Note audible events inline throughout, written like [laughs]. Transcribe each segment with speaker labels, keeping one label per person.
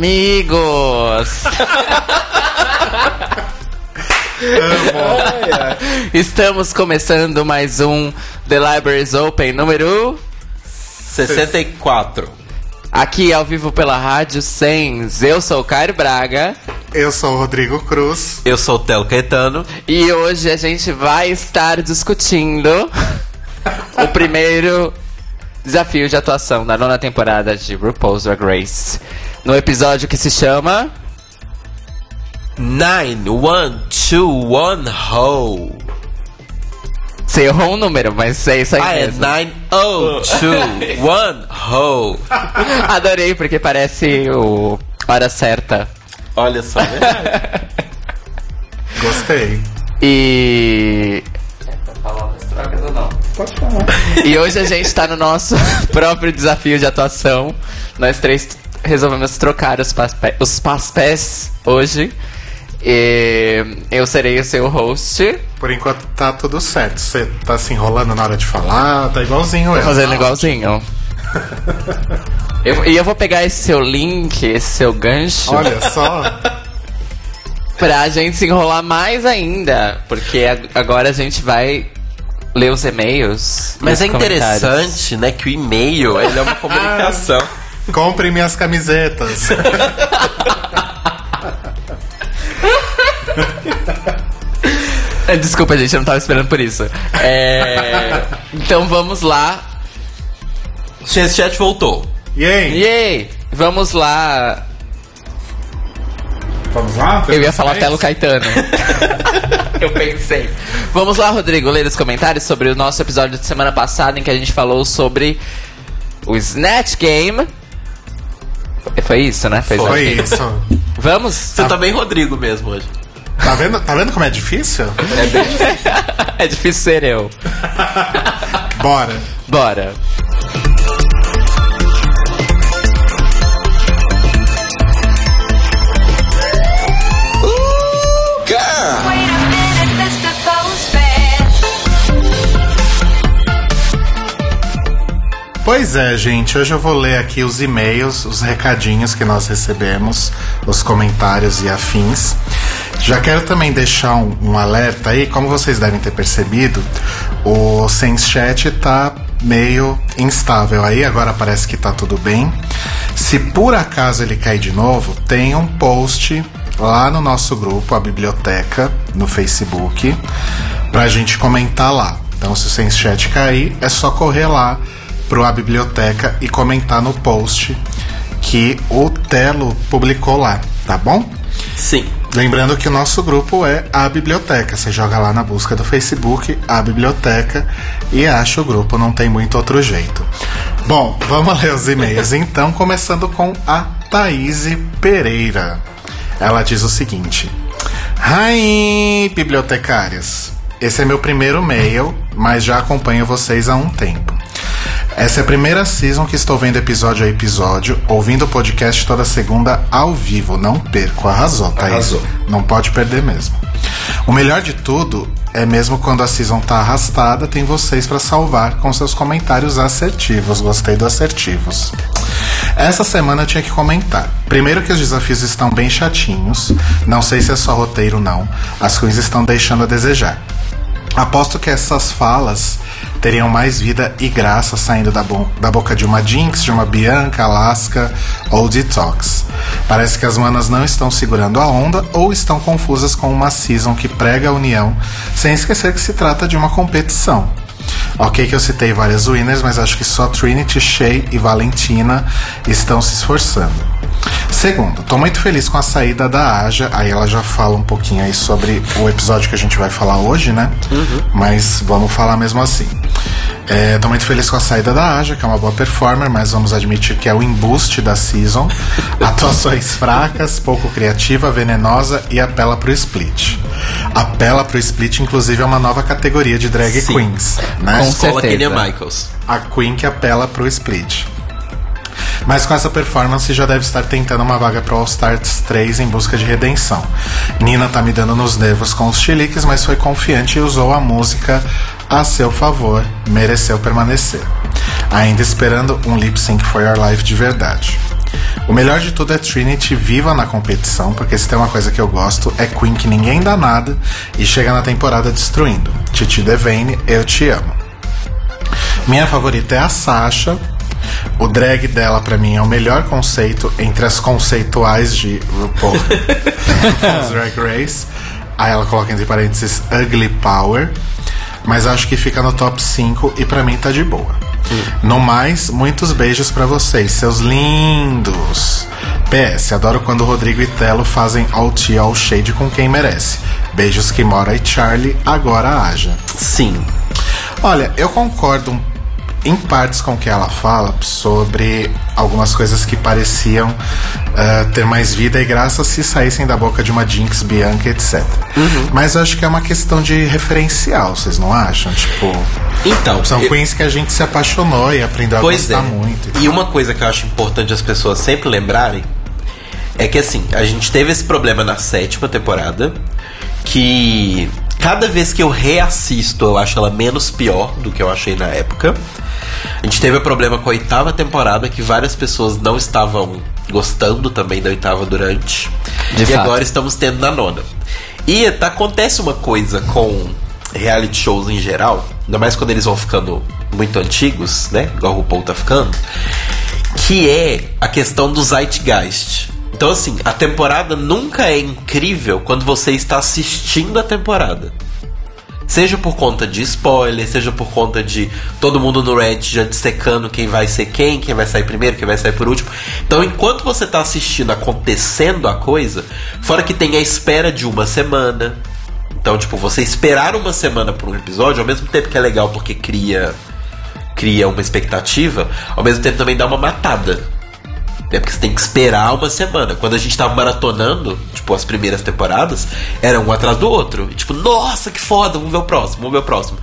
Speaker 1: Amigos! Estamos começando mais um The Libraries Open número
Speaker 2: 64.
Speaker 1: aqui ao vivo pela Rádio Sens. Eu sou o Caio Braga
Speaker 3: Eu sou o Rodrigo Cruz.
Speaker 2: Eu sou o Telo Caetano.
Speaker 1: e hoje a gente vai estar discutindo [laughs] o primeiro desafio de atuação da nona temporada de RuPaul's Drag Race. No episódio que se chama
Speaker 2: Nine, one, two, one, ho.
Speaker 1: Você errou um número, mas é isso aí
Speaker 2: Ah, é
Speaker 1: mesmo.
Speaker 2: nine, oh, two, [laughs] one, ho.
Speaker 1: Adorei, porque parece o Hora Certa.
Speaker 2: Olha só, né? [laughs]
Speaker 3: Gostei.
Speaker 1: E. E hoje a gente tá no nosso [laughs] próprio desafio de atuação. Nós três resolvemos trocar os, paspe- os papéis hoje. E eu serei o seu host,
Speaker 3: Por enquanto tá tudo certo. Você tá se enrolando na hora de falar, tá igualzinho eu.
Speaker 1: fazendo igualzinho. [laughs] Eu- e eu vou pegar esse seu link, esse seu gancho,
Speaker 3: Olha só. [laughs]
Speaker 1: pra gente se enrolar mais ainda. Porque ag- agora a gente vai ler os e-mails.
Speaker 2: Mas é interessante, né, que o e-mail, ele é uma comunicação. [laughs]
Speaker 3: Compre minhas camisetas. [laughs]
Speaker 1: Desculpa, gente, eu não tava esperando por isso. É, Então vamos lá.
Speaker 2: Chance Chat voltou.
Speaker 3: E aí?
Speaker 1: Yay! Vamos lá.
Speaker 3: Vamos lá?
Speaker 1: Eu ia falar Telo Caetano. [laughs] eu pensei. Vamos lá, Rodrigo, ler os comentários sobre o nosso episódio de semana passada em que a gente falou sobre o Snatch Game. Foi isso, né?
Speaker 2: Foi.
Speaker 3: Foi isso. [laughs]
Speaker 1: Vamos?
Speaker 2: Você tá bem Rodrigo mesmo hoje.
Speaker 3: Tá vendo, tá vendo como é difícil?
Speaker 2: É bem difícil. [laughs]
Speaker 1: é difícil ser eu.
Speaker 3: Bora.
Speaker 1: Bora.
Speaker 3: Pois é, gente, hoje eu vou ler aqui os e-mails, os recadinhos que nós recebemos, os comentários e afins. Já quero também deixar um, um alerta aí, como vocês devem ter percebido, o Sense Chat tá meio instável aí, agora parece que tá tudo bem. Se por acaso ele cair de novo, tem um post lá no nosso grupo, a biblioteca, no Facebook, pra gente comentar lá. Então, se o Sense Chat cair, é só correr lá pro A Biblioteca e comentar no post que o Telo publicou lá, tá bom?
Speaker 2: Sim.
Speaker 3: Lembrando que o nosso grupo é a Biblioteca. Você joga lá na busca do Facebook, a Biblioteca, e acha o grupo, não tem muito outro jeito. Bom, vamos ler os e-mails então, começando com a Thaís Pereira. Ela diz o seguinte: Hi, bibliotecárias! Esse é meu primeiro e-mail, mas já acompanho vocês há um tempo. Essa é a primeira season que estou vendo episódio a episódio, ouvindo o podcast toda segunda ao vivo. Não perco, arrasou, Thaís.
Speaker 2: Arrasou.
Speaker 3: Não pode perder mesmo. O melhor de tudo é mesmo quando a season tá arrastada, tem vocês para salvar com seus comentários assertivos. Gostei do assertivos. Essa semana eu tinha que comentar. Primeiro que os desafios estão bem chatinhos. Não sei se é só roteiro não. As coisas estão deixando a desejar. Aposto que essas falas teriam mais vida e graça saindo da, bo- da boca de uma Jinx, de uma Bianca, Alaska ou Detox. Parece que as manas não estão segurando a onda ou estão confusas com uma season que prega a união, sem esquecer que se trata de uma competição. Ok que eu citei várias winners, mas acho que só Trinity, Shay e Valentina estão se esforçando. Segundo, tô muito feliz com a saída da Aja. Aí ela já fala um pouquinho aí sobre o episódio que a gente vai falar hoje, né? Mas vamos falar mesmo assim. É, tô muito feliz com a saída da Aja, que é uma boa performer, mas vamos admitir que é o embuste da season. [laughs] Atuações fracas, pouco criativa, venenosa e apela pro split. Apela pro split, inclusive, é uma nova categoria de drag
Speaker 4: Sim.
Speaker 3: queens. Né?
Speaker 1: Com
Speaker 4: Escola
Speaker 1: certeza.
Speaker 4: Kenya Michaels.
Speaker 3: a Queen que apela pro split. Mas com essa performance já deve estar tentando uma vaga pro All Stars 3 em busca de redenção. Nina tá me dando nos nervos com os chiliques, mas foi confiante e usou a música a seu favor, mereceu permanecer. Ainda esperando um lip sync for your life de verdade. O melhor de tudo é Trinity viva na competição, porque se tem uma coisa que eu gosto é Queen que ninguém dá nada e chega na temporada destruindo. Titi Devane, eu te amo. Minha favorita é a Sasha. O drag dela, pra mim, é o melhor conceito entre as conceituais de RuPaul [laughs] Drag Race. Aí ela coloca entre parênteses Ugly Power. Mas acho que fica no top 5 e pra mim tá de boa. No mais, muitos beijos pra vocês, seus lindos. PS, adoro quando o Rodrigo e Telo fazem all tea, all shade com quem merece. Beijos Kimora e Charlie, agora haja.
Speaker 4: Sim.
Speaker 3: Olha, eu concordo um- em partes com o que ela fala sobre algumas coisas que pareciam ah, ter mais vida e graça se saíssem da boca de uma Jinx, Bianca, etc. Mas eu acho que é uma questão de referencial, vocês não acham? Tipo,
Speaker 4: Então,
Speaker 3: são
Speaker 4: eu-
Speaker 3: queens que a gente se apaixonou e aprendeu a
Speaker 4: Pois é.
Speaker 3: gostar muito.
Speaker 4: E uma coisa que eu acho importante as pessoas sempre lembrarem é que assim, a gente teve esse problema na sétima temporada, que cada vez que eu reassisto, eu acho ela menos pior do que eu achei na época. A gente teve o problema com a oitava temporada, que várias pessoas não estavam gostando também da oitava durante.
Speaker 1: De
Speaker 4: e
Speaker 1: fato.
Speaker 4: agora estamos tendo na nona. E tá- acontece uma coisa com reality shows em geral, ainda mais quando eles vão ficando muito antigos, né? Igual o RuPaul tá ficando, que é a questão do zeitgeist. Então, assim, a temporada nunca é incrível quando você está assistindo a temporada. Seja por conta de spoiler, seja por conta de todo mundo no Reddit já dissecando quem vai ser quem, quem vai sair primeiro, quem vai sair por último. Então, enquanto você tá assistindo acontecendo a coisa, fora que tem a espera de uma semana. Então, tipo, você esperar uma semana por um episódio, ao mesmo tempo que é legal porque cria cria uma expectativa, ao mesmo tempo também dá uma matada. É porque você tem que esperar uma semana. Quando a gente tava maratonando, tipo, as primeiras temporadas, era um atrás do outro. E, tipo, nossa, que foda, vamos ver o próximo, vamos ver o próximo.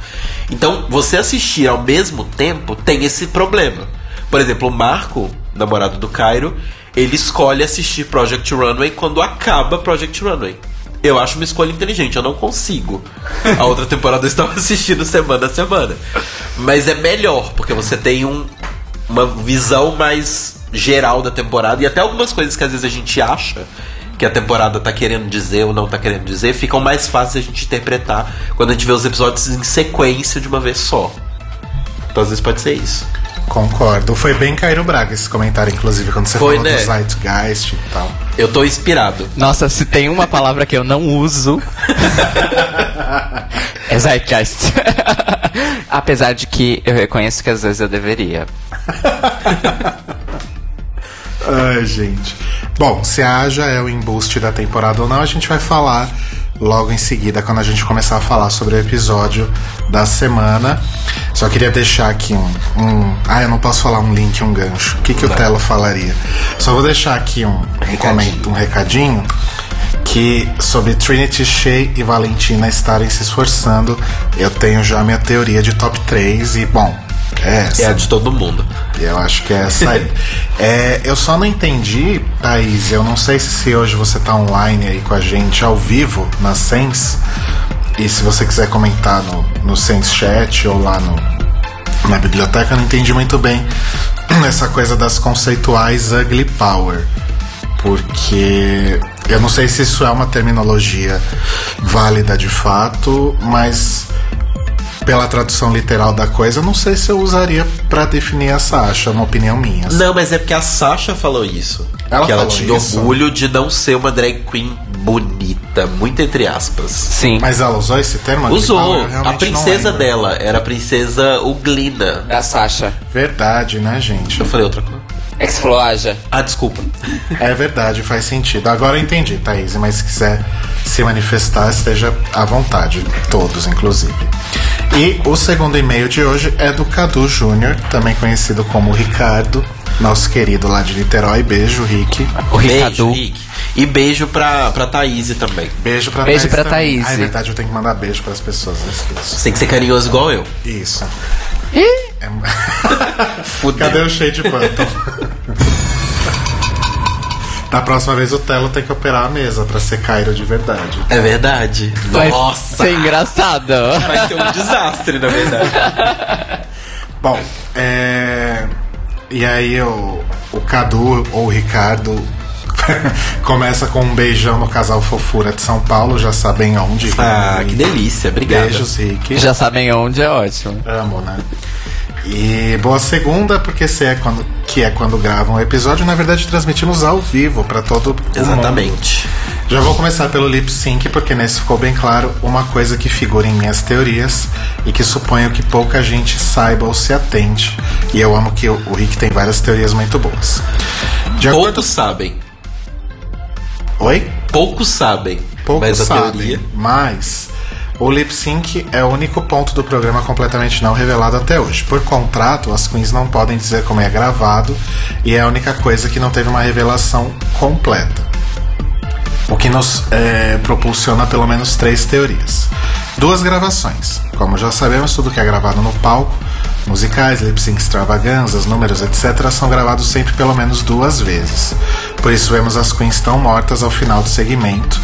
Speaker 4: Então, você assistir ao mesmo tempo tem esse problema. Por exemplo, o Marco, namorado do Cairo, ele escolhe assistir Project Runway quando acaba Project Runway. Eu acho uma escolha inteligente, eu não consigo. A outra [laughs] temporada eu estava assistindo semana a semana. Mas é melhor, porque você tem um, uma visão mais geral da temporada e até algumas coisas que às vezes a gente acha que a temporada tá querendo dizer ou não tá querendo dizer, ficam mais fáceis a gente interpretar quando a gente vê os episódios em sequência de uma vez só. Então às vezes pode ser isso.
Speaker 3: Concordo. Foi bem Cairo Braga esse comentário, inclusive, quando você
Speaker 4: Foi,
Speaker 3: falou
Speaker 4: né?
Speaker 3: do Zeitgeist e tal.
Speaker 4: Eu tô inspirado.
Speaker 1: Nossa, se tem uma palavra que eu não uso. [laughs] é Zeitgeist. [laughs] Apesar de que eu reconheço que às vezes eu deveria. [laughs]
Speaker 3: Ai, gente. Bom, se a Aja é o embuste da temporada ou não, a gente vai falar logo em seguida, quando a gente começar a falar sobre o episódio da semana. Só queria deixar aqui um. um- ah, eu não posso falar um link, um gancho. O que, que o Telo falaria? Só vou deixar aqui um, um, comento, um recadinho. Que sobre Trinity Shea e Valentina estarem se esforçando, eu tenho já minha teoria de top 3 e, bom, é.
Speaker 4: É a de todo mundo.
Speaker 3: E Eu acho que é essa aí. [laughs] É, eu só não entendi, Thaís, eu não sei se, se hoje você tá online aí com a gente ao vivo na Sense. E se você quiser comentar no, no Sense Chat ou lá no, na biblioteca, eu não entendi muito bem [clears throat] essa coisa das conceituais Ugly Power. Porque eu não sei se isso é uma terminologia válida de fato, mas pela tradução literal da coisa, eu não sei se eu usaria pra definir a Sasha, uma opinião minha.
Speaker 4: Não, mas é porque a Sasha falou isso.
Speaker 3: Ela
Speaker 4: que ela tinha
Speaker 3: isso?
Speaker 4: orgulho de não ser uma drag queen bonita, muito entre aspas.
Speaker 1: Sim.
Speaker 3: Mas ela usou esse termo?
Speaker 4: Usou. A princesa dela era a princesa Uglina.
Speaker 1: Da Sasha.
Speaker 3: Verdade, né, gente?
Speaker 4: Eu falei outra coisa.
Speaker 1: É que você falou Aja.
Speaker 4: Ah, desculpa.
Speaker 3: É verdade, faz sentido. Agora eu entendi, Thaís, mas se quiser se manifestar, esteja à vontade. Todos, inclusive. E o segundo e-mail de hoje é do Cadu Júnior, também conhecido como Ricardo, nosso querido lá de Niterói. Beijo, Rick.
Speaker 1: O
Speaker 4: Beijo,
Speaker 1: Ricardo.
Speaker 4: Rick. E beijo pra, pra Thaís também.
Speaker 3: Beijo pra
Speaker 1: Beijo
Speaker 3: Thaís.
Speaker 1: pra
Speaker 3: também.
Speaker 1: Thaís.
Speaker 3: Ah, é verdade, eu tenho que mandar beijo pras pessoas, eu esqueço.
Speaker 4: Você tem que ser carinhoso igual eu.
Speaker 3: Isso.
Speaker 1: Ih,
Speaker 3: É...
Speaker 4: Fudeu. [laughs]
Speaker 3: Cadê o shade button? [laughs] Da próxima vez o Telo tem que operar a mesa pra ser Cairo de verdade.
Speaker 4: É verdade.
Speaker 1: vai
Speaker 4: Nossa!
Speaker 1: ser engraçado.
Speaker 4: Vai ser um desastre, na verdade. [laughs]
Speaker 3: Bom, é... E aí o, o Cadu ou o Ricardo [laughs] começa com um beijão no casal Fofura de São Paulo, já sabem onde.
Speaker 4: Ah, que delícia. Obrigado.
Speaker 3: Beijos, Rick.
Speaker 1: Já sabem onde é ótimo.
Speaker 3: Amo, né? E boa segunda, porque se é quando, que é quando gravam o episódio, na verdade transmitimos ao vivo pra todo o mundo.
Speaker 4: Exatamente.
Speaker 3: Já vou começar pelo lip sync, porque nesse ficou bem claro uma coisa que figura em minhas teorias e que suponho que pouca gente saiba ou se atente. E eu amo que o, o Rick tem várias teorias muito boas. De acordo...
Speaker 4: Poucos sabem.
Speaker 3: Oi?
Speaker 4: Poucos sabem.
Speaker 3: Poucos
Speaker 4: mas
Speaker 3: sabem,
Speaker 4: teoria.
Speaker 3: mas o lip sync é o único ponto do programa completamente não revelado até hoje. Por contrato, as queens não podem dizer como é gravado e é a única coisa que não teve uma revelação completa. O que nos é, propulsiona pelo menos três teorias. Duas gravações. Como já sabemos, tudo que é gravado no palco, musicais, lip sync extravaganzas, números, etc., são gravados sempre pelo menos duas vezes. Por isso vemos as queens tão mortas ao final do segmento.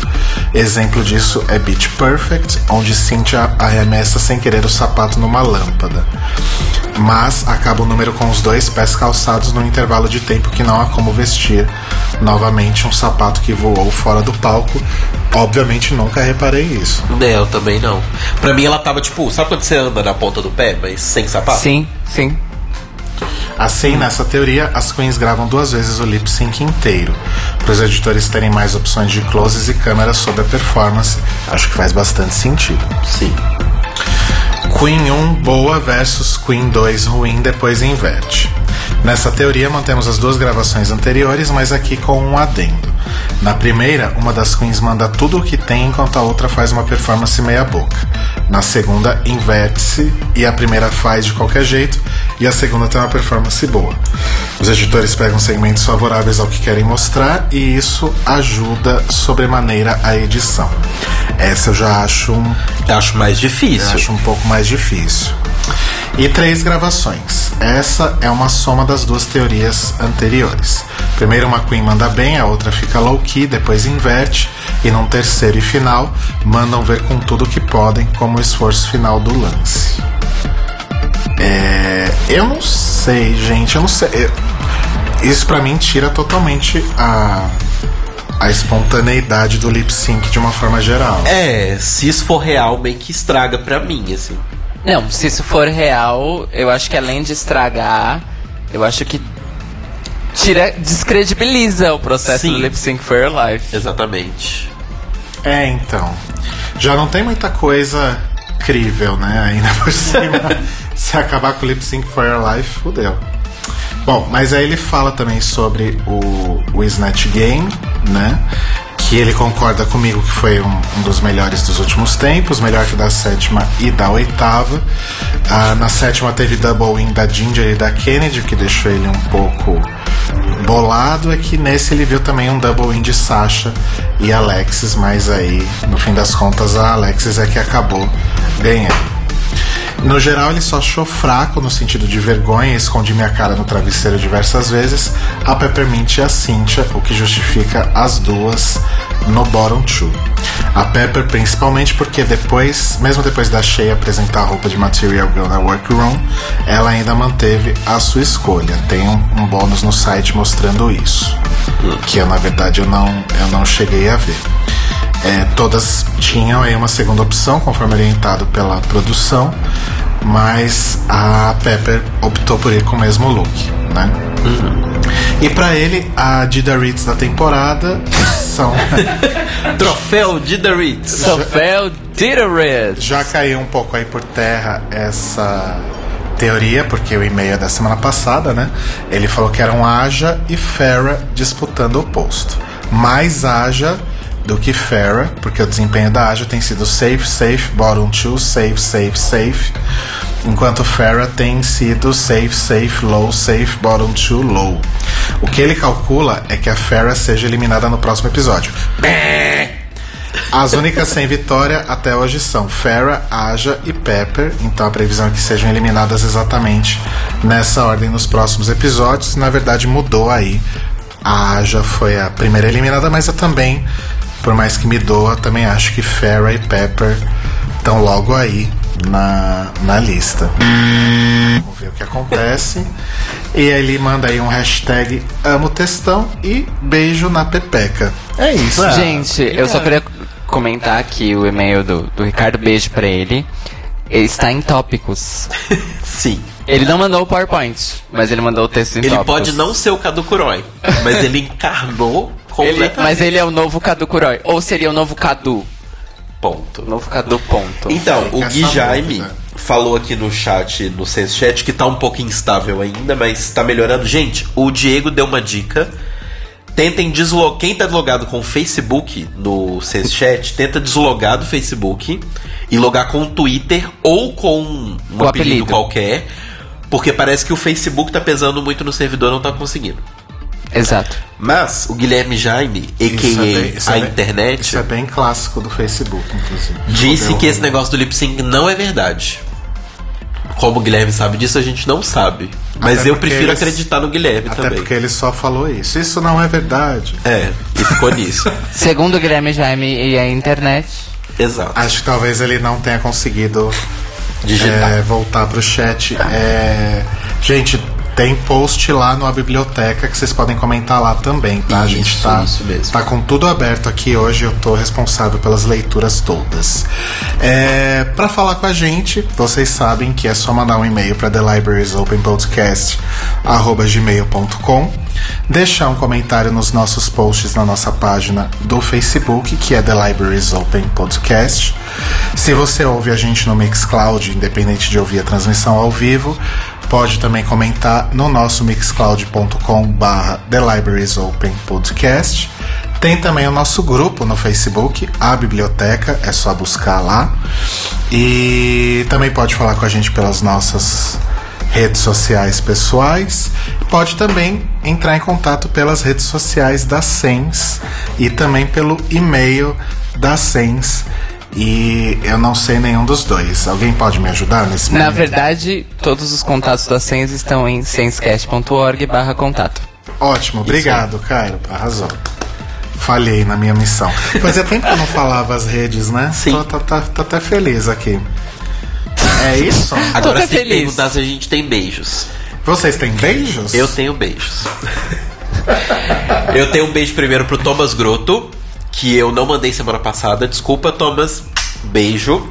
Speaker 3: Exemplo disso é Beach Perfect, onde Cynthia arremessa sem querer o sapato numa lâmpada. Mas acaba o número com os dois pés calçados num intervalo de tempo que não há como vestir novamente um sapato que voou fora do palco. Obviamente nunca reparei isso.
Speaker 4: É, eu também não. Pra mim ela tava tipo, sabe quando você anda na ponta do pé, mas sem sapato?
Speaker 1: Sim, sim.
Speaker 3: Assim, nessa teoria, as queens gravam duas vezes o lip sync inteiro, para os editores terem mais opções de closes e câmeras sobre a performance. Acho que faz bastante sentido.
Speaker 4: Sim.
Speaker 3: Queen 1 boa versus Queen 2 ruim, depois inverte. Nessa teoria mantemos as duas gravações anteriores, mas aqui com um adendo. Na primeira, uma das queens manda tudo o que tem enquanto a outra faz uma performance meia boca. Na segunda, inverte-se e a primeira faz de qualquer jeito e a segunda tem uma performance boa. Os editores pegam segmentos favoráveis ao que querem mostrar e isso ajuda sobremaneira a edição. Essa eu já acho um
Speaker 4: Eu acho mais difícil.
Speaker 3: acho um pouco mais difícil. E três gravações. Essa é uma soma das duas teorias anteriores. Primeiro uma Queen manda bem, a outra fica low key, depois inverte, e num terceiro e final, mandam ver com tudo que podem como o esforço final do lance. É, eu não sei, gente, eu não sei. Eu- isso pra mim tira totalmente a, a espontaneidade do lip sync de uma forma geral.
Speaker 4: É, se isso for real, meio que estraga pra mim, assim.
Speaker 1: Não, se isso for real, eu acho que além de estragar, eu acho que tira, descredibiliza o processo
Speaker 4: Sim.
Speaker 1: do Lip Sync for Your Life.
Speaker 4: Exatamente.
Speaker 3: É, então. Já não tem muita coisa crível, né? Ainda [laughs] por cima. se acabar com o Lip Sync for Your Life, fudeu. Bom, mas aí ele fala também sobre o, o Snatch Game, né? Que ele concorda comigo que foi um, um dos melhores dos últimos tempos, melhor que da sétima e da oitava. Ah, na sétima teve double win da Ginger e da Kennedy, que deixou ele um pouco bolado. É que nesse ele viu também um double win de Sasha e Alexis, mas aí, no fim das contas, a Alexis é que acabou ganhando. No geral, ele só achou fraco no sentido de vergonha, escondi minha cara no travesseiro diversas vezes, a Peppermint e a Cynthia, o que justifica as duas no bottom two. A Pepper principalmente porque depois, mesmo depois da Shea apresentar a roupa de Material Girl na Workroom, ela ainda manteve a sua escolha. Tem um, um bônus no site mostrando isso, que eu na verdade eu não, eu não cheguei a ver. É, todas tinham aí uma segunda opção, conforme orientado pela produção, mas a Pepper optou por ir com o mesmo look, né? E pra ele, a Dida Ritz da temporada são. [laughs]
Speaker 4: Troféu The Ritz.
Speaker 1: Sofel Didderit.
Speaker 3: Já caiu um pouco aí por terra essa teoria, porque o e-mail é da semana passada, né? Ele falou que eram Aja e Farah disputando o posto. Mais Aja do que Farrah, porque o desempenho da Aja tem sido safe, safe, bottom two, safe, safe, safe. Enquanto Farrah tem sido safe, safe, low, safe, bottom two, low. O que ele calcula é que a Farrah seja eliminada no próximo episódio. As únicas sem vitória até hoje são Farrah, Aja e Pepper. Então a previsão é que sejam eliminadas exatamente nessa ordem nos próximos episódios. Na verdade, mudou aí. A Aja foi a primeira eliminada, mas eu também, por mais que me doa, também acho que Farrah e Pepper estão logo aí na, na lista. Vamos ver o que acontece. [laughs] E aí ele manda aí um hashtag amo textão e beijo na pepeca. É isso.
Speaker 1: Gente, eu só queria comentar aqui o e-mail do, do Ricardo, beijo pra ele. Ele está em tópicos. [laughs]
Speaker 4: Sim.
Speaker 1: Ele não mandou o PowerPoint, mas ele mandou o texto em
Speaker 4: Ele
Speaker 1: tópicos.
Speaker 4: pode não ser o Cadu Kuroy, mas ele encarnou
Speaker 1: Ele- mas ele é o novo Cadu Kuroy. Ou seria o novo Cadu?
Speaker 4: Ponto.
Speaker 1: Novo Cadu, ponto.
Speaker 4: Então, o Gui Jaime
Speaker 3: dúvida.
Speaker 4: falou aqui no chat, no Sense Chat, que tá um pouco instável ainda, mas tá melhorando. Gente, o Diego deu uma dica. Tentem deslogar. Quem tá logado com o Facebook no Sense Chat, tenta deslogar do Facebook e logar com o Twitter ou com um apelido,
Speaker 1: apelido.
Speaker 4: qualquer. Porque parece que o Facebook tá pesando muito no servidor, não tá conseguindo.
Speaker 1: Exato.
Speaker 4: Mas o Guilherme Jaime,
Speaker 3: Isso
Speaker 4: a.k.a.
Speaker 3: é bem- isso
Speaker 4: a
Speaker 3: é bem-
Speaker 4: internet,
Speaker 3: Isso é bem clássico do Facebook, inclusive.
Speaker 4: disse que esse negócio do lip sync não é verdade. Como o Guilherme sabe disso, a gente não sabe. Mas
Speaker 3: Até
Speaker 4: eu prefiro
Speaker 3: eles-
Speaker 4: acreditar no Guilherme
Speaker 3: Até
Speaker 4: também.
Speaker 3: porque ele só falou isso. Isso não é verdade.
Speaker 4: É, e ficou nisso. [laughs]
Speaker 1: Segundo o Guilherme Jaime e a internet.
Speaker 4: Exato.
Speaker 3: Acho que talvez ele não tenha conseguido
Speaker 4: Digitar.
Speaker 3: é, voltar pro chat. É, gente, tem post lá na biblioteca que vocês podem comentar lá também, tá? a gente
Speaker 4: Isso,
Speaker 3: tá,
Speaker 4: isso mesmo.
Speaker 3: tá com tudo aberto aqui hoje. Eu tô responsável pelas leituras todas. É, para falar com a gente, vocês sabem que é só mandar um e-mail para thelibrariesopenpodcast@gmail.com, deixar um comentário nos nossos posts na nossa página do Facebook, que é The Libraries Open Podcast. Se você ouve a gente no Mixcloud, independente de ouvir a transmissão ao vivo, pode também comentar no nosso mixcloud.com barra The Libraries Open Podcast. Tem também o nosso grupo no Facebook, a Biblioteca, é só buscar lá. E também pode falar com a gente pelas nossas redes sociais pessoais. Pode também entrar em contato pelas redes sociais da Sens e também pelo e-mail da Sens. E eu não sei nenhum dos dois. Alguém pode me ajudar nesse momento?
Speaker 1: Na verdade, todos os contatos da Sens estão em senscast.org barra contato.
Speaker 3: Ótimo, obrigado, Cairo. Arrasou. Falhei na minha missão. Fazia tempo que eu não falava as redes, né?
Speaker 4: Sim.
Speaker 3: Tô, tô- tô- tô até feliz aqui. É isso?
Speaker 4: Agora que
Speaker 1: feliz.
Speaker 4: perguntar se a gente tem beijos.
Speaker 3: Vocês têm beijos?
Speaker 4: Eu tenho beijos. [laughs] eu tenho um beijo primeiro pro Thomas Grotto, que eu não mandei semana passada. Desculpa, Thomas. Beijo.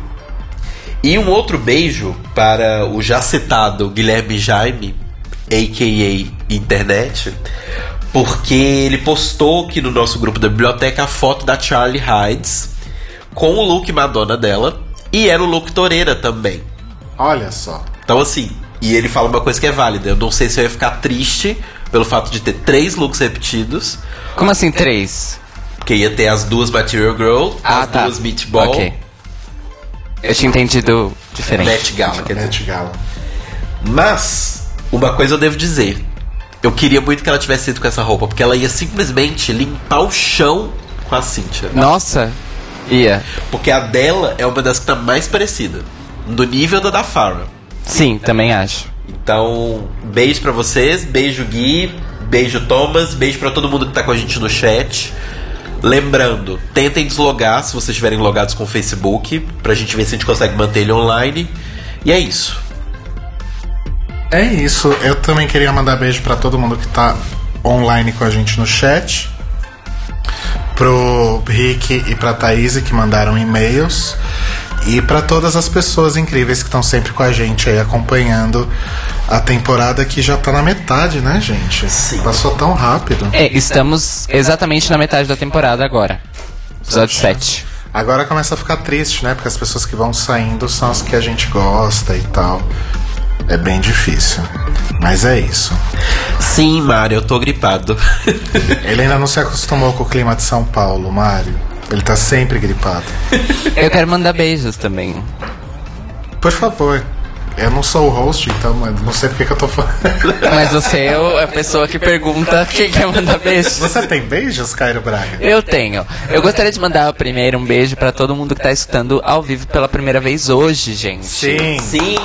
Speaker 4: E um outro beijo para o já citado Guilherme Jaime, a.k.a. Internet, porque ele postou aqui no nosso grupo da biblioteca a foto da Charlie Hides com o look Madonna dela e era o look Toreira também.
Speaker 3: Olha só.
Speaker 4: Então, assim, e ele fala uma coisa que é válida. Eu não sei se eu ia ficar triste pelo fato de ter três looks repetidos,
Speaker 1: Como assim, três?
Speaker 4: Porque ia ter as duas Material Girl,
Speaker 1: Ah,
Speaker 4: as
Speaker 1: tá.
Speaker 4: duas Meatball,
Speaker 1: Ok. Eu tinha entendido diferente.
Speaker 4: Met Gala, quer dizer.
Speaker 3: Met Gala.
Speaker 4: Mas, uma coisa eu devo dizer. Eu queria muito que ela tivesse ido com essa roupa, porque ela ia simplesmente limpar o chão com a Cynthia.
Speaker 1: Nossa, ia.
Speaker 4: Porque a dela é uma das que tá mais parecida. Do nível da da Farrah.
Speaker 1: Sim, também acho.
Speaker 4: Então, beijo pra vocês, beijo Gui, beijo Thomas, beijo pra todo mundo que tá com a gente no chat. Lembrando, tentem deslogar se vocês estiverem logados com o Facebook, pra gente ver se a gente consegue manter ele online. E é isso.
Speaker 3: É isso. Eu também queria mandar beijo pra todo mundo que tá online com a gente no chat. Pro Rick e pra Thaís que mandaram e-mails. E pra todas as pessoas incríveis que estão sempre com a gente aí acompanhando a temporada que já tá na metade, né, gente?
Speaker 4: Sim.
Speaker 3: Passou tão rápido.
Speaker 1: É, estamos exatamente na metade da temporada agora. Episódio 7.
Speaker 3: Agora começa a ficar triste, né? Porque as pessoas que vão saindo são as que a gente gosta e tal. É bem difícil. Mas é isso.
Speaker 4: Sim, Mário, eu tô gripado.
Speaker 3: Ele ainda não se acostumou com o clima de São Paulo, Mário. Ele tá sempre gripado.
Speaker 1: Eu quero mandar beijos também.
Speaker 3: Por favor. Eu não sou o host, então eu não sei porque que eu tô falando.
Speaker 1: Mas você é a pessoa que pergunta quem quer mandar beijos.
Speaker 3: Você tem beijos, Cairo Braga?
Speaker 1: Eu tenho. Eu gostaria de mandar primeiro um beijo pra todo mundo que tá escutando ao vivo pela primeira vez hoje, gente.
Speaker 3: Sim.
Speaker 4: Sim.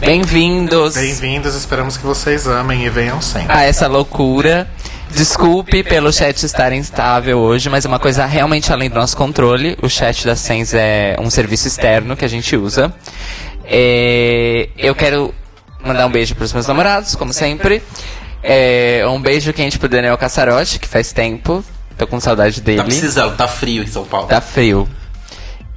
Speaker 1: Bem-vindos
Speaker 3: Bem-vindos, esperamos que vocês amem e venham sempre.
Speaker 1: a essa loucura. Desculpe pelo chat estar instável hoje, mas é uma coisa realmente além do nosso controle. O chat da Sens é um serviço externo que a gente usa. É, eu quero mandar um beijo pros meus namorados, como sempre. É, um beijo quente pro Daniel Cassarotti, que faz tempo. Tô com saudade dele.
Speaker 4: Tá precisando, tá frio em São Paulo.
Speaker 1: Tá frio.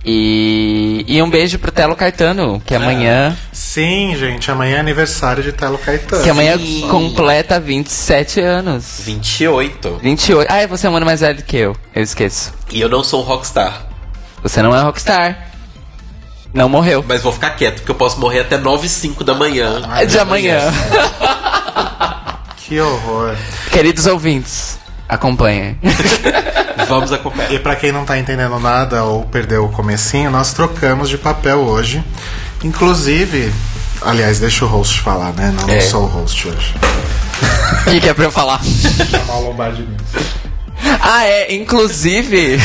Speaker 1: E, e um beijo pro Telo Caetano, que amanhã,
Speaker 3: Sim, gente, amanhã é aniversário de Telo Caetano.
Speaker 1: que amanhã
Speaker 4: Sim.
Speaker 1: completa 27 anos.
Speaker 4: 28.
Speaker 1: 28. Ah, você é um ano mais velho que eu. Eu esqueço.
Speaker 4: E eu não sou um rockstar.
Speaker 1: Você não é rockstar. Não morreu.
Speaker 4: Mas vou ficar quieto, porque eu posso morrer até 9 e 5 da manhã.
Speaker 1: É de amanhã. [laughs]
Speaker 3: Que horror.
Speaker 1: Queridos ouvintes, acompanhem. [laughs]
Speaker 4: Vamos acompanhar.
Speaker 3: E pra quem não tá entendendo nada ou perdeu o comecinho, nós trocamos de papel hoje. Inclusive, aliás, deixa o host falar, né? Não, não
Speaker 4: É.
Speaker 3: sou o host hoje.
Speaker 1: O que, que é pra eu falar?
Speaker 3: Chamar o Lombardi.
Speaker 1: Ah, é, inclusive.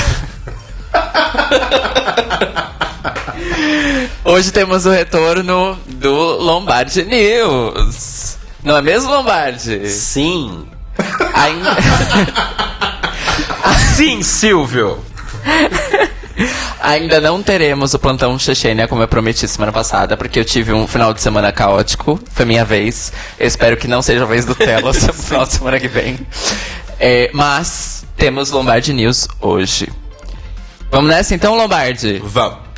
Speaker 1: Hoje temos o retorno do Lombardi News. Não é mesmo, Lombardi?
Speaker 4: Sim.
Speaker 1: Ainda... [laughs]
Speaker 4: Sim, Silvio.
Speaker 1: Ainda não teremos o plantão Chechênia como eu prometi semana passada, porque eu tive um final de semana caótico. Foi minha vez. Eu espero que não seja a vez do Telas [laughs] no final de semana que vem. É, mas temos Lombardi News hoje. Vamos nessa então, Lombardi?
Speaker 4: Vamos.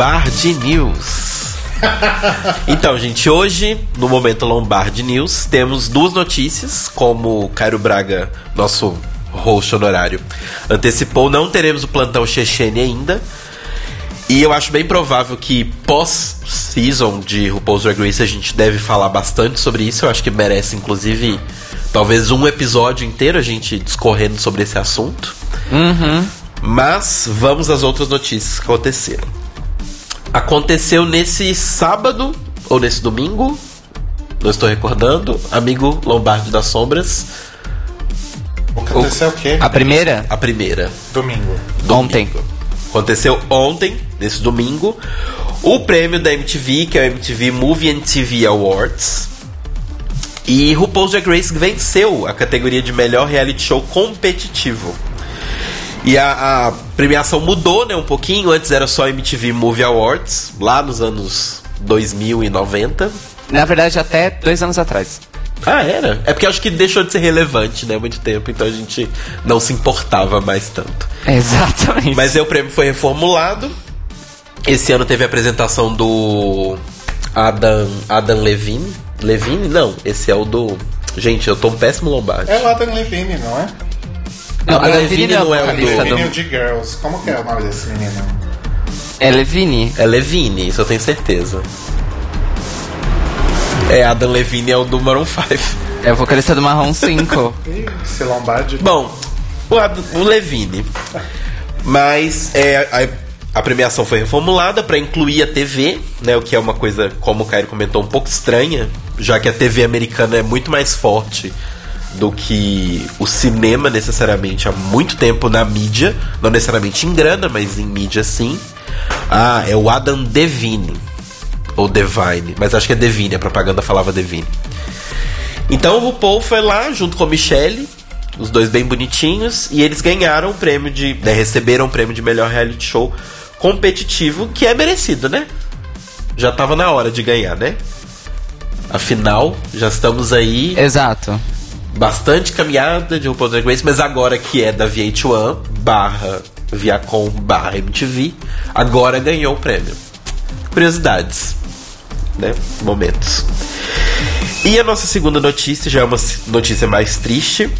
Speaker 4: Lombardi News. [laughs] então, gente, hoje, no momento Lombardi News, temos duas notícias, como o Cairo Braga, nosso host honorário, antecipou, não teremos o plantão Chechene ainda. E eu acho bem provável que pós-season de RuPaul's Drag Race a gente deve falar bastante sobre isso. Eu acho que merece, inclusive, talvez um episódio inteiro a gente discorrendo sobre esse assunto. Mas vamos às outras notícias que aconteceram. Aconteceu nesse sábado ou nesse domingo, não estou recordando, amigo Lombardi das Sombras,
Speaker 3: Aconteceu o quê?
Speaker 1: A primeira?
Speaker 4: a primeira.
Speaker 3: Domingo.
Speaker 1: Ontem.
Speaker 4: Aconteceu ontem, nesse domingo, o prêmio da MTV, que é o MTV Movie and TV Awards. E RuPaul's Drag Race venceu a categoria de melhor reality show competitivo. E a, a premiação mudou, né, um pouquinho. Antes era só MTV Movie Awards, lá nos anos 2090.
Speaker 1: Na verdade, até dois anos atrás.
Speaker 4: Ah, era? É porque acho que deixou de ser relevante, né, há muito tempo. Então a gente não se importava mais tanto.
Speaker 1: Exatamente.
Speaker 4: Mas aí o prêmio foi reformulado. Esse ano teve a apresentação do Adam, Adam Levine. Levine? Não, esse é o do. Gente, eu tô um péssimo lombardi.
Speaker 3: É o Adam Levine, não é?
Speaker 1: Não,
Speaker 4: Adam
Speaker 1: a
Speaker 4: Levine
Speaker 1: Levine
Speaker 4: não é o
Speaker 1: vocalista
Speaker 3: Levine
Speaker 1: do...
Speaker 3: de Girls. Como que é o nome desse menino?
Speaker 1: É Levine?
Speaker 4: É Levine, isso eu tenho certeza. É, Adam Levine é o do Maroon 5.
Speaker 1: É o vocalista do Marrom 5. [laughs]
Speaker 3: Ih, Esse Lombardi.
Speaker 4: Bom, o, Ad- o Levine. Mas é, a, a premiação foi reformulada para incluir a TV, né? O que é uma coisa, como o Caio comentou, um pouco estranha, já que a TV americana é muito mais forte do que o cinema necessariamente há muito tempo na mídia, não necessariamente em grana, mas em mídia sim. Ah, é o Adam Devine ou Devine, mas acho que é Devine, a propaganda falava Devine. Então o RuPaul foi lá junto com a Michelle, os dois bem bonitinhos, e eles ganharam o prêmio de. né, receberam o prêmio de melhor reality show competitivo, que é merecido, né? Já tava na hora de ganhar, né? Afinal, já estamos aí
Speaker 1: Exato.
Speaker 4: Bastante caminhada de RuPaul's Drag Race, mas agora que é da VH1 barra Viacom barra MTV, agora ganhou o prêmio. Curiosidades, né? Momentos. E a nossa segunda notícia já é uma notícia mais triste,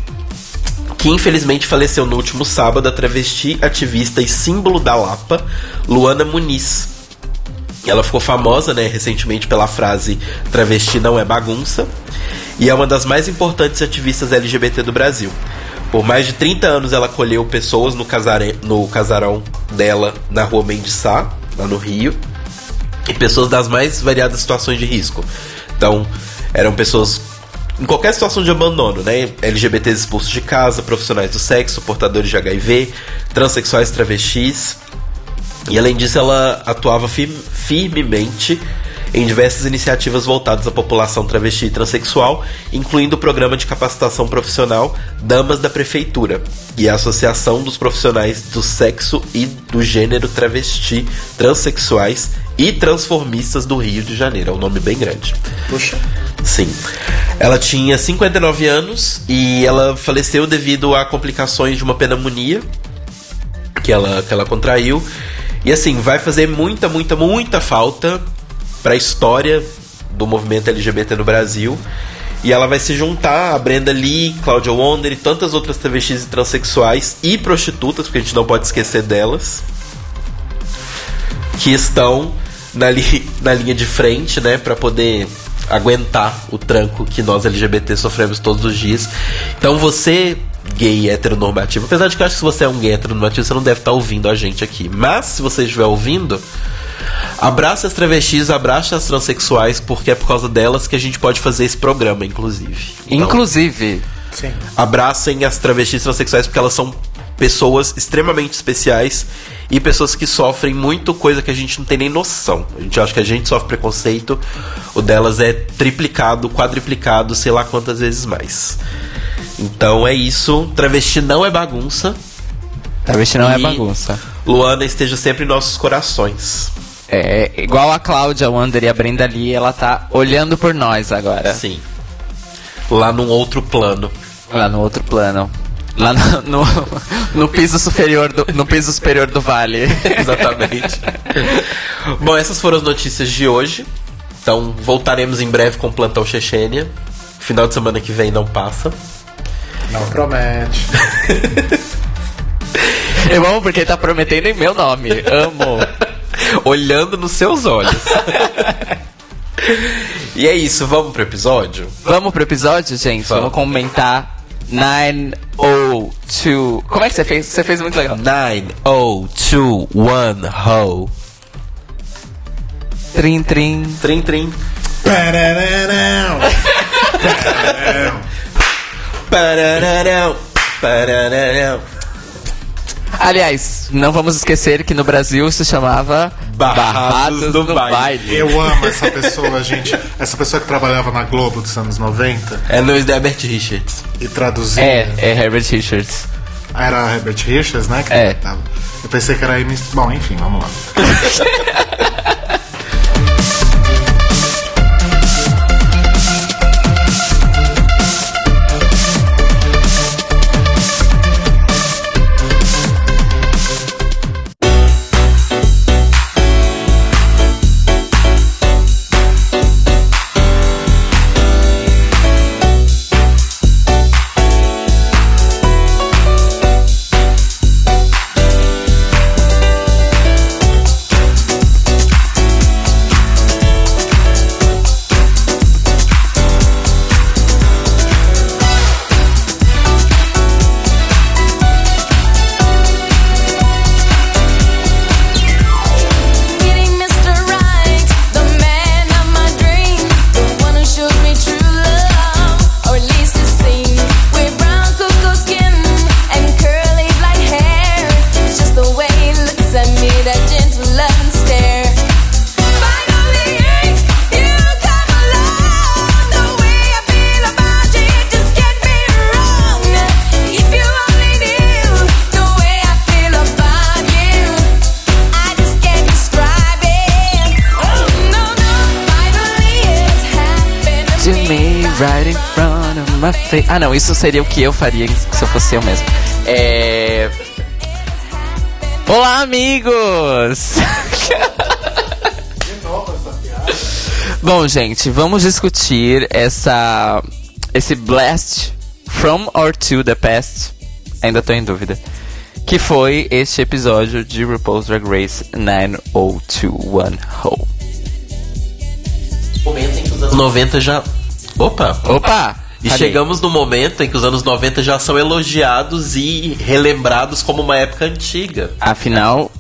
Speaker 4: que infelizmente faleceu no último sábado a travesti, ativista e símbolo da Lapa, Luana Muniz. Ela ficou famosa, né, recentemente pela frase travesti não é bagunça, e é uma das mais importantes ativistas LGBT do Brasil. Por mais de 30 anos ela acolheu pessoas no, casare... no casarão dela na rua Mendes Sá, lá no Rio, e pessoas das mais variadas situações de risco. Então, eram pessoas em qualquer situação de abandono, né? LGBTs expulsos de casa, profissionais do sexo, portadores de HIV, transexuais, travestis. E além disso, ela atuava fir- firmemente em diversas iniciativas voltadas à população travesti e transexual, incluindo o programa de capacitação profissional Damas da Prefeitura e a Associação dos Profissionais do Sexo e do Gênero Travesti, Transsexuais e Transformistas do Rio de Janeiro. É um nome bem grande.
Speaker 3: Puxa.
Speaker 4: Sim. Ela tinha 59 anos e ela faleceu devido a complicações de uma pneumonia que ela, que ela contraiu. E assim, vai fazer muita, muita, muita falta para a história do movimento LGBT no Brasil. E ela vai se juntar a Brenda Lee, Claudia Wonder e tantas outras travestis e transexuais e prostitutas, porque a gente não pode esquecer delas, que estão na, li na linha de frente, né, para poder aguentar o tranco que nós LGBT sofremos todos os dias. Então você, gay heteronormativo, apesar de que eu acho que se você é um gay heteronormativo, você não deve estar ouvindo a gente aqui. Mas se você estiver ouvindo, abraça as travestis, abraça as transexuais, porque é por causa delas que a gente pode fazer esse programa, inclusive. Então,
Speaker 1: Inclusive,
Speaker 3: Sim.
Speaker 4: abracem as travestis transexuais porque elas são pessoas extremamente especiais e pessoas que sofrem muito coisa que a gente não tem nem noção. A gente acha que a gente sofre preconceito, o delas é triplicado, quadriplicado, sei lá quantas vezes mais. Então é isso, travesti não é bagunça.
Speaker 1: travesti não é
Speaker 4: E-
Speaker 1: bagunça.
Speaker 4: Luana esteja sempre em nossos corações.
Speaker 1: É igual a Cláudia Wander e a Brenda Lee, ela tá olhando por nós agora.
Speaker 4: Sim. Lá num outro plano.
Speaker 1: Lá no outro plano. Lá no, no, no piso superior do, no piso superior do vale. [laughs]
Speaker 4: Exatamente. Bom, essas foram as notícias de hoje. Então, voltaremos em breve com o Plantão Chechênia. Final de semana que vem não passa.
Speaker 3: Não promete. [laughs]
Speaker 1: Eu amo porque ele tá prometendo em meu nome. Amo. [laughs]
Speaker 4: Olhando nos seus olhos. e é isso, vamos pro episódio?
Speaker 1: Vamos pro episódio, gente?
Speaker 4: Vamos.
Speaker 1: Vamos comentar 902. Como é que você fez? Você fez muito legal.
Speaker 4: 9021 Ho.
Speaker 1: Trim, trim.
Speaker 4: Trim, trim.
Speaker 3: Parararão. [laughs]
Speaker 4: Parararão, parararão.
Speaker 1: Aliás, não vamos esquecer que no Brasil se chamava
Speaker 4: Barrados do Baile.
Speaker 3: Eu amo essa pessoa, gente. Essa pessoa que trabalhava na Globo dos anos 90
Speaker 4: É Luiz de Herbert Richards.
Speaker 3: e traduzia.
Speaker 1: É, é Herbert Richards.
Speaker 3: Ah, Era Herbert Richards, né? Que
Speaker 1: É.
Speaker 3: tava. Eu pensei que era Amy. Bom, enfim, vamos lá. [laughs]
Speaker 1: não, isso seria o que eu faria se eu fosse eu mesmo. É. Olá, amigos! [laughs] Bom, gente, vamos discutir essa esse blast from or to the past. Ainda tô em dúvida. Que foi este episódio de RuPaul's Drag Race 9021 Ho.
Speaker 4: Momento em que os anos 90 já. Opa!
Speaker 1: Opa!
Speaker 4: E
Speaker 1: falei.
Speaker 4: chegamos no momento em que os anos 90 já são elogiados e relembrados como uma época antiga.
Speaker 1: Afinal,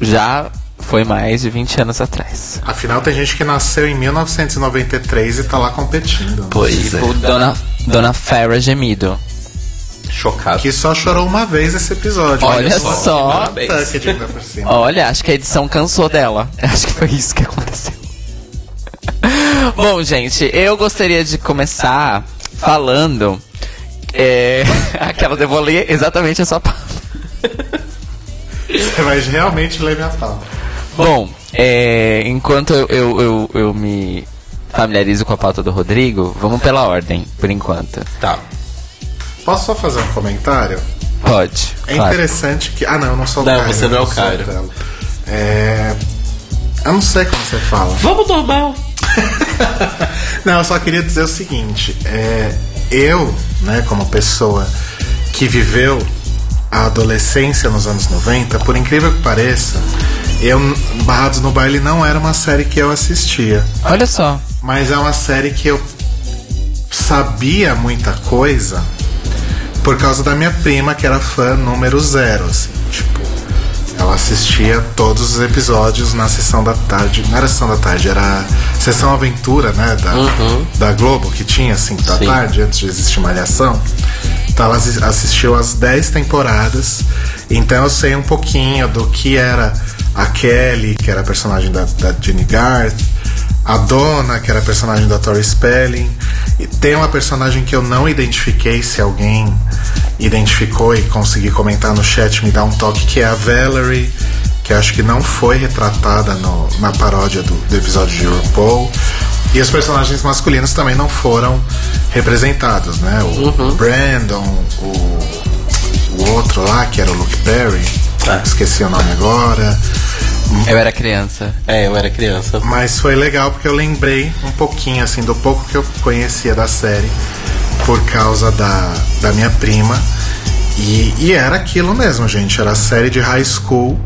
Speaker 1: já foi mais de 20 anos atrás.
Speaker 3: Afinal, tem gente que nasceu em 1993 e tá lá competindo.
Speaker 4: Pois
Speaker 1: Tipo, Dona, Dona Farrah Gemido.
Speaker 4: é. Chocado.
Speaker 3: Que só chorou uma vez esse episódio.
Speaker 1: Olha
Speaker 4: só,
Speaker 1: só.
Speaker 4: Parabéns.
Speaker 3: Que diga por cima.
Speaker 1: Olha, acho que a edição cansou dela. [laughs] Acho que foi isso que aconteceu. [laughs] Bom, gente, eu gostaria de começar falando. É, [laughs] aquela eu vou ler exatamente a sua pauta.
Speaker 3: Você vai realmente ler minha pauta.
Speaker 1: Bom, é, enquanto eu, eu, eu, eu me familiarizo com a pauta do Rodrigo, vamos pela ordem, por enquanto.
Speaker 4: Tá.
Speaker 3: Posso só fazer um comentário?
Speaker 1: Pode.
Speaker 3: É
Speaker 1: claro.
Speaker 3: interessante que. Ah, não, eu não sou o
Speaker 4: Não,
Speaker 3: Caio,
Speaker 4: você não é o.
Speaker 3: Telo. É. Eu não sei como você fala.
Speaker 4: Vamos normal. [laughs]
Speaker 3: Não, eu só queria dizer o seguinte: é, eu, né, como pessoa que viveu a adolescência nos anos 90, por incrível que pareça, eu Barrados no Baile não era uma série que eu assistia,
Speaker 1: Olha só.
Speaker 3: mas é uma série que eu sabia muita coisa por causa da minha prima, que era fã número zero, assim, tipo. Ela assistia todos os episódios na sessão da tarde. Não era sessão da tarde, era sessão aventura, né? Da, da Globo, que tinha 5 da
Speaker 4: Sim.
Speaker 3: tarde, antes de existir Malhação. Então ela assi- assistiu as 10 temporadas. Então eu sei um pouquinho do que era a Kelly, que era a personagem da, da Jenny Garth. A Dona, que era a personagem da Tori Spelling. E tem uma personagem que eu não identifiquei, se alguém identificou e conseguir comentar no chat, me dá um toque, que é a Valerie, que acho que não foi retratada no- na paródia do, do episódio de RuPaul. E os personagens masculinos também não foram representados, né? O Brandon, o, o outro lá, que era o Luke Perry,
Speaker 4: Tá.
Speaker 3: esqueci o nome agora.
Speaker 1: Eu era criança.
Speaker 4: É, eu era criança.
Speaker 3: Mas foi legal porque eu lembrei um pouquinho, assim, do pouco que eu conhecia da série por causa da, da minha prima. E, e era aquilo mesmo, gente. Era série de high school,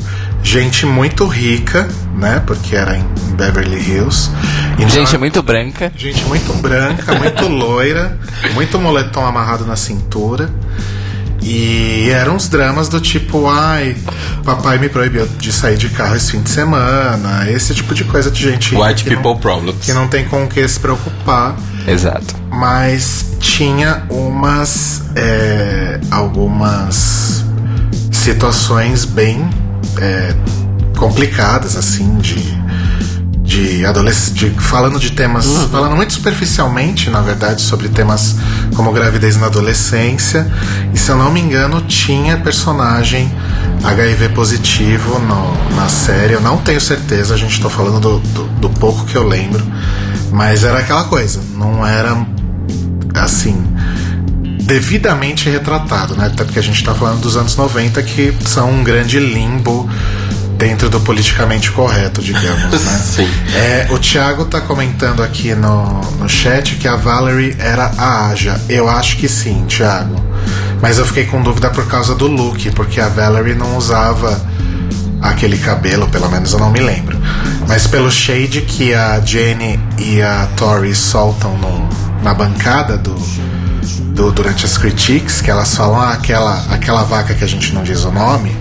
Speaker 3: gente muito rica, né? Porque era em Beverly Hills. Então,
Speaker 1: Gente muito branca.
Speaker 3: Gente muito branca, muito [laughs] loira, muito moletom amarrado na cintura. E eram uns dramas do tipo, ai, papai me proibiu de sair de carro esse fim de semana, esse tipo de coisa de gente
Speaker 4: White
Speaker 3: que
Speaker 4: people
Speaker 3: não,
Speaker 4: problems.
Speaker 3: que não tem com o que se preocupar.
Speaker 1: Exato.
Speaker 3: Mas tinha umas. é, algumas situações bem é, complicadas, assim, de. De adolescente, falando de temas, falando muito superficialmente, na verdade, sobre temas como gravidez na adolescência. E se eu não me engano, tinha personagem HIV positivo no- na série. Eu não tenho certeza, a gente tá falando do, do, do pouco que eu lembro. Mas era aquela coisa, não era assim devidamente retratado, né? Até porque a gente tá falando dos anos 90 que são um grande limbo dentro do politicamente correto, digamos, né? [laughs]
Speaker 4: Sim.
Speaker 3: É, o Thiago tá comentando aqui no, no chat que a Valerie era a Aja. Eu acho que sim, Thiago. Mas eu fiquei com dúvida por causa do look, porque a Valerie não usava aquele cabelo, pelo menos eu não me lembro. Mas pelo shade que a Jenny e a Tori soltam no- na bancada do, do- durante as critiques, que elas falam ah, aquela, aquela vaca que a gente não diz o nome,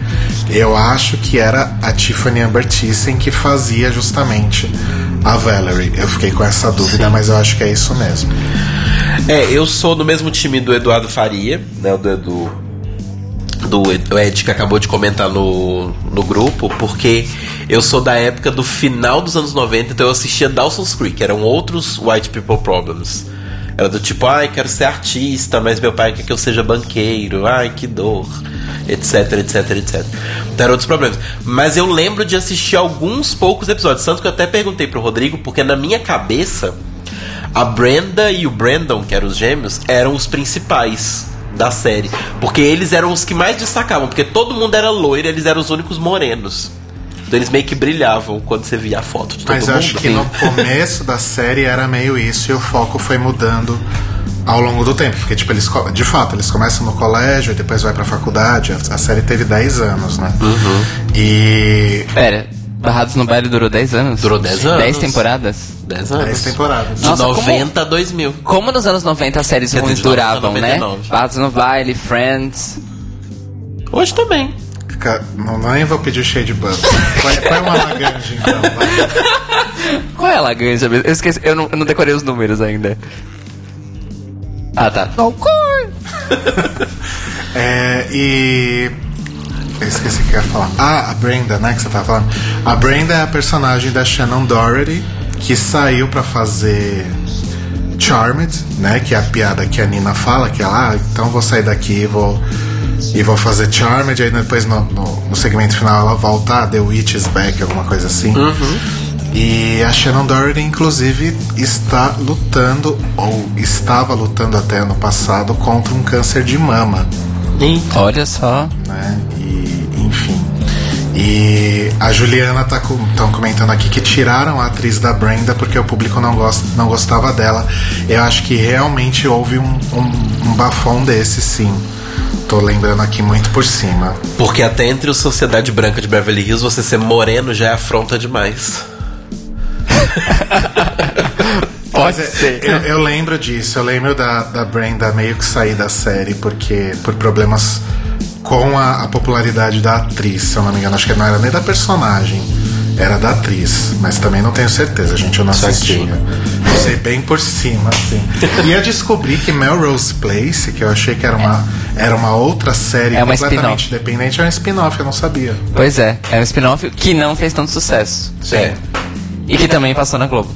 Speaker 3: eu acho que era a Tiffany Amber Thyssen que fazia justamente a Valerie. Eu fiquei com essa dúvida, mas eu acho que é isso mesmo.
Speaker 4: É, eu sou do mesmo time do Eduardo Faria, né? Do Edu. Do Ed que acabou de comentar no, no grupo, porque eu sou da época do final dos anos 90, então eu assistia Dawson's Creek, eram outros White People Problems. Era do tipo, ai, quero ser artista, mas meu pai quer que eu seja banqueiro, ai, que dor, etc, etc, etc. Então eram outros problemas. Mas eu lembro de assistir alguns poucos episódios, tanto que eu até perguntei pro Rodrigo, porque na minha cabeça A Brenda e o Brandon, que eram os gêmeos, eram os principais da série. Porque eles eram os que mais destacavam, porque todo mundo era loiro, eles eram os únicos morenos. Então eles meio que brilhavam quando você via a foto de todo
Speaker 3: Mas
Speaker 4: mundo.
Speaker 3: eu acho que no começo da série era meio isso e o foco foi mudando ao longo do tempo. Porque, tipo, eles, de fato, eles começam no colégio e depois vai pra faculdade. A, a série teve 10 anos, né?
Speaker 4: Uhum.
Speaker 3: E.
Speaker 1: Pera, Barrados no Baile durou 10 anos?
Speaker 4: Durou 10 anos.
Speaker 1: 10 temporadas?
Speaker 4: 10 anos.
Speaker 3: 10 temporadas.
Speaker 4: De
Speaker 1: Nossa,
Speaker 4: 90 a 2000.
Speaker 1: Como nos anos 90 as séries ruins
Speaker 4: de 90 a
Speaker 1: duravam, né?
Speaker 4: 99.
Speaker 1: Barrados no Baile, Friends.
Speaker 4: Hoje também.
Speaker 3: Não, nem vou pedir shade bump. Põe, põe uma Lagrange, então. vai. [laughs]
Speaker 1: Qual é a Laganja mesmo? Eu esqueci, eu não, eu não decorei os números ainda. Ah, tá. [laughs]
Speaker 3: É, e. Eu esqueci o que eu ia falar. Ah, a Brenda, né? Que você tava falando. A Brenda é a personagem da Shannon Doherty, que saiu pra fazer Charmed, né? Que é a piada que a Nina fala, que ela, ah, então vou sair daqui e vou. E vou fazer Charmed, aí depois no, no, no segmento final ela volta, ah, The Witch is Back, alguma coisa assim. E a Shannon Doherty, inclusive, está lutando, ou estava lutando até ano passado, contra um câncer de mama
Speaker 1: Olha só.
Speaker 3: né? E, enfim. E a Juliana tá com, tão comentando aqui que tiraram a atriz da Brenda porque o público não, gosta, não gostava dela. Eu acho que realmente houve um, um, um bafão desse, sim. Tô lembrando aqui muito por cima.
Speaker 4: Porque até entre o Sociedade Branca de Beverly Hills, você ser moreno já é afronta demais. [laughs]
Speaker 1: Pode
Speaker 3: Mas
Speaker 1: ser.
Speaker 3: Eu, eu lembro disso, eu lembro da, da Brenda meio que sair da série porque por problemas com a, a popularidade da atriz, se eu não me engano, acho que não era nem da personagem, era da atriz, mas também não tenho certeza, gente, eu não assistia.
Speaker 4: Certinho.
Speaker 3: Eu sei bem por cima, assim. E eu descobri que Melrose Place, que eu achei que era uma, era uma outra série
Speaker 1: É uma
Speaker 3: completamente independente, é um spin-off, eu não sabia.
Speaker 1: Pois é, é um spin-off que não fez tanto sucesso.
Speaker 4: É.
Speaker 1: E que também passou na Globo.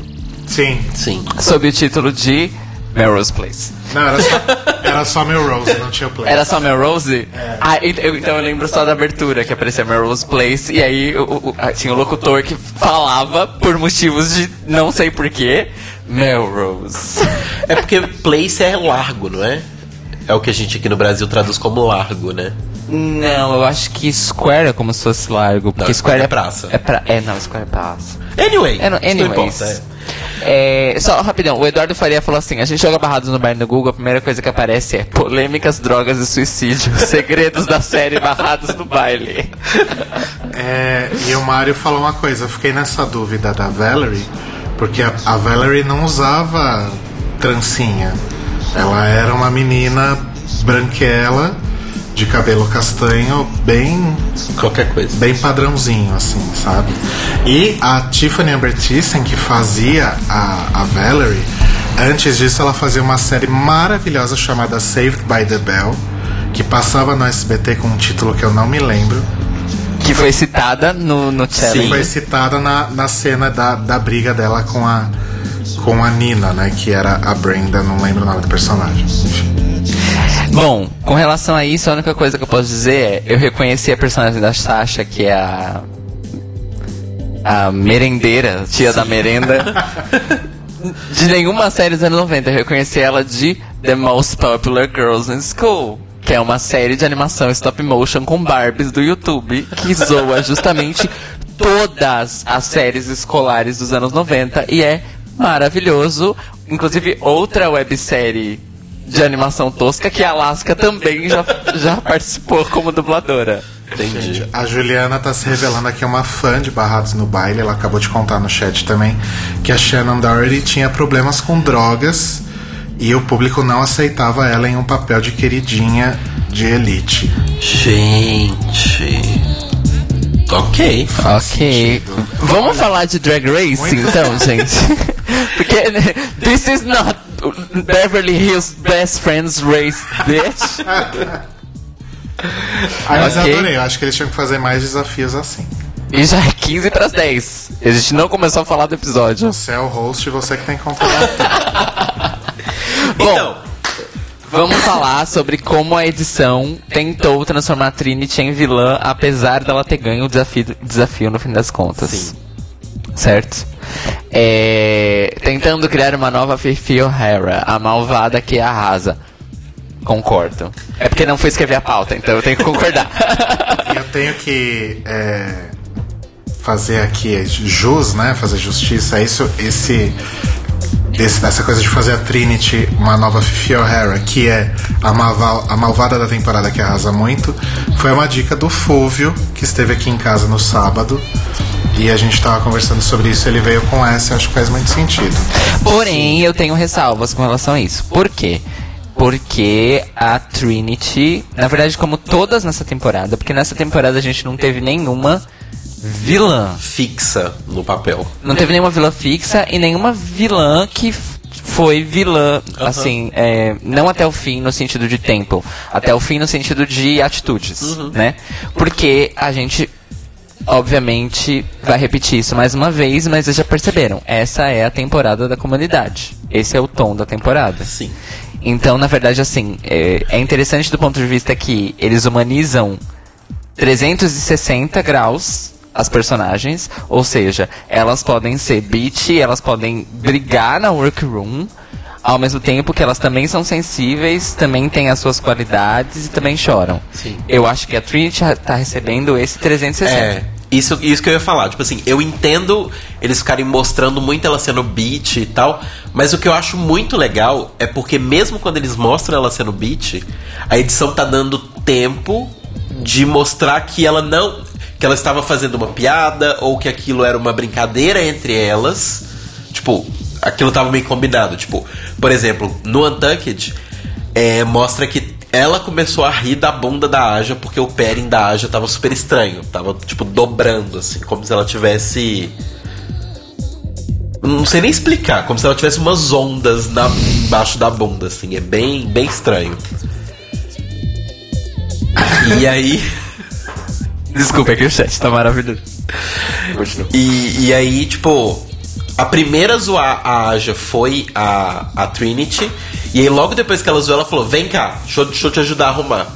Speaker 3: Sim.
Speaker 4: Sim.
Speaker 1: Sob o título de Melrose Place.
Speaker 3: Não, era só, era só Melrose, não tinha Place.
Speaker 1: Era só Melrose? Ah, ent- eu- então eu lembro só da abertura, que aparecia Melrose Place, e aí o- o- ah, tinha o locutor que falava, por motivos de não sei porquê, Melrose.
Speaker 4: É porque place é largo, não é? É o que a gente aqui no Brasil traduz como largo, né?
Speaker 1: Não, eu acho que Square é como se fosse largo, porque
Speaker 4: Não,
Speaker 1: Square
Speaker 4: é
Speaker 1: é
Speaker 4: praça.
Speaker 1: É, pra, é não, Square é praça.
Speaker 4: Anyway,
Speaker 1: É, não,
Speaker 4: isso não
Speaker 1: anyways.
Speaker 4: importa, é.
Speaker 1: É, só rapidão, o Eduardo Faria falou assim: a gente joga barrados no bar no Google, a primeira coisa que aparece é polêmicas, drogas e suicídio, [laughs] segredos da série Barrados no Baile. [laughs]
Speaker 3: É, e o Mário falou uma coisa, eu fiquei nessa dúvida da Valerie, porque a, a Valerie não usava trancinha. Ela era uma menina branquela, de cabelo castanho, bem
Speaker 4: Qualquer coisa.
Speaker 3: bem padrãozinho, assim, sabe? E a Tiffany Amber Thyssen, que fazia a, a Valerie, antes disso ela fazia uma série maravilhosa chamada Saved by the Bell, que passava no SBT com um título que eu não me lembro.
Speaker 1: Que foi citada no, no challenge.
Speaker 3: Foi citada na, na cena da, da briga dela com a, com a Nina, né? Que era a Brenda, não lembro o nome do personagem.
Speaker 1: Bom, com relação a isso, a única coisa que eu posso dizer é: eu reconheci a personagem da Sasha, que é a. a merendeira, tia da merenda. [laughs] de nenhuma série dos anos 90. Eu reconheci ela de The Most Popular Girls in School. Que é uma série de animação stop motion com Barbies do YouTube que zoa justamente todas as séries escolares dos anos 90 e é maravilhoso. Inclusive, outra websérie de animação tosca que a Alaska também já, já participou como dubladora.
Speaker 4: Entendi.
Speaker 3: A Juliana tá se revelando aqui uma fã de Barrados no Baile. Ela acabou de contar no chat também que a Shannon Doherty tinha problemas com drogas e o público não aceitava ela em um papel de queridinha de elite.
Speaker 4: Gente. Ok.
Speaker 1: Ok. Vamos falar de Drag Race então, [laughs] gente? Porque né, this is not Beverly Hills Best Friends Race, bitch.
Speaker 3: Ah, mas
Speaker 1: Ok.
Speaker 3: eu adorei. Eu acho que eles tinham que fazer mais desafios assim.
Speaker 1: E já é 15 para 10. A gente não começou a falar do episódio.
Speaker 3: Você é o host e você que tem que controlar tudo.
Speaker 1: Bom,
Speaker 4: Então,
Speaker 1: Vamos falar sobre como a edição tentou transformar a Trinity em vilã, apesar dela ter ganho o desafio, desafio no fim das contas.
Speaker 4: Sim.
Speaker 1: Certo? É, tentando criar uma nova Fifi O'Hara, a malvada que arrasa. Concordo. É porque não fui escrever a pauta, então eu tenho que concordar. [laughs]
Speaker 3: Eu tenho que é, fazer aqui jus, né? Fazer justiça a isso, esse, esse, essa coisa de fazer a Trinity uma nova Fifi O'Hara, que é a, malva, a malvada da temporada que arrasa muito, foi uma dica do Fúvio, que esteve aqui em casa no sábado. E a gente tava conversando sobre isso, ele veio com essa, acho que faz muito sentido.
Speaker 1: Porém, eu tenho ressalvas com relação a isso. Por quê? Porque a Trinity, na verdade, como todas nessa temporada, porque nessa temporada a gente não teve nenhuma vilã.
Speaker 4: Fixa no papel.
Speaker 1: Não teve nenhuma vilã fixa e nenhuma vilã que foi vilã, assim, é, não até o fim no sentido de tempo, até o fim no sentido de atitudes, né? Porque a gente, obviamente, vai repetir isso mais uma vez, mas vocês já perceberam, essa é a temporada da comunidade. Esse é o tom da temporada.
Speaker 4: Sim.
Speaker 1: Então, na verdade, assim, é, é interessante do ponto de vista que eles humanizam 360 graus as personagens, ou seja, elas podem ser bitch, elas podem brigar na workroom, ao mesmo tempo que elas também são sensíveis, também têm as suas qualidades e também choram.
Speaker 4: Sim.
Speaker 1: Eu acho que a Trinity tá recebendo esse 360.
Speaker 4: É. Isso, isso que eu ia falar, tipo assim, eu entendo eles ficarem mostrando muito ela sendo beat e tal, mas o que eu acho muito legal é porque mesmo quando eles mostram ela sendo beat, a edição tá dando tempo de mostrar que ela não. Que ela estava fazendo uma piada ou que aquilo era uma brincadeira entre elas. Tipo, aquilo tava meio combinado. Tipo, por exemplo, no Untucked, é, mostra que ela começou a rir da bunda da Aja porque o padding da Aja tava super estranho. Tava, tipo, dobrando, assim, como se ela tivesse. Não sei nem explicar, como se ela tivesse umas ondas na, embaixo da bunda, assim. É bem, bem estranho. [laughs] E aí.
Speaker 1: Desculpa, é que o chat tá maravilhoso. Continua.
Speaker 4: E, e aí, tipo, a primeira a zoar a Aja foi a, a Trinity. E aí, logo depois que ela zoou, ela falou: Vem cá, deixa eu, deixa eu te ajudar a arrumar.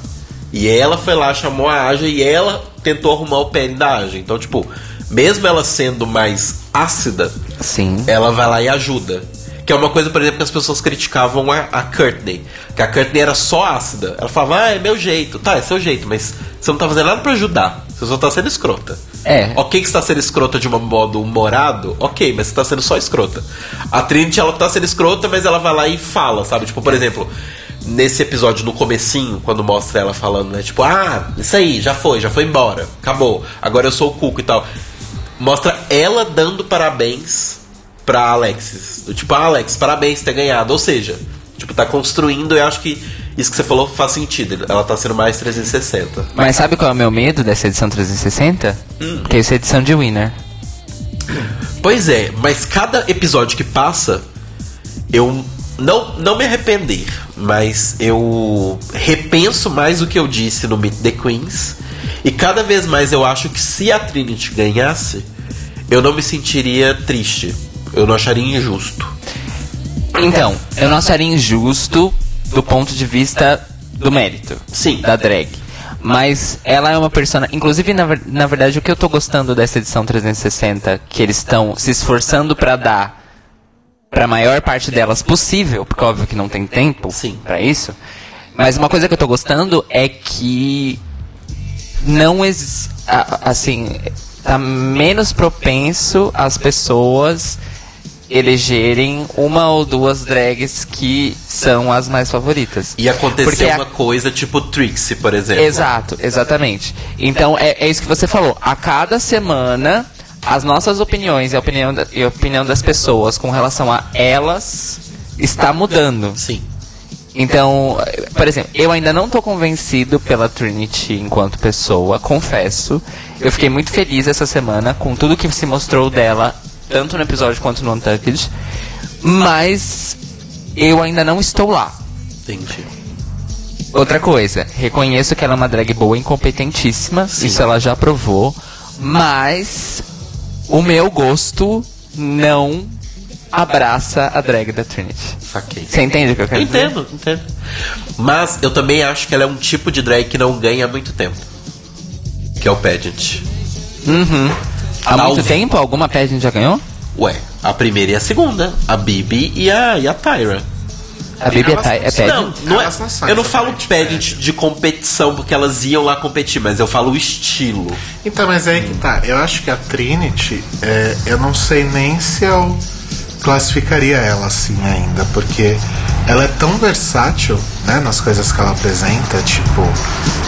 Speaker 4: E ela foi lá, chamou a Aja e ela tentou arrumar o pé da Aja. Então, tipo, mesmo ela sendo mais ácida,
Speaker 1: Sim.
Speaker 4: ela vai lá e ajuda. Que é uma coisa, por exemplo, que as pessoas criticavam a, a Courtney. Que a Courtney era só ácida. Ela falava, ah, é meu jeito. Tá, é seu jeito, mas você não tá fazendo nada pra ajudar. Você só tá sendo escrota.
Speaker 1: É.
Speaker 4: Ok que você tá sendo escrota de um modo humorado, ok, mas você tá sendo só escrota. A Trinity, ela tá sendo escrota, mas ela vai lá e fala, sabe? Tipo, por exemplo, nesse episódio, no comecinho, quando mostra ela falando, né? Tipo, ah, isso aí, já foi, já foi embora. Acabou. Agora eu sou o Cuco e tal. Mostra ela dando parabéns pra Alexis. Do tipo, ah, Alex, parabéns ter ganhado. Ou seja, tipo, tá construindo, eu acho que isso que você falou faz sentido. Ela tá sendo mais 360.
Speaker 1: Mas sabe qual é o meu medo dessa edição 360? Que é essa edição de Winner.
Speaker 4: Pois é, mas cada episódio que passa, eu não, não me arrepender, mas eu repenso mais o que eu disse no Meet the Queens. E cada vez mais eu acho que se a Trinity ganhasse, eu não me sentiria triste. Eu não acharia injusto.
Speaker 1: Então, eu não acharia injusto do ponto de vista do mérito.
Speaker 4: Sim.
Speaker 1: Da drag. Mas ela é uma personagem. Inclusive, na, na verdade, o que eu tô gostando dessa edição 360, que eles estão se esforçando pra dar pra maior parte delas possível, porque óbvio que não tem tempo pra isso. Mas uma coisa que eu tô gostando é que não ex a- assim tá menos propenso as pessoas elegerem uma ou duas drags que são as mais favoritas.
Speaker 4: E acontecer
Speaker 1: a-
Speaker 4: uma coisa tipo Trixie, por exemplo.
Speaker 1: Exato, exatamente. Então é, é isso que você falou. A cada semana, as nossas opiniões e a opinião, da- e a opinião das pessoas com relação a elas está mudando.
Speaker 4: Sim.
Speaker 1: Então, por exemplo, eu ainda não tô convencido pela Trinity enquanto pessoa, confesso. Eu fiquei muito feliz essa semana com tudo que se mostrou dela, tanto no episódio quanto no Untucked. Mas eu ainda não estou lá.
Speaker 4: Entendi.
Speaker 1: Outra coisa, reconheço que ela é uma drag boa e incompetentíssima,
Speaker 4: Sim.
Speaker 1: isso ela já provou, mas o meu gosto não abraça a drag da Trinity.
Speaker 4: Saquei.
Speaker 1: Você entende o que eu quero dizer?
Speaker 4: Entendo, entendo. Mas eu também acho que ela é um tipo de drag que não ganha muito tempo. Que é o pageant.
Speaker 1: Há
Speaker 4: Ao
Speaker 1: muito
Speaker 4: vi-
Speaker 1: tempo? Alguma pageant já ganhou?
Speaker 4: Ué, A primeira e a segunda. A Bibi e a, e a Tyra.
Speaker 1: A Bibi é, ta- é
Speaker 3: não-?
Speaker 4: Não, não é, eu não falo pageant
Speaker 3: pageant.
Speaker 4: de competição porque elas iam lá competir, mas eu falo o estilo.
Speaker 3: Então, mas é aí que tá. Eu acho que a Trinity, é, eu não sei nem se eu classificaria ela assim ainda, porque ela é tão versátil, né, nas coisas que ela apresenta, tipo,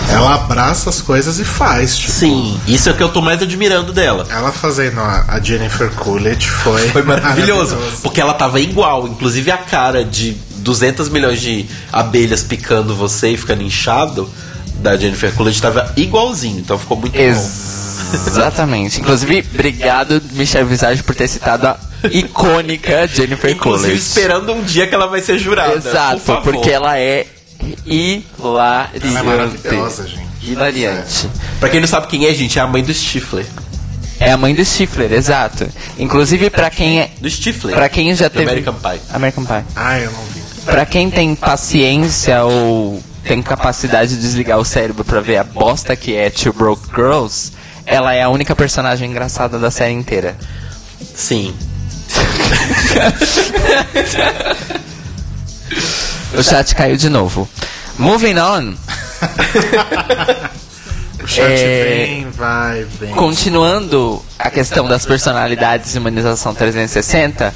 Speaker 3: ela abraça as coisas e faz, tipo.
Speaker 4: Sim, isso é o que eu tô mais admirando dela.
Speaker 3: Ela fazendo a, a Jennifer Coolidge foi,
Speaker 4: Foi maravilhoso, porque ela tava igual, inclusive a cara de 200 milhões de abelhas picando você e ficando inchado da Jennifer Coolidge tava igualzinho, então ficou muito bom.
Speaker 1: Exatamente. Inclusive, obrigado, Michelle Visage, por ter citado a icônica Jennifer
Speaker 4: Inclusive
Speaker 1: Coolidge.
Speaker 4: esperando um dia que ela vai ser jurada.
Speaker 1: Exato,
Speaker 4: por
Speaker 1: porque ela é hilariante.
Speaker 3: Ela é maravilhosa, gente.
Speaker 1: Hilariante.
Speaker 4: Pra quem não sabe quem é, gente, é a mãe do Stifler.
Speaker 1: É a mãe do Stifler, exato. Inclusive, pra quem é.
Speaker 4: Do Stifler.
Speaker 1: Pra quem já
Speaker 4: do
Speaker 1: teve.
Speaker 4: American Pie.
Speaker 1: American Pie.
Speaker 3: Ah, eu não vi.
Speaker 1: Pra quem tem paciência ou tem capacidade de desligar o cérebro pra ver a bosta que é Two Broke Girls, ela é a única personagem engraçada da série inteira.
Speaker 4: Sim.
Speaker 1: O chat caiu de novo. Moving on,
Speaker 3: O chat
Speaker 1: É,
Speaker 3: vem, vai, vem.
Speaker 1: continuando a questão das personalidades e humanização 360,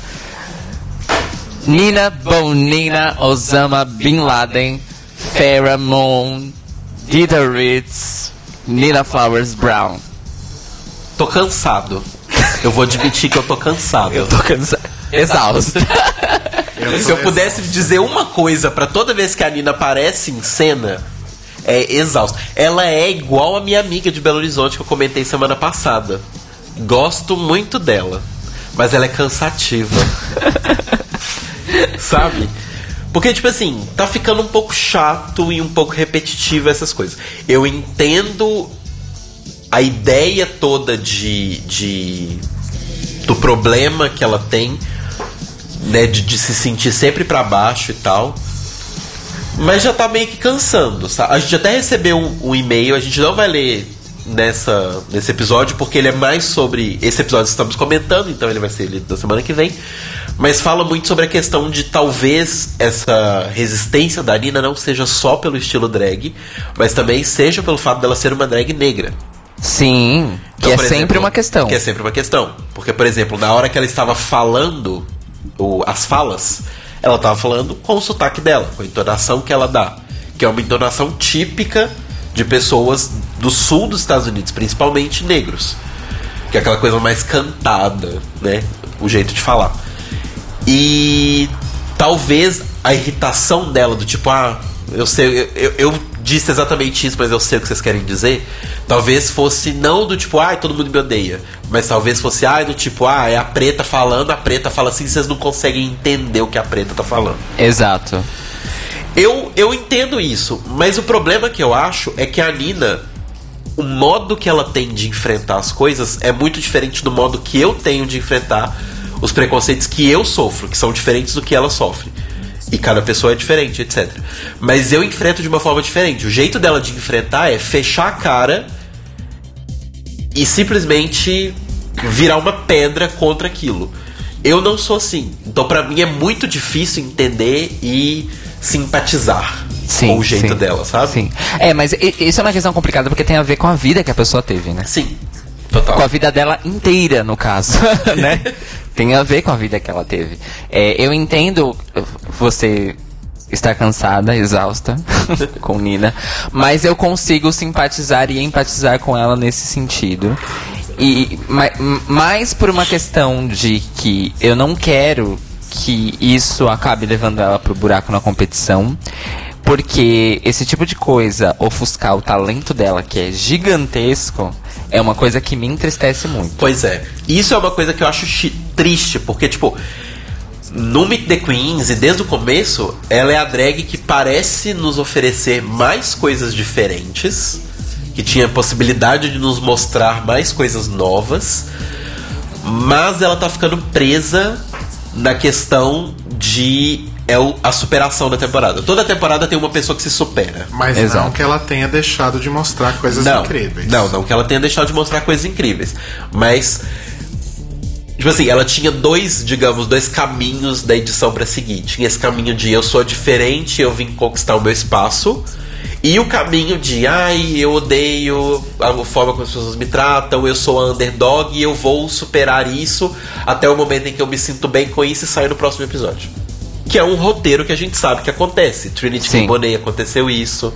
Speaker 1: Nina Bonina Osama Bin Laden, Farrah Moon, Dita Ritz, Nina Flowers Brown.
Speaker 4: Tô cansado. Eu vou admitir que eu tô cansado.
Speaker 1: Eu tô cansado. Exausto. [laughs]
Speaker 3: Eu
Speaker 4: Se eu pudesse dizer uma coisa pra toda vez que a Nina aparece em cena, é exausto. Ela é igual a minha amiga de Belo Horizonte que eu comentei semana passada. Gosto muito dela, mas ela é cansativa. [laughs] Sabe? Porque, tipo assim, tá ficando um pouco chato e um pouco repetitivo essas coisas. Eu entendo a ideia toda de, de do problema que ela tem, né, de, de se sentir sempre pra baixo e tal. Mas já tá meio que cansando, sabe? A gente até recebeu um, um e-mail, a gente não vai ler nessa, nesse episódio, porque ele é mais sobre. Esse episódio que estamos comentando, então ele vai ser lido na semana que vem. Mas fala muito sobre a questão de talvez essa resistência da Nina não seja só pelo estilo drag, mas também seja pelo fato dela ser uma drag negra.
Speaker 1: Sim, que
Speaker 4: Então,
Speaker 1: é
Speaker 4: por
Speaker 1: sempre
Speaker 4: exemplo,
Speaker 1: uma questão.
Speaker 4: Que é sempre uma questão. Porque, por exemplo, na hora que ela estava falando o- as falas, ela estava falando com o sotaque dela, com a entonação que ela dá. Que é uma entonação típica de pessoas do sul dos Estados Unidos, principalmente negros. Que é aquela coisa mais cantada, né? O jeito de falar. E talvez a irritação dela, do tipo, ah, eu sei, eu, eu- eu disse exatamente isso, mas eu sei o que vocês querem dizer. Talvez fosse não do tipo, ai, todo mundo me odeia. Mas talvez fosse, ai, do tipo, ah, é a preta falando, a preta fala assim, vocês não conseguem entender o que a preta tá falando.
Speaker 1: Exato.
Speaker 4: Eu, eu entendo isso, mas o problema que eu acho é que a Nina, o modo que ela tem de enfrentar as coisas é muito diferente do modo que eu tenho de enfrentar os preconceitos que eu sofro, que são diferentes do que ela sofre. E cada pessoa é diferente, etc. Mas eu enfrento de uma forma diferente. O jeito dela de enfrentar é fechar a cara e simplesmente virar uma pedra contra aquilo. Eu não sou assim. Então, pra mim, é muito difícil entender e simpatizar
Speaker 1: Sim,
Speaker 4: com o jeito
Speaker 1: sim.
Speaker 4: dela, sabe?
Speaker 1: Sim. É, mas isso é uma questão complicada porque tem a ver com a vida que a pessoa teve, né?
Speaker 4: Sim. Total.
Speaker 1: Com a vida dela inteira, no caso, [laughs] né? Tem a ver com a vida que ela teve. É, eu entendo você estar cansada, exausta [laughs] com Nina, mas eu consigo simpatizar e empatizar com ela nesse sentido. E ma- mais por uma questão de que eu não quero que isso acabe levando ela pro buraco na competição. Porque esse tipo de coisa, ofuscar o talento dela, que é gigantesco, é uma coisa que me entristece muito.
Speaker 4: Pois é. Isso é uma coisa que eu acho triste, porque, tipo, no Meet the Queens e desde o começo, ela é a drag que parece nos oferecer mais coisas diferentes, que tinha possibilidade de nos mostrar mais coisas novas, mas ela tá ficando presa na questão de é o- a superação da temporada. Toda temporada tem uma pessoa que se supera.
Speaker 3: Mas não
Speaker 1: Exato.
Speaker 3: que ela tenha deixado de mostrar coisas
Speaker 4: não,
Speaker 3: incríveis.
Speaker 4: Não, não que ela tenha deixado de mostrar coisas incríveis. Mas Tipo assim, ela tinha dois, digamos, dois caminhos da edição pra seguir. Tinha esse caminho de eu sou diferente, eu vim conquistar o meu espaço. E o caminho de, ai, eu odeio a forma como as pessoas me tratam, eu sou a underdog e eu vou superar isso até o momento em que eu me sinto bem com isso e saio no próximo episódio. Que é um roteiro que a gente sabe que acontece. Trinity
Speaker 1: Sim.
Speaker 4: Bonet aconteceu isso.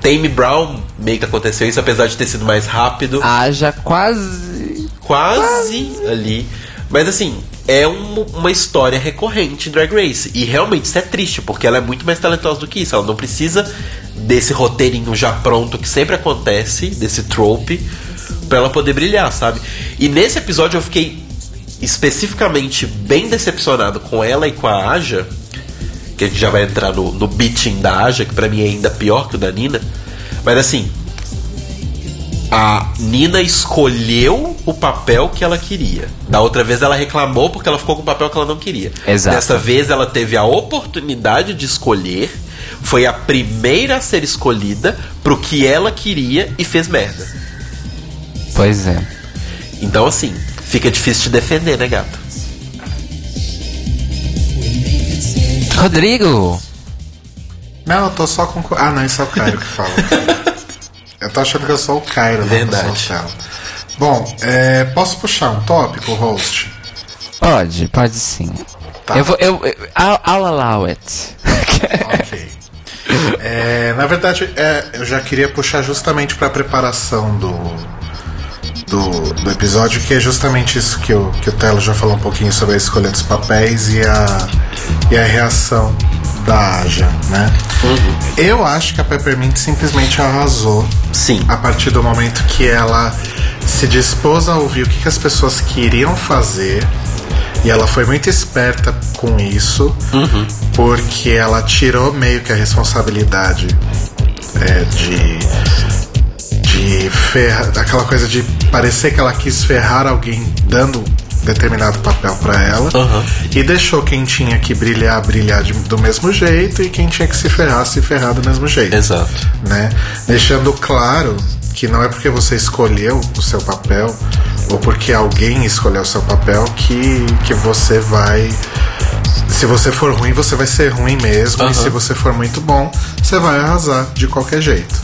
Speaker 4: Tame Brown meio que aconteceu isso, apesar de ter sido mais rápido
Speaker 1: Haja quase.
Speaker 4: quase ali. Mas assim, é um- uma história recorrente em Drag Race. E realmente isso é triste, porque ela é muito mais talentosa do que isso. Ela não precisa desse roteirinho já pronto que sempre acontece, desse trope, pra ela poder brilhar, sabe? E nesse episódio eu fiquei especificamente bem decepcionado com ela e com a Aja. Que a gente já vai entrar no, no beating da Aja, que pra mim é ainda pior que o da Nina. Mas assim, a Nina escolheu o papel que ela queria. Da outra vez ela reclamou porque ela ficou com o papel que ela não queria.
Speaker 1: Exato.
Speaker 4: Dessa vez ela teve a oportunidade de escolher, foi a primeira a ser escolhida pro que ela queria e fez merda.
Speaker 1: Pois é.
Speaker 4: Então assim, fica difícil de defender, né, gato?
Speaker 1: Rodrigo!
Speaker 3: Não, eu tô só com. Ah, não, isso é o Cairo que fala. [laughs] eu tô achando que eu sou o Cairo,
Speaker 4: Verdade.
Speaker 3: Bom, é, posso puxar um tópico, host?
Speaker 1: Pode, pode sim.
Speaker 3: Tá.
Speaker 1: Eu vou. Eu, eu, I'll, I'll allow it.
Speaker 3: Ok. É, na verdade, é, eu já queria puxar justamente para a preparação do, do, do episódio, que é justamente isso que o, que o Telo já falou um pouquinho sobre a escolha dos papéis e a, e a reação da Aja, né? Eu acho que a Peppermint simplesmente arrasou
Speaker 4: Sim.
Speaker 3: a partir do momento que ela se dispôs a ouvir o que, que as pessoas queriam fazer e ela foi muito esperta com isso porque ela tirou meio que a responsabilidade é, de de ferrar aquela coisa de parecer que ela quis ferrar alguém dando determinado papel pra ela
Speaker 4: Aham.
Speaker 3: e deixou quem tinha que brilhar brilhar de- do mesmo jeito e quem tinha que se ferrar se ferrar do mesmo jeito
Speaker 4: Exato.
Speaker 3: né? Deixando claro que não é porque você escolheu o seu papel ou porque alguém escolheu o seu papel que, que você vai. Se você for ruim, você vai ser ruim mesmo.
Speaker 4: Aham.
Speaker 3: E se você for muito bom, você vai arrasar de qualquer jeito.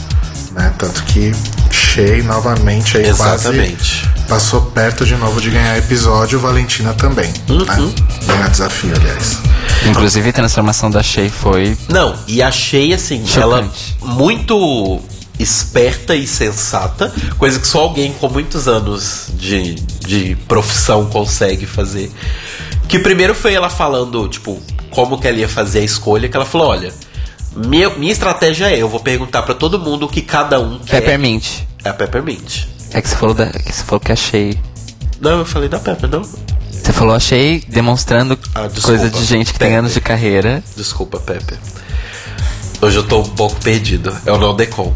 Speaker 3: Né? Tanto que Shea novamente aí
Speaker 4: Exatamente.
Speaker 3: quase passou perto de novo de ganhar episódio, Valentina também.
Speaker 4: Uhum.
Speaker 3: Né? Ganhar desafio, aliás.
Speaker 1: Inclusive a transformação da Shay foi.
Speaker 4: Não, e achei assim,
Speaker 1: Chocante.
Speaker 4: ela muito esperta e sensata, coisa que só alguém com muitos anos de, de profissão consegue fazer. Que primeiro foi ela falando, tipo, como que ela ia fazer a escolha, que ela falou, olha, minha, minha estratégia é, eu vou perguntar pra todo mundo o que cada um quer.
Speaker 1: Peppermint.
Speaker 4: É a Peppermint.
Speaker 1: É que você falou, da, que você falou que achei.
Speaker 4: Não, eu falei da Pepper, não?
Speaker 1: Você falou achei demonstrando
Speaker 4: Ah, desculpa.
Speaker 1: coisa de gente que tem
Speaker 4: Pepper.
Speaker 1: anos de carreira.
Speaker 4: Desculpa, Pepe. Hoje eu tô um pouco perdido. É o não decom.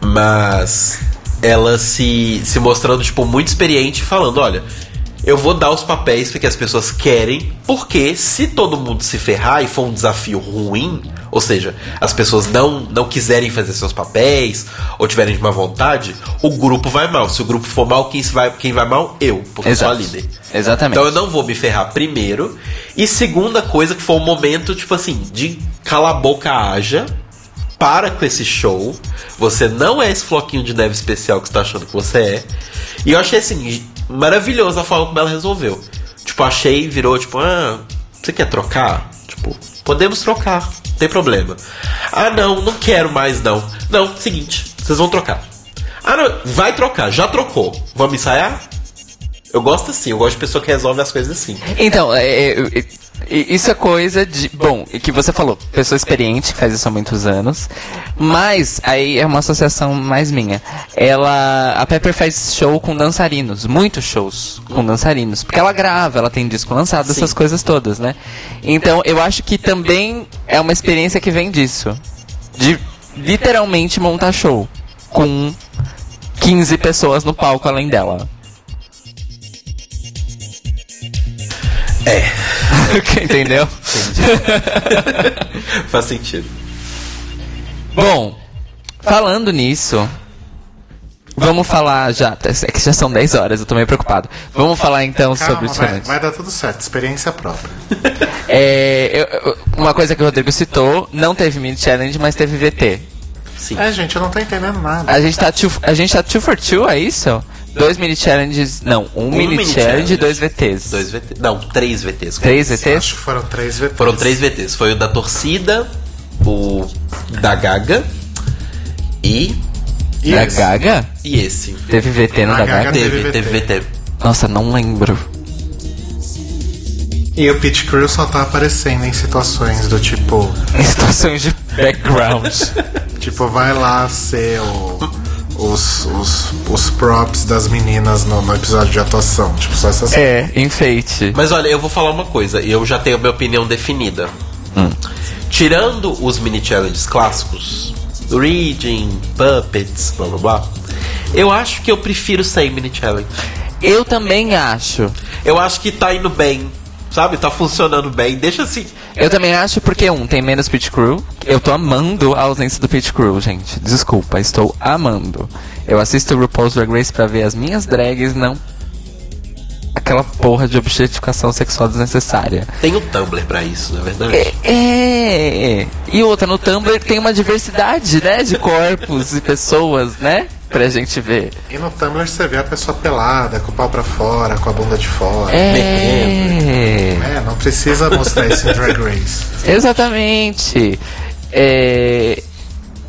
Speaker 4: Mas ela se, se mostrando, tipo, muito experiente, falando: olha, eu vou dar os papéis porque as pessoas querem, porque se todo mundo se ferrar e for um desafio ruim, ou seja, as pessoas não, não quiserem fazer seus papéis ou tiverem de má vontade, o grupo vai mal. Se o grupo for mal, quem vai, quem vai mal? Eu, porque sou a
Speaker 1: Exato.
Speaker 4: líder.
Speaker 1: Exatamente.
Speaker 4: Então eu não vou me ferrar primeiro. E segunda coisa, que foi um momento, tipo assim, de cala a boca haja. Para com esse show. Você não é esse floquinho de neve especial que você tá achando que você é. E eu achei assim, maravilhoso a forma como ela resolveu. Tipo, achei, virou, tipo, ah, você quer trocar? Tipo, podemos trocar, tem problema. Ah, não, não quero mais não. Não, seguinte, vocês vão trocar. Ah, não, vai trocar, já trocou. Vamos ensaiar? Eu gosto assim, eu gosto de pessoa que resolve as coisas assim.
Speaker 1: Então, é, é, é, isso é coisa de. Bom, e que você falou, pessoa experiente, que faz isso há muitos anos. Mas, aí é uma associação mais minha. Ela. A Pepper faz show com dançarinos, muitos shows com dançarinos. Porque ela grava, ela tem disco lançado, essas coisas todas, né? Então, eu acho que também é uma experiência que vem disso. De literalmente montar show. Com 15 pessoas no palco além dela.
Speaker 4: É, [laughs]
Speaker 1: Entendeu?
Speaker 4: faz sentido.
Speaker 1: Bom, falando nisso, Vamos falar já. É que já são 10 horas, eu tô meio preocupado. Vamos falar então sobre
Speaker 3: Calma,
Speaker 1: o
Speaker 3: vai,
Speaker 1: challenge.
Speaker 3: vai dar tudo certo. Experiência própria.
Speaker 1: É, eu- uma coisa que o Rodrigo citou, não teve mini challenge, mas teve VT.
Speaker 4: Sim.
Speaker 3: É, gente, eu não tô entendendo nada.
Speaker 1: A gente tá two, a gente tá two for two, é isso? Dois mini challenges, não, um, mini,
Speaker 4: mini
Speaker 1: challenge e dois VTs.
Speaker 4: Dois VT. Não, três VTs.
Speaker 1: Três VTs?
Speaker 3: Acho que foram três VTs.
Speaker 4: Foram três VTs. Foi o da torcida, o da Gaga e.
Speaker 3: E
Speaker 1: Da
Speaker 3: esse?
Speaker 1: Gaga?
Speaker 4: E esse.
Speaker 1: Teve VT no da
Speaker 3: Gaga
Speaker 1: Gaga?
Speaker 3: teve
Speaker 4: Teve, teve VT.
Speaker 1: Nossa, não lembro.
Speaker 3: E o Pit Crew só tá aparecendo em situações do tipo. [laughs]
Speaker 1: Em situações de background. [laughs]
Speaker 3: Tipo, vai lá ser o, [laughs] os, os, os props das meninas no, no episódio de atuação. Tipo, só essas
Speaker 1: é, enfeite.
Speaker 4: Mas olha, eu vou falar uma coisa, e eu já tenho a minha opinião definida. Tirando os mini challenges clássicos, reading, puppets, blá blá blá, eu acho que eu prefiro sem mini challenge.
Speaker 1: Eu também acho.
Speaker 4: Eu acho que tá indo bem, sabe? Tá funcionando bem. Deixa assim.
Speaker 1: Eu também acho porque, um, tem menos pit crew. Eu tô amando a ausência do pit crew, gente. Desculpa, estou amando. Eu assisto o RuPaul's Drag Race pra ver as minhas drags, não aquela porra de objetificação sexual desnecessária.
Speaker 4: Tem o Tumblr pra isso, não é verdade?
Speaker 1: É, é. E outra, no Tumblr tem uma diversidade, né? De corpos e pessoas, né? [laughs] Pra gente ver.
Speaker 3: E no Tumblr você vê a pessoa pelada, com o pau pra fora, com a bunda de fora.
Speaker 1: É.
Speaker 3: É, não precisa mostrar isso em Drag Race. [laughs]
Speaker 1: Exatamente. É...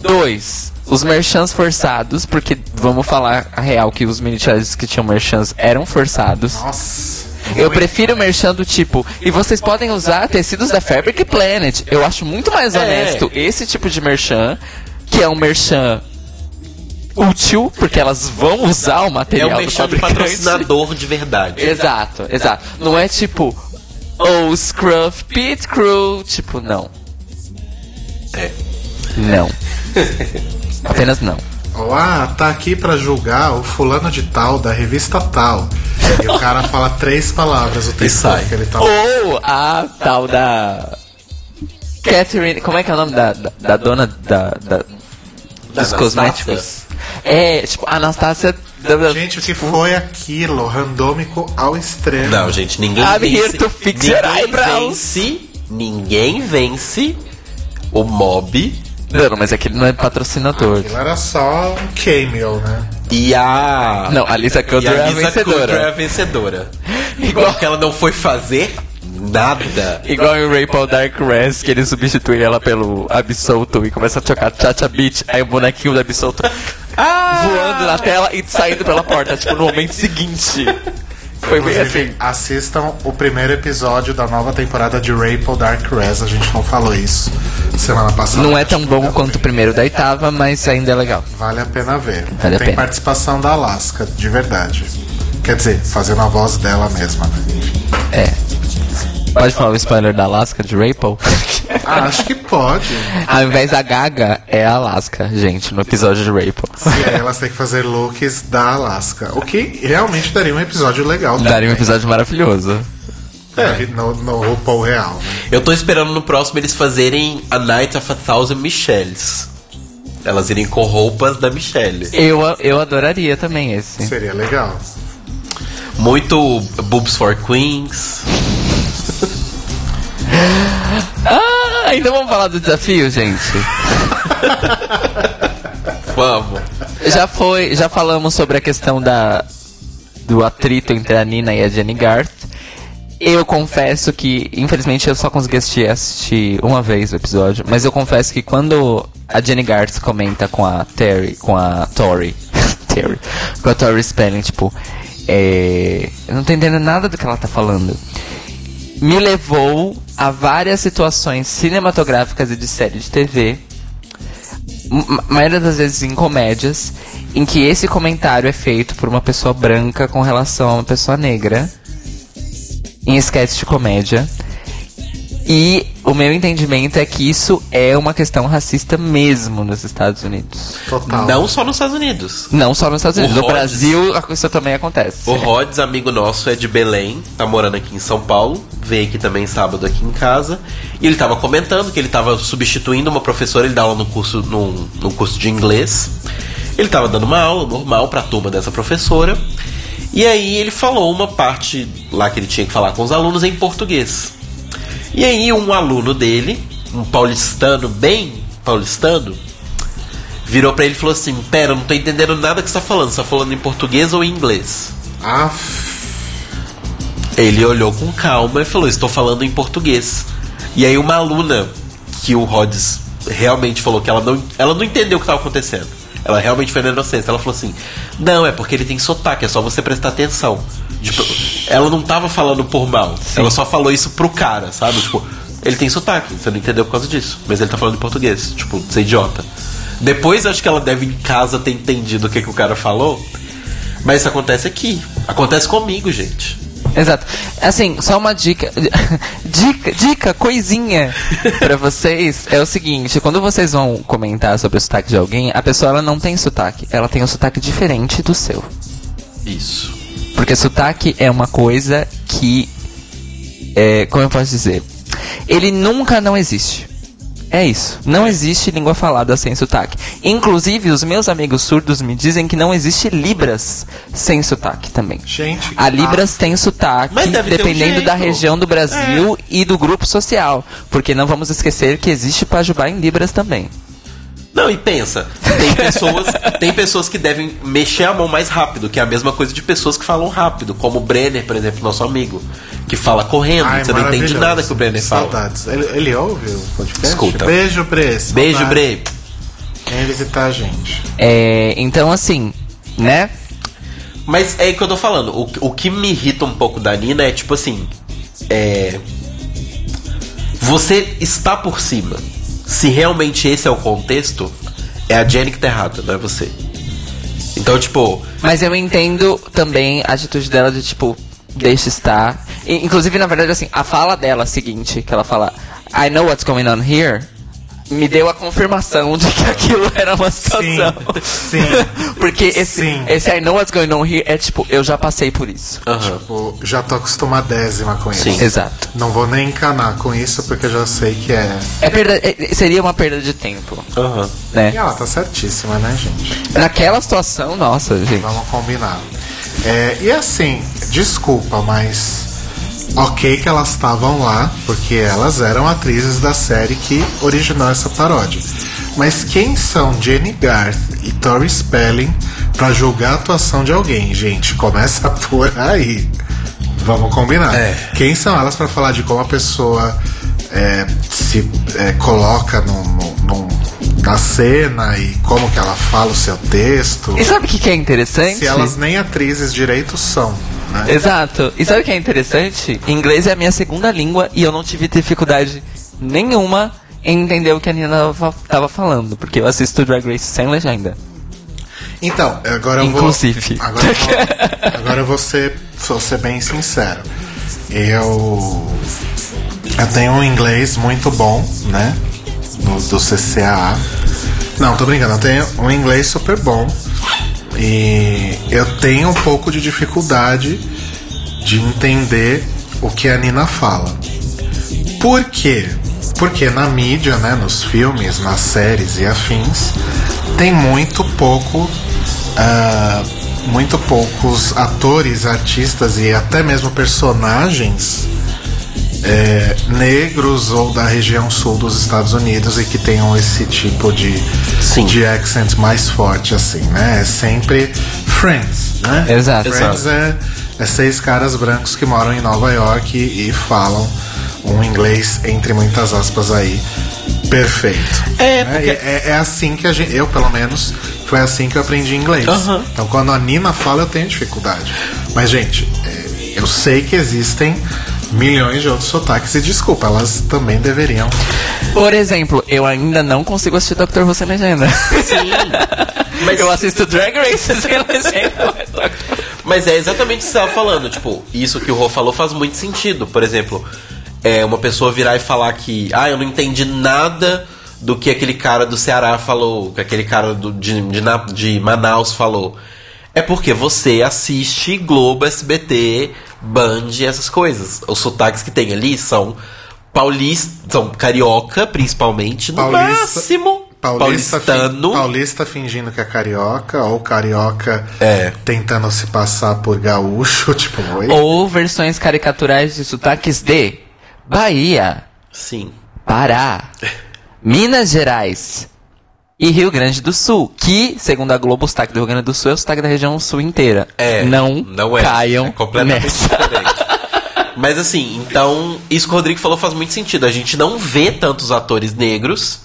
Speaker 1: Dois. Os merchants forçados, porque vamos falar a real que os mini challenges que tinham merchants eram forçados.
Speaker 3: Nossa.
Speaker 1: Eu prefiro merchan do tipo, e vocês podem usar tecidos da Fabric Planet. Eu acho muito mais
Speaker 4: É.
Speaker 1: honesto esse tipo de merchan, que é um merchan útil, porque elas vão usar o
Speaker 4: É
Speaker 1: material
Speaker 4: um
Speaker 1: do
Speaker 4: mexão de
Speaker 1: fabricante.
Speaker 4: patrocinador de verdade.
Speaker 1: Exato, exato. Não é tipo, oh, Scruff Pit Crew. Tipo, não.
Speaker 4: É.
Speaker 1: Não. [laughs] Apenas não.
Speaker 3: Ah, tá aqui pra julgar o fulano de tal da revista tal. E o cara fala três palavras o tempo que ele tá.
Speaker 1: Ou a tal da. Catherine. Como é que é o nome da, da, da dona da, da- dos cosméticos? É, tipo, Anastácia. da- da-
Speaker 3: Gente, o que foi aquilo? Randômico ao extremo.
Speaker 4: Não, gente, ninguém
Speaker 1: I'm
Speaker 4: vence.
Speaker 1: here to fix your
Speaker 4: ninguém
Speaker 1: eyebrows.
Speaker 4: vence. Ninguém vence o mob
Speaker 1: Não, mas aquele não é patrocinador.
Speaker 3: Aquilo era só um cameo, né?
Speaker 4: e a.
Speaker 1: Não, a Lisa Kudrow é a
Speaker 4: Lisa
Speaker 1: vencedora.
Speaker 4: É a vencedora.
Speaker 1: Igual-
Speaker 4: Porque ela não foi fazer nada.
Speaker 1: Igual em Rainbow Dark Res, que ele substitui ela pelo Absolto e começa a tocar Chacha Beat, aí o bonequinho do Absolto voando na tela e saindo pela porta, tipo, no momento seguinte. Foi bem assim.
Speaker 3: assistam o primeiro episódio da nova temporada de Rainbow Dark Res. A gente não falou isso semana passada.
Speaker 1: Não é tão bom quanto o primeiro da oitava, mas ainda é legal.
Speaker 3: Vale a pena ver.
Speaker 1: Vale
Speaker 3: Tem
Speaker 1: pena.
Speaker 3: participação da Alaska, de verdade. Quer dizer, fazendo a voz dela mesma, né?
Speaker 1: É. Pode falar o spoiler da Alaska de Rapel?
Speaker 3: Ah, acho que pode.
Speaker 1: Ao invés da Gaga, é a Alaska, gente, no episódio de Rapel.
Speaker 3: E aí elas têm que fazer looks da Alaska. O que realmente daria um episódio legal.
Speaker 1: Daria um episódio maravilhoso.
Speaker 3: É, no, no RuPaul real. né?
Speaker 4: Eu tô esperando no próximo eles fazerem A Night of a Thousand Michelles. Elas irem com roupas da Michelle.
Speaker 1: Eu, eu adoraria também esse.
Speaker 3: Seria legal.
Speaker 4: Muito Boobs for Queens. [laughs]
Speaker 1: Ah, [laughs] então vamos falar do desafio, gente. [laughs]
Speaker 4: Vamos.
Speaker 1: Já foi, já falamos sobre a questão da do atrito entre a Nina e a Jenny Garth. Eu confesso que, infelizmente, eu só consegui assistir, assistir uma vez o episódio, mas eu confesso que quando a Jenny Garth comenta com a Terry, com a Tori, [laughs] Terry, com a Tori Spelling, tipo, é, eu não tô entendendo nada do que ela tá falando. Me levou a várias situações cinematográficas e de série de TV maioria das vezes em comédias, em que esse comentário é feito por uma pessoa branca com relação a uma pessoa negra, em sketch de comédia. E o meu entendimento é que isso é uma questão racista mesmo nos Estados Unidos.
Speaker 3: Total.
Speaker 4: Não só nos Estados Unidos.
Speaker 1: Não só nos Estados
Speaker 4: O
Speaker 1: Unidos, no
Speaker 4: Rhodes-
Speaker 1: Brasil a- isso também acontece.
Speaker 4: O Rods, amigo nosso, é de Belém, tá morando aqui em São Paulo, veio aqui também sábado aqui em casa. E ele tava comentando que ele tava substituindo uma professora, ele dá aula no curso, num, num curso de inglês. Ele tava dando uma aula normal pra turma dessa professora. E aí ele falou uma parte lá que ele tinha que falar com os alunos em português. E aí um aluno dele, um paulistano bem paulistano, virou pra ele e falou assim: "Pera, eu não tô entendendo nada que você tá falando. Você tá falando em português ou em inglês?"
Speaker 3: Ah,
Speaker 4: Ele olhou com calma e falou: Estou falando em português. E aí, uma aluna que o Rhodes realmente falou que ela não, ela não entendeu o que estava acontecendo. Ela realmente foi na inocência. Ela falou assim: Não, é porque ele tem sotaque, é só você prestar atenção. Tipo, ela não tava falando por mal. Ela só falou isso pro cara, sabe? Tipo, ele tem sotaque, você não entendeu por causa disso. Mas ele tá falando em português. Tipo, você é idiota. Depois acho que ela deve em casa ter entendido o que, que o cara falou. Mas isso acontece aqui. Acontece comigo, gente.
Speaker 1: Exato. Assim, só uma dica. [laughs] Dica, dica, coisinha pra vocês é o seguinte: quando vocês vão comentar sobre o sotaque de alguém, a pessoa ela não tem sotaque. Ela tem um sotaque diferente do seu.
Speaker 4: Isso.
Speaker 1: Porque sotaque é uma coisa que. É, como eu posso dizer? Ele nunca não existe. É isso. Não existe língua falada sem sotaque. Inclusive, os meus amigos surdos me dizem que não existe Libras sem sotaque também.
Speaker 3: gente.
Speaker 1: A Libras tem sotaque,
Speaker 4: ter um
Speaker 1: dependendo da região do Brasil e do grupo social. Porque não vamos esquecer que existe Pajubá em Libras também.
Speaker 4: Não, e pensa, tem pessoas, tem pessoas que devem mexer a mão mais rápido, que é a mesma coisa de pessoas que falam rápido, como o Brenner, por exemplo, nosso amigo, que fala correndo,
Speaker 3: Ai,
Speaker 4: você não entende nada que o Brenner fala.
Speaker 3: Saudades. Ele, ele ouve o podcast?
Speaker 4: Escuta.
Speaker 3: Beijo, Bre.
Speaker 4: Beijo. Bre.
Speaker 3: Vem visitar a gente.
Speaker 1: É, então, assim, né?
Speaker 4: Mas é o que eu tô falando. O, o que me irrita um pouco da Nina é tipo assim. É. Você está por cima. Se realmente esse é o contexto, é a Jenny que tá errada, não é você. Então, tipo.
Speaker 1: Mas eu entendo também a atitude dela de tipo, deixa estar. Inclusive, na verdade, assim, a fala dela é seguinte, que ela fala, I know what's going on here, me deu a confirmação de que aquilo era uma situação.
Speaker 3: sim. [laughs]
Speaker 1: Porque esse,
Speaker 3: Sim.
Speaker 1: esse I know what's going on here é tipo, eu já passei por isso.
Speaker 4: Aham.
Speaker 3: Tipo, já tô acostumadésima com isso.
Speaker 4: Sim.
Speaker 1: Exato.
Speaker 3: Não vou nem encanar com isso porque eu já sei que é.
Speaker 1: É perda, é- seria uma perda de tempo,
Speaker 4: Aham.
Speaker 3: E
Speaker 1: né?
Speaker 3: ela tá certíssima, né, gente?
Speaker 1: Naquela situação, nossa, gente.
Speaker 3: Vamos combinar. É, e assim, desculpa, mas. Ok que elas estavam lá, porque elas eram atrizes da série que originou essa paródia. Mas quem são Jenny Garth e Tori Spelling pra julgar a atuação de alguém, gente? Começa [laughs] por aí. Vamos combinar.
Speaker 4: É.
Speaker 3: Quem são elas pra falar de como a pessoa é, se é, coloca no- no- no- na cena e como que ela fala o seu texto?
Speaker 1: E sabe o que, que é interessante?
Speaker 3: Se elas nem atrizes direito são, né? [laughs]
Speaker 1: Exato. E sabe o que é interessante? Inglês é a minha segunda língua e eu não tive dificuldade nenhuma em entender o que a Nina tava- tava falando, porque eu assisto Drag Race sem legenda.
Speaker 3: Então, agora eu
Speaker 1: Inclusive.
Speaker 3: vou. Agora eu vou, [laughs] agora eu vou ser, vou ser bem sincero. Eu. Eu tenho um inglês muito bom, né? Do, do CCAA. Não, tô brincando, eu tenho um inglês super bom. E eu tenho um pouco de dificuldade de entender o que a Nina fala. Por quê? Porque na mídia, né, nos filmes, nas séries e afins, tem muito pouco, ah, muito poucos atores, artistas e até mesmo personagens é, negros ou da região sul dos Estados Unidos e que tenham esse tipo de,
Speaker 4: Sim.
Speaker 3: de accent mais forte, assim, né? É sempre Friends, né?
Speaker 1: Exato.
Speaker 3: Friends é, é seis caras brancos que moram em Nova York e, e falam um inglês, entre muitas aspas aí, perfeito.
Speaker 4: É,
Speaker 3: né?
Speaker 4: porque-
Speaker 3: E é, é assim que a gente, eu pelo menos, foi assim que eu aprendi inglês.
Speaker 4: Aham.
Speaker 3: Então quando a Nina fala, eu tenho dificuldade. Mas, gente, é, eu sei que existem milhões de outros sotaques e desculpa, elas também deveriam.
Speaker 1: Por exemplo, eu ainda não consigo assistir Dr. Who sem legenda.
Speaker 4: Sim. [laughs] Mas-
Speaker 1: eu assisto Drag Race [laughs] sem legenda. mas. Who-
Speaker 4: Mas é exatamente o que você estava falando. Tipo, isso que o Rô falou faz muito sentido. Por exemplo, é uma pessoa virar e falar que, ah, eu não entendi nada do que aquele cara do Ceará falou, que aquele cara do, de, de, de Manaus falou. É porque você assiste Globo, SBT, Band e essas coisas. Os sotaques que tem ali são paulistas, são carioca, principalmente, no
Speaker 3: Paulista.
Speaker 4: máximo.
Speaker 3: Paulista,
Speaker 4: paulistano.
Speaker 3: fin- paulista fingindo que é carioca, ou carioca
Speaker 4: É.
Speaker 3: tentando se passar por gaúcho, [laughs] tipo, oi.
Speaker 1: Ou versões caricaturais de sotaques de Bahia,
Speaker 4: Sim.
Speaker 1: Pará, [laughs] Minas Gerais e Rio Grande do Sul. Que, segundo a Globo, o sotaque do Rio Grande do Sul é o sotaque da região sul inteira.
Speaker 4: É.
Speaker 1: Não,
Speaker 4: não é.
Speaker 1: caiam
Speaker 4: é completamente
Speaker 1: nessa.
Speaker 4: diferente. Mas assim, então, isso que o Rodrigo falou faz muito sentido. A gente não vê tantos atores negros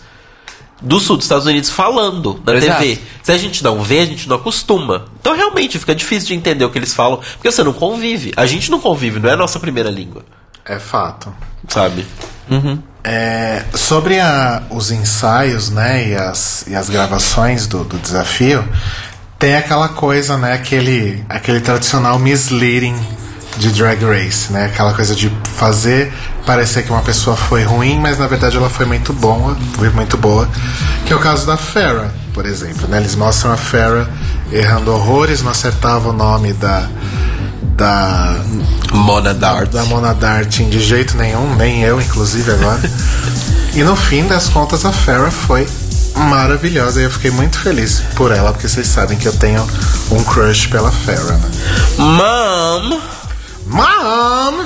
Speaker 4: do sul dos Estados Unidos falando na
Speaker 1: Exato.
Speaker 4: TV. Se a gente não vê, a gente não acostuma. Então realmente fica difícil de entender o que eles falam, porque você não convive. A gente não convive, não é a nossa primeira língua,
Speaker 3: É fato.
Speaker 4: sabe?
Speaker 3: É, sobre a- os ensaios, né, e as, e as gravações do, do desafio, tem aquela coisa, né, aquele, aquele tradicional misleading de Drag Race, né, aquela coisa de fazer parecer que uma pessoa foi ruim, mas na verdade ela foi muito boa, foi muito boa, que é o caso da Farrah, por exemplo, né, eles mostram a Farrah errando horrores, não acertava o nome da da
Speaker 4: Mona Dart.
Speaker 3: da Mona de jeito nenhum, nem eu, inclusive, agora. e no fim das contas, a Farrah foi maravilhosa e eu fiquei muito feliz por ela, porque vocês sabem que eu tenho um crush pela Farrah, né?
Speaker 4: Mom!
Speaker 3: Mom!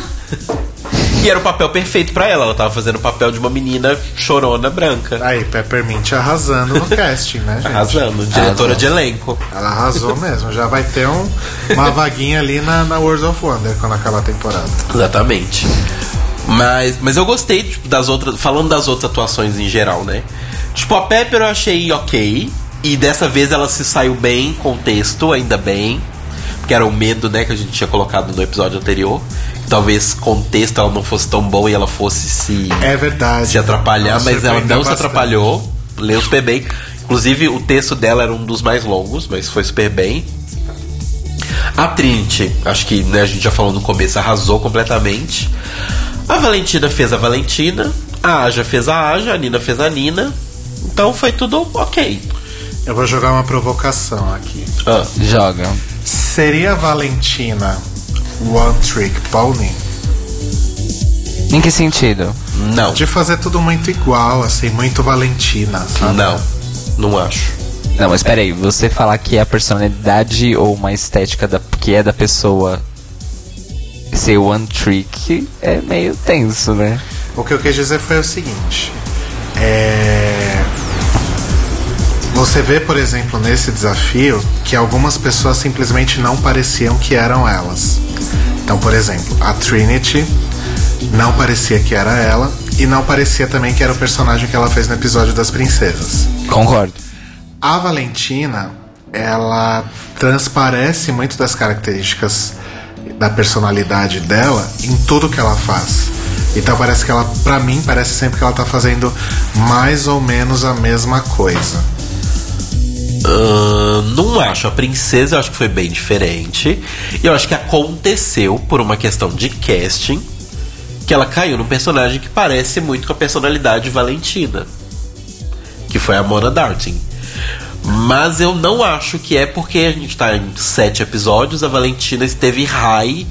Speaker 4: E era o papel perfeito pra ela. Ela tava fazendo o papel de uma menina chorona branca.
Speaker 3: Aí, Peppermint arrasando no casting, né, gente?
Speaker 4: Arrasando. Diretora
Speaker 1: Arrasou.
Speaker 4: de elenco.
Speaker 3: Ela arrasou mesmo. Já vai ter um, uma vaguinha ali na, na World of Wonder quando acabar a temporada.
Speaker 4: Exatamente. Mas, mas eu gostei tipo, das outras. Falando das outras atuações em geral, né? Tipo, a Pepper eu achei ok. E dessa vez ela se saiu bem com o texto, ainda bem. Porque era o medo, né, que a gente tinha colocado no episódio anterior. Talvez com o texto ela não fosse tão boa e ela fosse se,
Speaker 3: É verdade.
Speaker 4: se atrapalhar, mas ela não se
Speaker 3: bastante.
Speaker 4: atrapalhou. Leu super bem. Inclusive, o texto dela era um dos mais longos, mas foi super bem. A Trinity, acho que né, a gente já falou no começo, arrasou completamente. A Valentina fez a Valentina, a Aja fez a Aja, a Nina fez a Nina. Então foi tudo ok.
Speaker 3: Eu vou jogar uma provocação aqui.
Speaker 4: Ah,
Speaker 1: Joga.
Speaker 3: Seria a Valentina One Trick Pony?
Speaker 1: Em que sentido?
Speaker 4: não,
Speaker 3: De fazer tudo muito igual, assim, muito Valentina, sabe?
Speaker 4: não, não acho.
Speaker 1: Não, mas peraí, você falar que é a personalidade ou uma estética da, que é da pessoa ser one trick é meio tenso, né?
Speaker 3: O que eu quis dizer foi o seguinte. É... Você vê, por exemplo, nesse desafio que algumas pessoas simplesmente não pareciam que eram elas. Então, por exemplo, a Trinity não parecia que era ela e não parecia também que era o personagem que ela fez no episódio das princesas.
Speaker 1: Concordo.
Speaker 3: A Valentina, ela transparece muito das características da personalidade dela em tudo que ela faz. Então parece que ela, pra mim, parece sempre que ela tá fazendo mais ou menos a mesma coisa.
Speaker 4: Não acho. A princesa eu acho que foi bem diferente. E eu acho que aconteceu por uma questão de casting que ela caiu num personagem que parece muito com a personalidade de Valentina. Que foi a Mona Dartin. Mas eu não acho que é porque a gente tá em sete episódios, a Valentina esteve high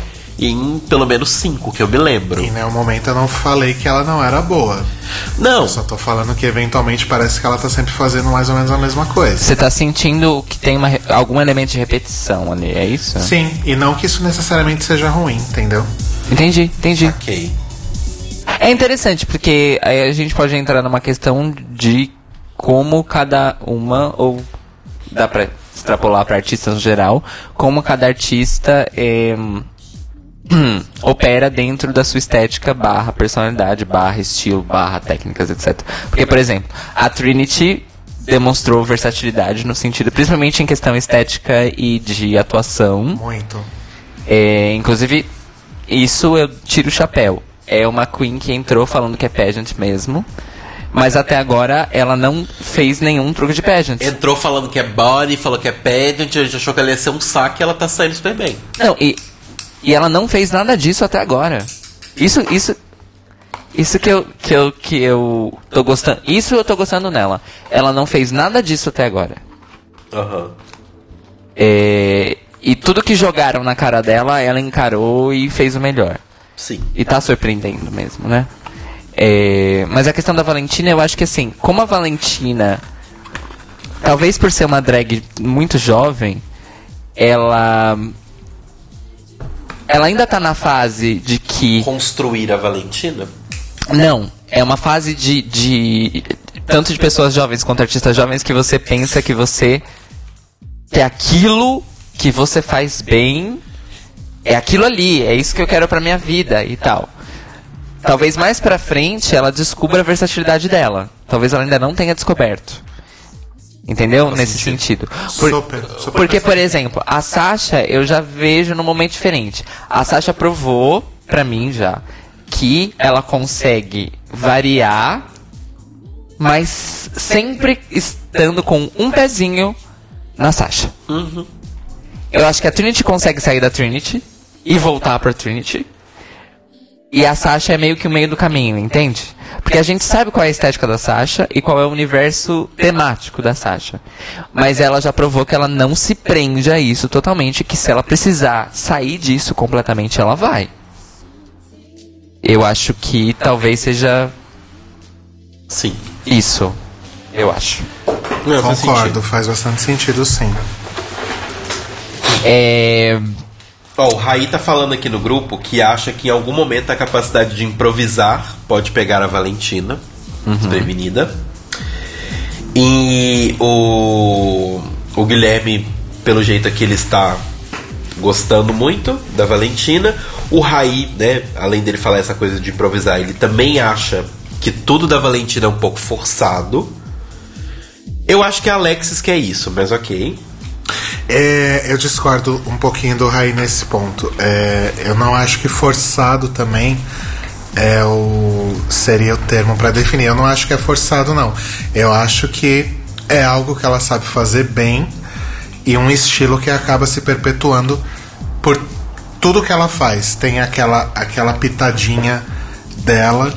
Speaker 4: em pelo menos cinco, que eu me lembro.
Speaker 3: E em nenhum momento eu não falei que ela não era boa.
Speaker 4: Não,
Speaker 3: Eu só tô falando que eventualmente parece que ela tá sempre fazendo mais ou menos a mesma coisa.
Speaker 1: Você tá sentindo que tem uma, algum elemento de repetição ali, é isso?
Speaker 3: Sim, e não que isso necessariamente seja ruim, entendeu?
Speaker 1: Entendi, entendi.
Speaker 4: ok.
Speaker 1: É interessante, porque aí a gente pode entrar numa questão de como cada uma, ou dá pra extrapolar pra artistas no geral, como cada artista é, opera dentro da sua estética, barra personalidade, barra estilo, barra técnicas, etc. Porque, por exemplo, a Trinity demonstrou versatilidade no sentido, principalmente em questão estética e de atuação.
Speaker 3: Muito.
Speaker 1: É, inclusive, isso eu tiro o chapéu. É uma Queen que entrou falando que é pageant mesmo. Mas até agora ela não fez nenhum truque de pageant.
Speaker 4: Entrou falando que é body, falou que é pageant, a gente achou que ela ia ser um saque e ela tá saindo super bem.
Speaker 1: Não, e, e ela não fez nada disso até agora. Isso, isso, isso que eu, que eu, que eu tô gostando. Isso eu tô gostando nela. Ela não fez nada disso até agora.
Speaker 4: Aham.
Speaker 1: É, e tudo que jogaram na cara dela, ela encarou e fez o melhor.
Speaker 4: Sim.
Speaker 1: E tá surpreendendo mesmo, né? É, mas a questão da Valentina, eu acho que assim, como a Valentina talvez por ser uma drag muito jovem, ela. Ela ainda tá na fase de que.
Speaker 4: Construir a Valentina?
Speaker 1: Não, é uma fase de, de. Tanto de pessoas jovens quanto artistas jovens que você pensa que você. Que é aquilo que você faz bem. É aquilo ali, é isso que eu quero pra minha vida e tal. Talvez mais pra frente ela descubra a versatilidade dela. Talvez ela ainda não tenha descoberto. Entendeu? Nesse sentido. Por-
Speaker 3: Super, super
Speaker 1: porque,
Speaker 3: faz
Speaker 1: por exemplo, a Sasha eu já vejo num momento diferente. A Sasha provou pra mim já que ela consegue variar, mas sempre estando com um pezinho na Sasha. Eu acho que a Trinity consegue sair da Trinity e voltar pra Trinity. E a Sasha é meio que o meio do caminho, entende? Porque a gente sabe qual é a estética da Sasha e qual é o universo temático da Sasha. Mas ela já provou que ela não se prende a isso totalmente, que se ela precisar sair disso completamente, ela vai. Eu acho que talvez seja
Speaker 4: Sim.
Speaker 1: isso. Eu acho.
Speaker 4: Não, faz
Speaker 3: Concordo,
Speaker 4: sentido.
Speaker 3: faz bastante sentido sim.
Speaker 1: É.
Speaker 4: Ó, o Raí tá falando aqui no grupo que acha que em algum momento a capacidade de improvisar pode pegar a Valentina desprevenida. E o, o Guilherme, pelo jeito que ele está gostando muito da Valentina. O Raí, né, além dele falar essa coisa de improvisar, ele também acha que tudo da Valentina é um pouco forçado. Eu acho que é a Alexis que é isso, mas ok.
Speaker 3: É, eu discordo um pouquinho do Raí nesse ponto. É, eu não acho que forçado também é o seria o termo para definir. Eu não acho que é forçado não. Eu acho que é algo que ela sabe fazer bem e um estilo que acaba se perpetuando por tudo que ela faz. Tem aquela aquela pitadinha dela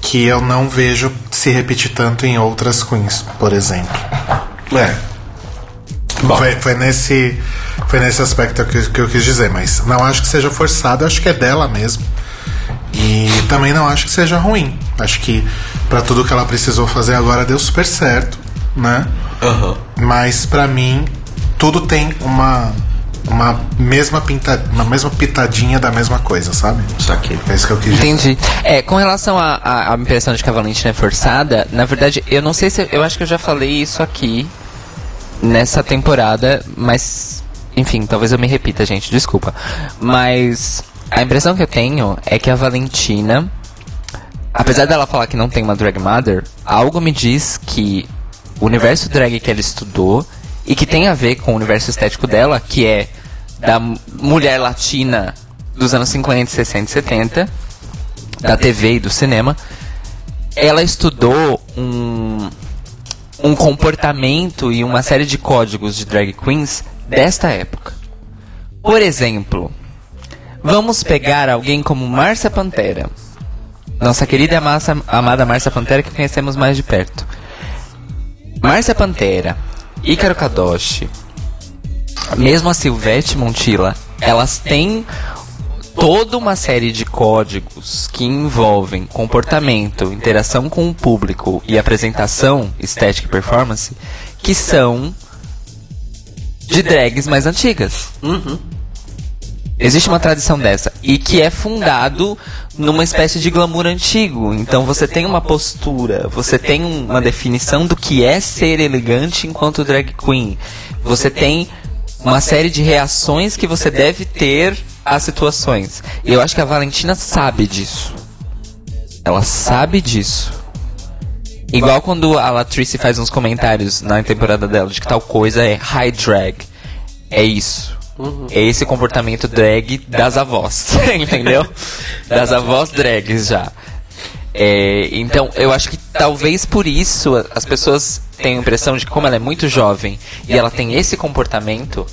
Speaker 3: que eu não vejo se repetir tanto em outras queens, por exemplo.
Speaker 4: É. Bom.
Speaker 3: Foi, foi nesse foi nesse aspecto que, que eu quis dizer, mas não acho que seja forçado, acho que é dela mesmo. E também não acho que seja ruim. Acho que pra tudo que ela precisou fazer agora deu super certo, né?
Speaker 4: Aham.
Speaker 3: Mas pra mim tudo tem uma uma mesma pinta, uma mesma pitadinha da mesma coisa, sabe?
Speaker 4: Saquei.
Speaker 3: É isso que eu quis dizer.
Speaker 1: Entendi. É, com relação à impressão de que a Valentina é forçada, na verdade, eu não sei se. Eu acho que eu já falei isso aqui nessa temporada, mas. Enfim, talvez eu me repita, gente, desculpa. Mas a impressão que eu tenho é que a Valentina. Apesar dela falar que não tem uma drag mother, algo me diz que o universo drag que ela estudou e que tem a ver com o universo estético dela, que é da mu- mulher latina dos anos 50, 60 e 70, da TV e do cinema, ela estudou um, um comportamento e uma série de códigos de drag queens desta época. Por exemplo, vamos pegar alguém como Márcia Pantera. Nossa querida e amada Márcia Pantera que conhecemos mais de perto. Márcia Pantera, Ícaro Kadoshi, mesmo a Silvete Montilla, elas têm toda uma série de códigos que envolvem comportamento, interação com o público e apresentação, estética e performance, que são de drags mais antigas. Existe uma tradição dessa e que é fundado numa espécie de glamour antigo. Então você tem uma postura, você tem um- uma definição do que é ser elegante enquanto drag queen. Você tem uma série de reações que você deve ter às situações. E eu acho que a Valentina sabe disso. Ela sabe disso. Igual quando a Latrice faz uns comentários na temporada dela de que tal coisa é high drag. É isso. É esse comportamento drag das avós, [laughs] entendeu? [laughs] Das avós drags já. É, então, eu acho que talvez por isso as pessoas tenham a impressão de que como ela é muito jovem e ela tem esse comportamento,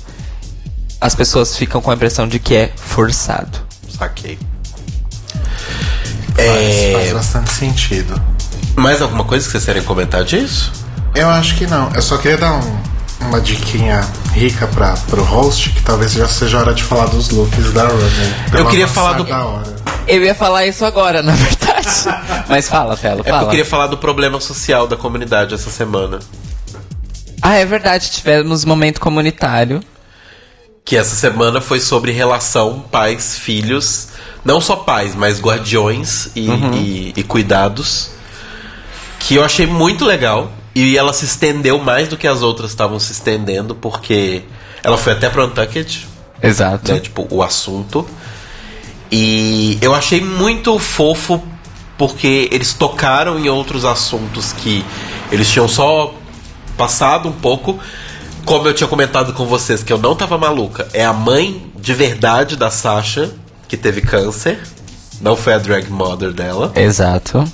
Speaker 1: as pessoas ficam com a impressão de que é forçado.
Speaker 4: Saquei.
Speaker 3: Faz,
Speaker 4: É,
Speaker 3: faz bastante sentido.
Speaker 4: mais alguma coisa que vocês querem comentar disso?
Speaker 3: Eu acho que não. Eu só queria dar um- uma diquinha rica para pro host, que talvez já seja hora de falar dos looks da Runner.
Speaker 4: Eu queria falar do-
Speaker 3: Da hora.
Speaker 1: Eu ia falar isso agora, na verdade. [laughs] Mas fala, Telo,
Speaker 4: É porque
Speaker 1: fala.
Speaker 4: eu queria falar do problema social da comunidade essa semana.
Speaker 1: Ah, é verdade, tivemos momento comunitário.
Speaker 4: Que essa semana foi sobre relação pais-filhos. Não só pais, mas guardiões e, e- e cuidados. Que eu achei muito legal. E ela se estendeu mais do que as outras estavam se estendendo, porque ela foi até pro Untucked,
Speaker 1: Exato.
Speaker 4: né? Tipo, o assunto. E eu achei muito fofo porque eles tocaram em outros assuntos que eles tinham só passado um pouco. Como eu tinha comentado com vocês que eu não tava maluca, é a mãe de verdade da Sasha que teve câncer. Não foi a drag mother dela.
Speaker 1: Exato.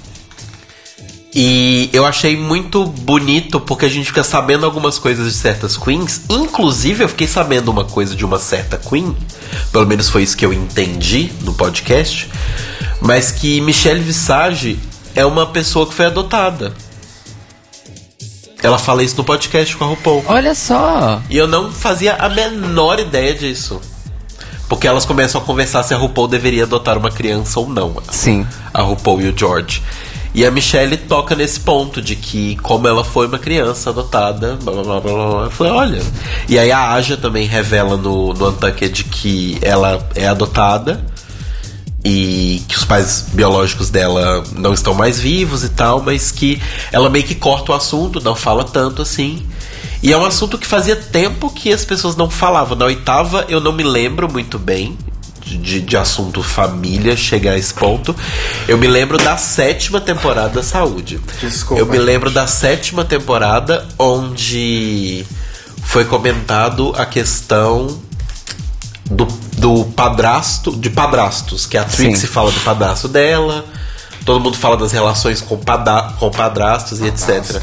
Speaker 4: E eu achei muito bonito porque a gente fica sabendo algumas coisas de certas queens. Inclusive, eu fiquei sabendo uma coisa de uma certa queen. Pelo menos foi isso que eu entendi no podcast. Mas que Michelle Visage é uma pessoa que foi adotada. Ela fala isso no podcast com a RuPaul.
Speaker 1: Olha só.
Speaker 4: E eu não fazia a menor ideia disso. Porque elas começam a conversar se a RuPaul deveria adotar uma criança ou não.
Speaker 1: Sim.
Speaker 4: A RuPaul e o George. E a Michelle toca nesse ponto de que, como ela foi uma criança adotada, blá blá blá blá, blá. Eu falei, olha. E aí a Aja também revela no, no Untucked que ela é adotada e que os pais biológicos dela não estão mais vivos e tal, mas que ela meio que corta o assunto, não fala tanto assim. E é um assunto que fazia tempo que as pessoas não falavam. Na oitava eu não me lembro muito bem de, de, assunto família chegar a esse ponto. Eu me lembro da sétima temporada da Saúde.
Speaker 3: Desculpa,
Speaker 4: eu me
Speaker 3: gente.
Speaker 4: lembro da sétima temporada onde foi comentado a questão do, do padrasto, de padrastos, que a Trixie fala do padrasto dela, todo mundo fala das relações com, pada, com padrastos e etc.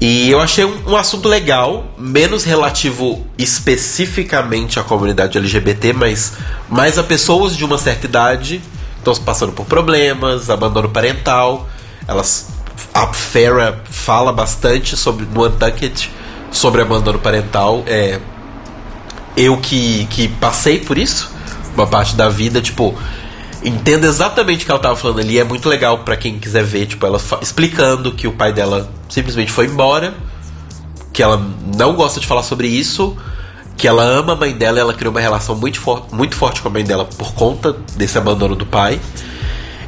Speaker 4: E eu achei um, um assunto legal, menos relativo especificamente à comunidade LGBT, mas mais a pessoas de uma certa idade que estão passando por problemas, abandono parental. Elas, a Farrah fala bastante sobre no Untucked sobre abandono parental. É, eu que, que passei por isso, uma parte da vida, tipo, entendo exatamente o que ela tava falando ali. É muito legal pra quem quiser ver, tipo, ela explicando que o pai dela simplesmente foi embora, que ela não gosta de falar sobre isso, que ela ama a mãe dela ela criou uma relação muito, for muito forte com a mãe dela por conta desse abandono do pai.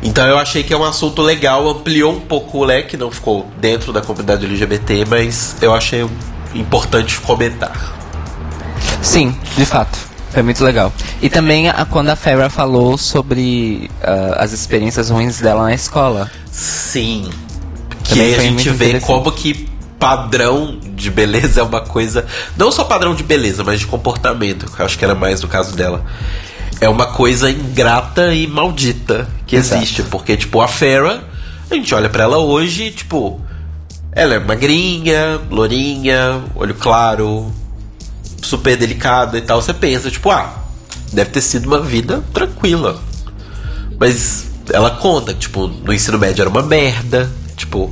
Speaker 4: Então eu achei que é um assunto legal, ampliou um pouco o leque, não ficou dentro da comunidade LGBT, mas eu achei importante comentar.
Speaker 1: Sim, de fato. Foi muito legal. E também a- quando a Farrah falou sobre ah, as experiências ruins dela na escola.
Speaker 4: Sim. Que aí a gente vê como que padrão de beleza é uma coisa. Não só padrão de beleza, mas de comportamento. Que eu acho que era mais no caso dela. É uma coisa ingrata e maldita que
Speaker 1: Exato.
Speaker 4: existe. Porque, tipo, a Farrah, a gente olha pra ela hoje, tipo. Ela é magrinha, lourinha, olho claro, super delicada e tal. Você pensa, tipo, ah, deve ter sido uma vida tranquila. Mas ela conta, que, tipo, no ensino médio era uma merda. Tipo,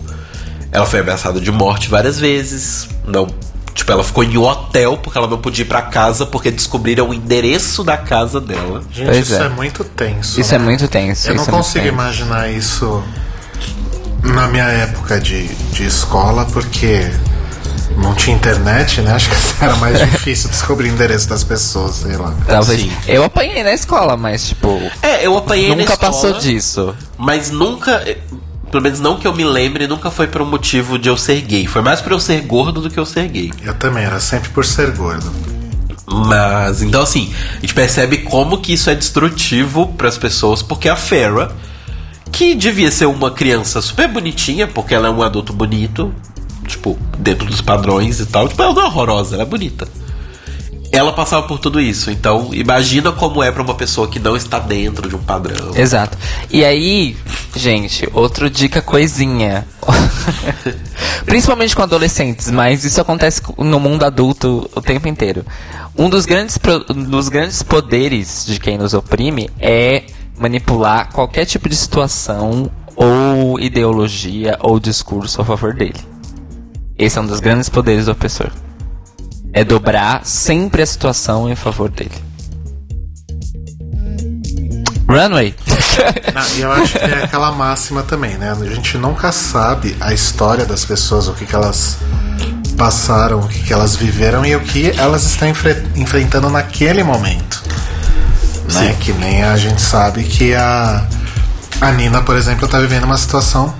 Speaker 4: ela foi ameaçada de morte várias vezes. Não. Tipo, ela ficou em um hotel porque ela não podia ir pra casa porque descobriram o endereço da casa dela.
Speaker 3: Gente,
Speaker 1: Pois
Speaker 3: isso
Speaker 1: é.
Speaker 3: é. muito tenso.
Speaker 1: Isso é
Speaker 3: né?
Speaker 1: muito tenso.
Speaker 3: Eu não
Speaker 1: é
Speaker 3: consigo imaginar isso na minha época de, de escola, porque não tinha internet, né? Acho que [laughs] era mais difícil descobrir o endereço das pessoas, sei lá.
Speaker 1: Talvez.
Speaker 4: Sim.
Speaker 1: Eu apanhei na escola, mas tipo.
Speaker 4: É, eu apanhei na
Speaker 1: nunca passou disso.
Speaker 4: Mas nunca. eh, Pelo menos não que eu me lembre, nunca foi por um motivo de eu ser gay. Foi mais por eu ser gordo do que eu ser gay.
Speaker 3: Eu também, era sempre por ser gordo.
Speaker 4: Mas, então assim, a gente percebe como que isso é destrutivo para as pessoas, porque a Farrah, que devia ser uma criança super bonitinha, porque ela é um adulto bonito, tipo, dentro dos padrões e tal, tipo, ela não é horrorosa, ela é bonita. Ela passava por tudo isso, então imagina como é para uma pessoa que não está dentro de um padrão.
Speaker 1: Exato. E aí, gente, outra dica coisinha. [laughs] Principalmente com adolescentes, mas isso acontece no mundo adulto o tempo inteiro. Um dos grandes, um dos grandes poderes de quem nos oprime é manipular qualquer tipo de situação ou ideologia ou discurso a favor dele. Esse é um dos grandes poderes do opressor. É dobrar sempre a situação em favor dele. Runway. [laughs]
Speaker 3: Ah, e eu acho que é aquela máxima também, né? A gente nunca sabe a história das pessoas, o que, que elas passaram, o que, que elas viveram e o que elas estão enfre- enfrentando naquele momento. Né? Que nem a gente sabe que a, a Nina, por exemplo, está vivendo uma situação.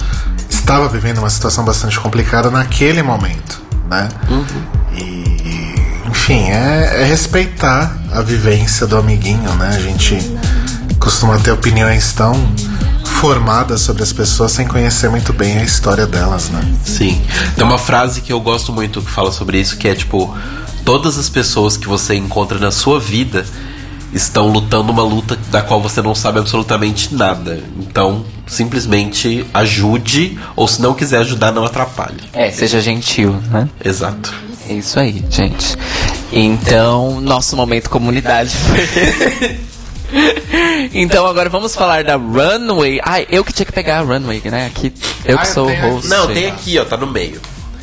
Speaker 3: Estava vivendo uma situação bastante complicada naquele momento. Né? E, enfim, é, é respeitar a vivência do amiguinho, né? A gente costuma ter opiniões tão formadas sobre as pessoas sem conhecer muito bem a história delas, né?
Speaker 4: Sim. Tem uma frase que eu gosto muito que fala sobre isso, que é tipo, todas as pessoas que você encontra na sua vida estão lutando uma luta da qual você não sabe absolutamente nada. Então, simplesmente ajude, ou se não quiser ajudar, não atrapalhe.
Speaker 1: É, seja gentil, né?
Speaker 4: Exato.
Speaker 1: É isso aí, gente. Então, nosso momento comunidade foi. [laughs] então agora vamos falar da Runway. Ai, eu que tinha que pegar a Runway, né? Aqui, eu que
Speaker 3: Ah,
Speaker 1: sou o host.
Speaker 4: Não, tem aqui, ó, tá no meio.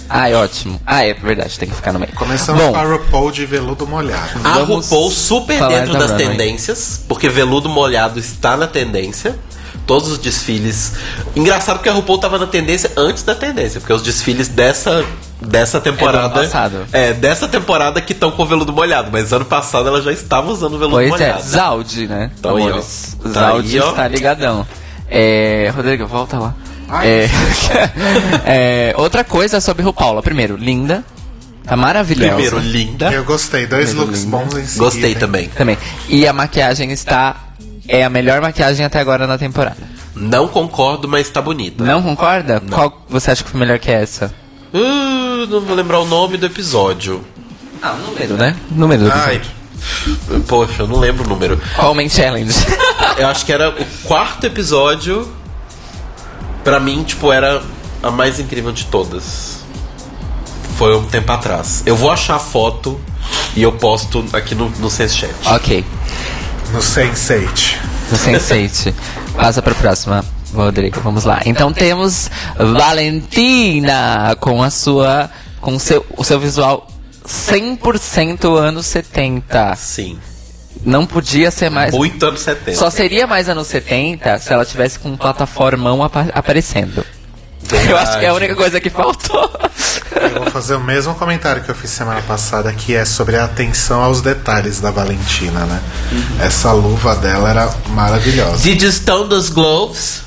Speaker 1: Ai, ótimo. Ah, é verdade, tem que ficar no meio.
Speaker 3: Começamos
Speaker 1: Bom,
Speaker 3: com a RuPaul de veludo molhado.
Speaker 4: A
Speaker 1: Vamos
Speaker 4: RuPaul super dentro
Speaker 1: da
Speaker 4: das tendências, porque veludo molhado está na tendência. Todos os desfiles. Engraçado que a RuPaul tava na tendência antes da tendência, porque os desfiles dessa dessa temporada
Speaker 1: passado.
Speaker 4: é dessa temporada que estão com veludo molhado, mas ano passado ela já estava usando veludo
Speaker 1: Pois é,
Speaker 4: molhado.
Speaker 1: Zaldi, né?
Speaker 4: Então aí, ó.
Speaker 1: Amores.
Speaker 4: Tá
Speaker 1: Zaldi
Speaker 4: aí, ó.
Speaker 1: está ligadão. É, Rodrigo, volta lá. É, [laughs] é, outra coisa sobre RuPaula. Primeiro, linda. Tá maravilhosa.
Speaker 4: Primeiro, linda.
Speaker 3: Eu gostei, dois
Speaker 1: Primeiro
Speaker 3: looks
Speaker 1: lindo.
Speaker 3: bons em seguida.
Speaker 4: Gostei também.
Speaker 1: Também. E a maquiagem está. É a melhor maquiagem até agora na temporada.
Speaker 4: Não concordo, mas tá bonita.
Speaker 1: Não concorda? Qual você acha que foi melhor que essa?
Speaker 4: Uh, não vou lembrar o nome do episódio.
Speaker 1: Ah, o número, né? Número do
Speaker 4: Ai.
Speaker 1: episódio.
Speaker 4: Poxa, eu não lembro o número.
Speaker 1: Homem Challenge. [laughs]
Speaker 4: Eu acho que era o quarto episódio. Pra mim, tipo, era a mais incrível de todas. Foi um tempo atrás. Eu vou achar a foto e eu posto aqui no, no Sense Chat.
Speaker 1: ok.
Speaker 3: No Sense8.
Speaker 1: No Sense8. Passa pra próxima, Rodrigo. Vamos lá. Então temos Valentina com a sua. com o seu, o seu visual 100% anos 70.
Speaker 4: Sim.
Speaker 1: Não podia ser mais.
Speaker 4: Muito anos 70.
Speaker 1: Só seria mais anos 70 se ela tivesse com um plataformão apa aparecendo. Eu acho que é a única coisa que faltou.
Speaker 3: Eu vou fazer o mesmo comentário que eu fiz semana passada, que é sobre a atenção aos detalhes da Valentina, né? Essa luva dela era maravilhosa.
Speaker 4: Did you stone those gloves?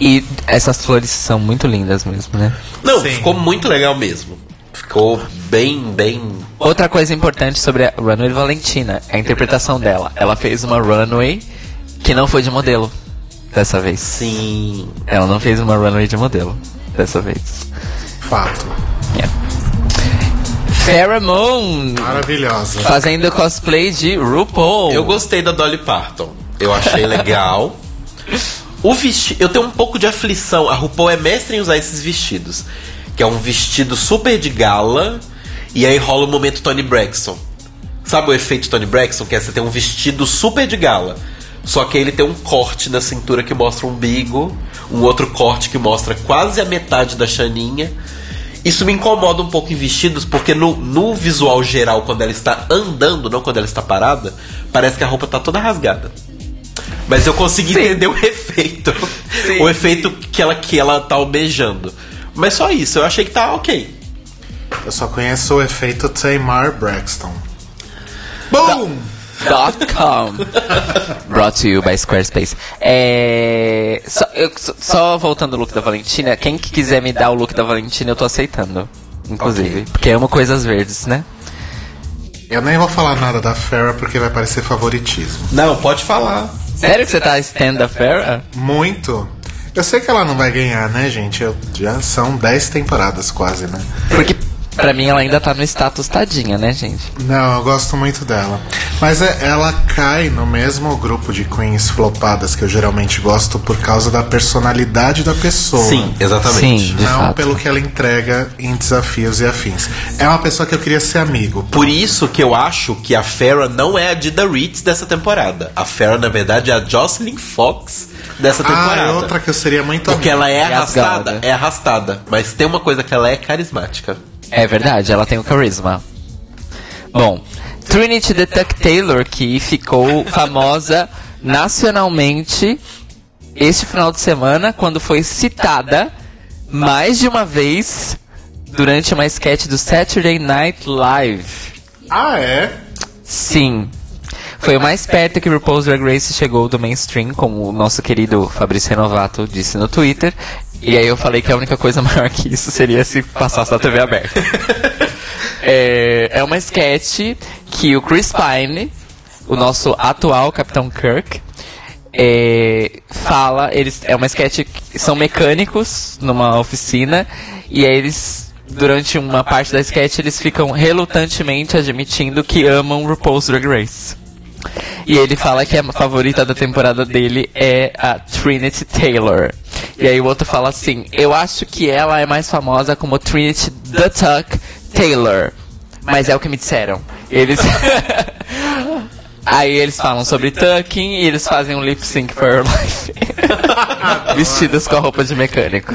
Speaker 1: E essas flores são muito lindas mesmo, né?
Speaker 4: Não,
Speaker 3: Sim.
Speaker 4: ficou muito legal mesmo. Ficou bem, bem.
Speaker 1: Outra coisa importante sobre a Runway Valentina é a interpretação dela. Ela fez uma runway que não foi de modelo dessa vez.
Speaker 4: Sim.
Speaker 1: Ela não fez uma runway de modelo dessa vez.
Speaker 3: Fato.
Speaker 1: Pheromone
Speaker 3: Maravilhosa.
Speaker 1: fazendo cosplay de RuPaul.
Speaker 4: Eu gostei da Dolly Parton. Eu achei legal. [laughs] O vestido. Eu tenho um pouco de aflição. A RuPaul é mestre em usar esses vestidos. Que é um vestido super de gala. E aí rola o momento Tony Braxton. Sabe o efeito Tony Braxton? Que é você ter um vestido super de gala. Só que ele tem um corte na cintura que mostra o umbigo. Um outro corte que mostra quase a metade da chaninha. Isso me incomoda um pouco em vestidos, porque no, no visual geral, quando ela está andando, não quando ela está parada, parece que a roupa está toda rasgada. Mas eu consegui
Speaker 1: Sim.
Speaker 4: entender o efeito.
Speaker 1: Sim,
Speaker 4: o efeito que ela, que ela tá almejando. Mas só isso, eu achei que tá ok.
Speaker 3: Eu só conheço o efeito Tamar Braxton. Boom!
Speaker 1: .com Brought to you by Squarespace. É, só, eu- só- voltando ao look da Valentina, quem que quiser me dar o look da Valentina, eu tô aceitando. Inclusive. Porque amo coisas verdes, né?
Speaker 3: Eu nem vou falar nada da Farrah porque vai parecer favoritismo.
Speaker 4: Não, pode falar.
Speaker 1: Sério que você tá stand da Farrah?
Speaker 3: Muito. Eu sei que ela não vai ganhar, né, gente? Eu- já são 10 temporadas quase, né?
Speaker 1: Porque pra mim ela ainda tá no status tadinha, né, gente?
Speaker 3: Não, eu gosto muito dela. Mas é- ela cai no mesmo grupo de queens flopadas que eu geralmente gosto por causa da personalidade da pessoa.
Speaker 4: Sim, exatamente.
Speaker 1: Sim. de
Speaker 3: Não
Speaker 1: fato.
Speaker 3: pelo que ela entrega em desafios e afins. É uma pessoa que eu queria ser amigo.
Speaker 4: Por isso que eu acho que a Farrah não é a Dida Ritz dessa temporada. A Farrah, na verdade, é a Jocelyn Fox dessa
Speaker 3: Ah,
Speaker 4: temporada.
Speaker 3: é outra que eu seria muito
Speaker 4: Porque
Speaker 3: amigo.
Speaker 4: ela é arrastada, é arrastada. Mas tem uma coisa que ela é carismática.
Speaker 1: É verdade, ela tem o carisma. Bom, Trinity the Tuck Taylor, que ficou famosa nacionalmente este final de semana, quando foi citada mais de uma vez durante uma sketch do Saturday Night Live.
Speaker 3: Ah, é?
Speaker 1: Sim. Foi o mais perto que RuPaul's Drag Race chegou do mainstream, como o nosso querido Fabrício Renovato disse no Twitter. E aí eu falei que a única coisa [laughs] maior que isso seria se passasse na TV aberta. [laughs] é, é uma sketch que o Chris Pine, o nosso atual Capitão Kirk, é, fala, eles é uma sketch são mecânicos numa oficina e aí eles durante uma parte da sketch eles ficam relutantemente admitindo que amam RuPaul's Drag Race. E ele fala que a favorita da temporada dele é a Trinity Taylor. E aí o outro fala assim: Eu acho que ela é mais famosa como Trinity The Tuck Taylor. Mas é o que me disseram. Eles. [laughs] Aí eles falam sobre tucking e eles fazem um lip sync for your [laughs] life. Vestidos com a roupa de mecânico.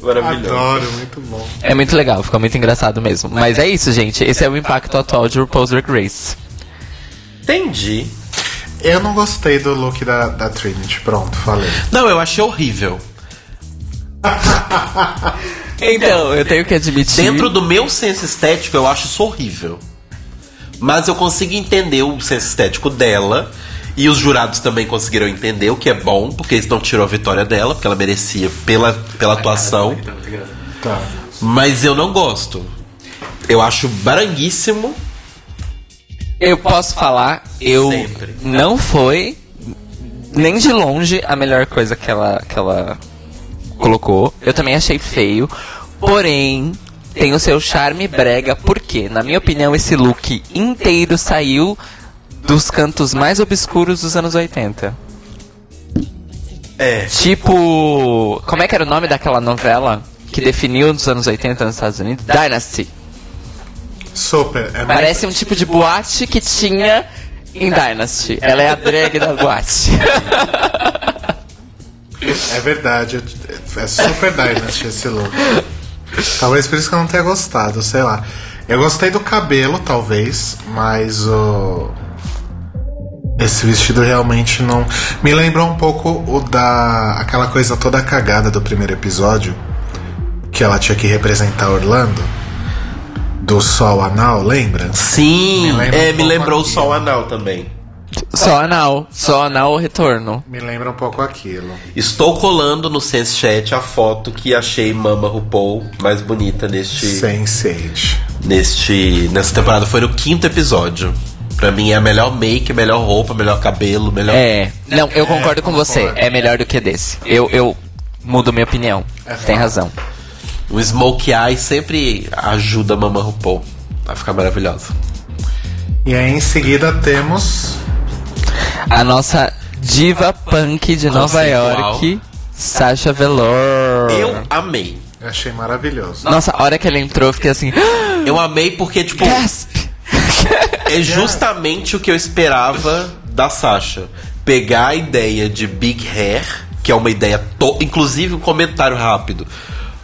Speaker 4: Maravilhoso.
Speaker 3: Adoro, muito bom.
Speaker 1: É muito legal, fica muito engraçado mesmo. Mas é isso, gente. Esse é o impacto atual de RuPaul's Drag Race.
Speaker 4: Entendi.
Speaker 3: Eu não gostei do look da, da Trinity. Pronto, falei.
Speaker 4: Não, eu achei horrível. [laughs]
Speaker 1: Então, eu tenho que admitir.
Speaker 4: Dentro do meu senso estético, eu acho isso horrível. Mas eu consigo entender o senso estético dela. E os jurados também conseguiram entender, o que é bom, porque eles não tirou a vitória dela, porque ela merecia pela, pela atuação.
Speaker 3: Tá.
Speaker 4: Mas eu não gosto. Eu acho baranguíssimo.
Speaker 1: Eu posso falar, eu
Speaker 4: Sempre.
Speaker 1: não foi nem de longe a melhor coisa que ela, que ela colocou. Eu também achei feio. Porém, tem o seu charme brega, porque, na minha opinião, esse look inteiro saiu dos cantos mais obscuros dos anos 80.
Speaker 4: É.
Speaker 1: Tipo. Como é que era o nome daquela novela que definiu nos anos 80 nos Estados Unidos? Dynasty.
Speaker 3: Super. É
Speaker 1: Parece um tipo de boate que tinha em Dynasty. Ela é a drag da boate. [laughs]
Speaker 3: É verdade, é super Dynasty esse look. Talvez por isso que eu não tenha gostado, sei lá. Eu gostei do cabelo, talvez, mas o. Esse vestido realmente não. Me lembrou um pouco o da. aquela coisa toda cagada do primeiro episódio. Que ela tinha que representar Orlando. Do sol anal, lembra?
Speaker 4: Sim,
Speaker 3: Me lembra
Speaker 4: é,
Speaker 3: um
Speaker 4: me lembrou o
Speaker 3: aquilo.
Speaker 4: sol anal também.
Speaker 1: Só anal. Só anal o retorno.
Speaker 3: Me lembra um pouco aquilo.
Speaker 4: Estou colando no Sense Chat a foto que achei Mama RuPaul mais bonita neste,
Speaker 3: Sense8.
Speaker 4: neste nessa temporada. Foi no quinto episódio. Pra mim é a melhor make, melhor roupa, melhor cabelo, melhor.
Speaker 1: É. Não, eu concordo com você.
Speaker 3: concordo.
Speaker 1: É melhor do que desse. Eu, eu mudo minha opinião. Tem razão.
Speaker 4: O Smoke Eye sempre ajuda a Mama RuPaul a ficar maravilhosa.
Speaker 3: E aí em seguida temos.
Speaker 1: A nossa diva punk de Nova. York, Sasha Velour.
Speaker 4: Eu amei.
Speaker 3: Eu achei maravilhoso.
Speaker 1: Nossa, a hora que ela entrou, eu fiquei assim. [gasps]
Speaker 4: Eu amei porque, tipo,
Speaker 1: Gasp! [laughs]
Speaker 4: é justamente o que eu esperava da Sasha. Pegar a ideia de Big Hair, que é uma ideia. To... Inclusive, um comentário rápido.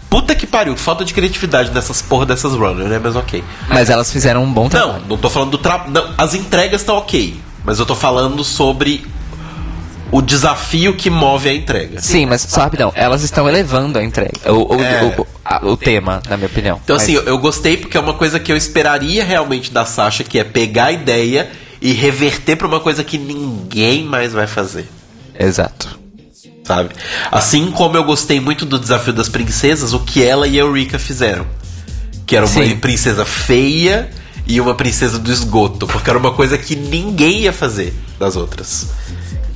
Speaker 4: Puta que pariu, falta de criatividade nessas porra dessas runners, né? Mas ok.
Speaker 1: Mas elas fizeram um bom
Speaker 4: Não,
Speaker 1: trabalho.
Speaker 4: não tô falando do trabalho. As entregas estão ok. Mas eu tô falando sobre o desafio que move a entrega.
Speaker 1: Sim, mas só rapidão, elas estão elevando a entrega. O, o,
Speaker 4: É.
Speaker 1: o, a- o tema, na minha opinião.
Speaker 4: Então,
Speaker 1: Mas-
Speaker 4: assim, eu, gostei porque é uma coisa que eu esperaria realmente da Sasha, que é pegar a ideia e reverter pra uma coisa que ninguém mais vai fazer.
Speaker 1: Exato.
Speaker 4: Sabe? Assim como eu gostei muito do desafio das princesas, o que ela e a Eureka fizeram. Que era uma
Speaker 1: Sim.
Speaker 4: princesa feia e uma princesa do esgoto. Porque era uma coisa que ninguém ia fazer das outras.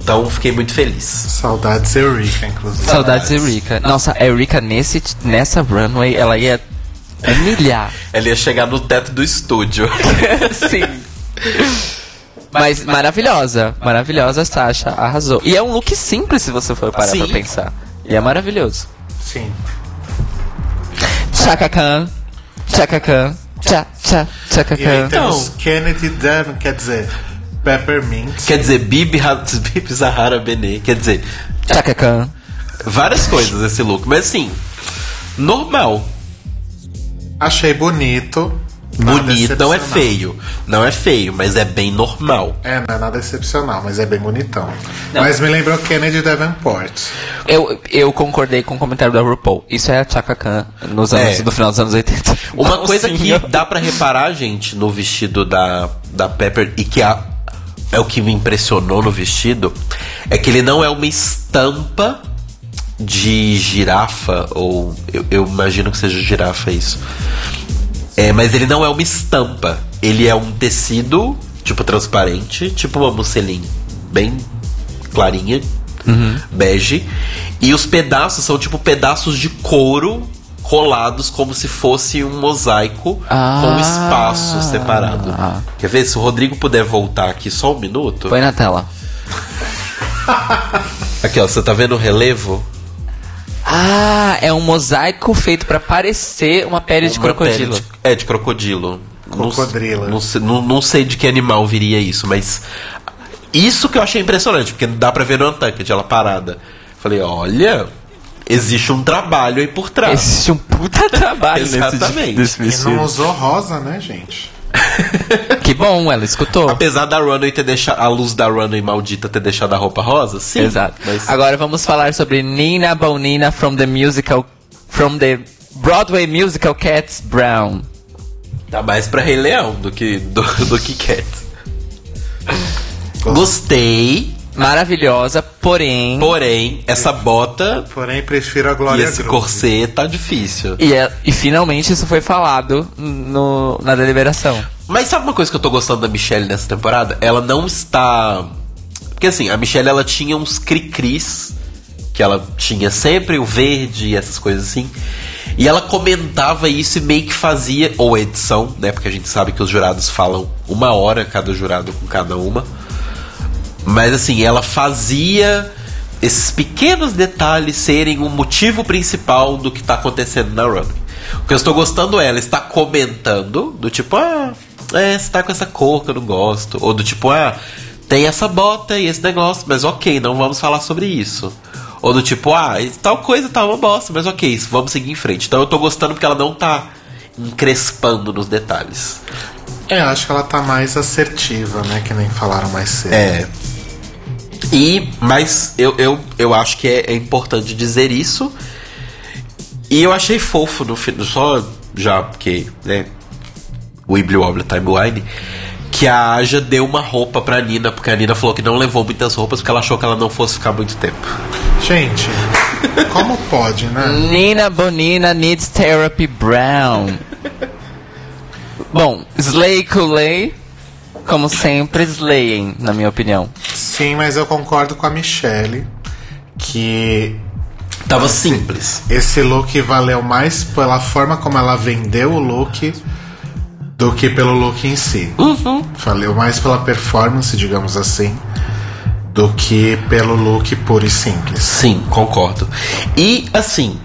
Speaker 4: Então fiquei muito feliz.
Speaker 3: Saudades Eureka, inclusive.
Speaker 1: Saudades de Eureka. Nossa, a Eureka nesse, nessa runway, ela ia humilhar. [laughs]
Speaker 4: Ela ia chegar no teto do estúdio. [laughs]
Speaker 1: Sim. Mas maravilhosa. Maravilhosa, Sasha. Arrasou. E é um look simples se você for parar
Speaker 4: Sim.
Speaker 1: pra pensar. E é maravilhoso.
Speaker 3: Sim.
Speaker 1: Chaka Khan. Chaka Khan. Tcha, tcha, Chaka
Speaker 3: E aí temos Kennedy Devon, quer dizer, Peppermint.
Speaker 4: Quer dizer, Bibi, [laughs] Bibi Zahara Benet. Quer dizer,
Speaker 1: Khan.
Speaker 4: várias coisas esse look. Mas assim, normal.
Speaker 3: Achei bonito. Nada
Speaker 4: bonito. Não é feio. Não é feio, mas é bem normal.
Speaker 3: É, não é nada excepcional, mas é bem bonitão. Mas me lembrou Kennedy Davenport.
Speaker 1: Eu, eu concordei com o comentário da RuPaul. Isso é a Chaka Khan nos anos,
Speaker 4: É.
Speaker 1: no final dos anos 80. [laughs]
Speaker 4: Uma coisa que dá pra reparar, gente, no vestido da, da Pepper e que a- é o que me impressionou no vestido, é que ele não é uma estampa de girafa, ou eu, eu imagino que seja girafa isso. É, mas ele não é uma estampa. Ele é um tecido, tipo, transparente, tipo uma musseline bem clarinha, bege. E os pedaços são tipo pedaços de couro colados como se fosse um mosaico
Speaker 1: Ah.
Speaker 4: com espaço separado. Quer ver? Se o Rodrigo puder voltar aqui só um minuto.
Speaker 1: Põe na tela.
Speaker 4: Aqui, ó, você tá vendo o relevo?
Speaker 1: Ah, é um mosaico feito pra parecer uma pele de
Speaker 4: Uma
Speaker 1: crocodilo.
Speaker 4: pele de- é, de crocodilo. Não-
Speaker 3: Crocodrila.
Speaker 4: Não, sei- não- não sei de que animal viria isso, mas. Isso que eu achei impressionante, porque dá pra ver no Untucked, ela parada. Falei, olha, existe um trabalho aí por trás.
Speaker 1: Existe um puta trabalho [laughs] nesse,
Speaker 4: Exatamente.
Speaker 1: nesse
Speaker 3: E
Speaker 1: vestido.
Speaker 3: não usou rosa, né, gente? [laughs]
Speaker 1: Que bom, ela escutou.
Speaker 4: Apesar da runway ter deixado. A luz da runway maldita ter deixado a roupa rosa, sim.
Speaker 1: Exato.
Speaker 4: Mas
Speaker 1: Agora vamos falar sobre Nina Bonina from the musical from the Broadway musical Cats Brown.
Speaker 4: tá mais pra Rei Leão do que, do, do que Cats. Gostei,
Speaker 1: Maravilhosa, porém
Speaker 4: porém, essa bota
Speaker 3: Porém, prefiro a
Speaker 4: e
Speaker 3: Glória
Speaker 4: esse
Speaker 3: Groove.
Speaker 4: corset tá difícil.
Speaker 1: e, é- e finalmente isso foi falado no, na deliberação.
Speaker 4: Mas sabe uma coisa que eu tô gostando da Michelle nessa temporada? Ela não está. Porque assim, a Michelle ela tinha uns cri-cris que ela tinha sempre, o verde e essas coisas assim. E ela comentava isso e meio que fazia, ou edição, né? Porque a gente sabe que os jurados falam uma hora cada jurado com cada uma. Mas assim, ela fazia esses pequenos detalhes serem o motivo principal do que tá acontecendo na runway. O que eu estou gostando é ela está comentando, do tipo, ah, é, você tá com essa cor que eu não gosto. Ou do tipo, ah, tem essa bota e esse negócio, mas ok, não vamos falar sobre isso. Ou do tipo, ah, tal coisa tá uma bosta, mas ok, vamos seguir em frente. Então eu tô gostando porque ela não tá encrespando nos detalhes.
Speaker 3: É, acho que ela tá mais assertiva, né? Que nem falaram mais cedo.
Speaker 4: É. E, mas eu, eu, eu acho que é, é importante dizer isso. E eu achei fofo no final, só já porque, né, Wibbly Wobbly Timeline, que a Aja deu uma roupa pra Nina, porque a Nina falou que não levou muitas roupas porque ela achou que ela não fosse ficar muito tempo.
Speaker 3: Gente, como pode, né? [laughs]
Speaker 1: Nina Bonina needs therapy Brown. Bom, Slay Kool-Aid, como sempre, slaying, na minha opinião.
Speaker 3: Sim, mas eu concordo com a Michelle que
Speaker 4: Tava simples.
Speaker 3: esse look valeu mais pela forma como ela vendeu o look do que pelo look em si. Valeu mais pela performance, digamos assim, do que pelo look puro e simples.
Speaker 4: Sim, concordo. E assim,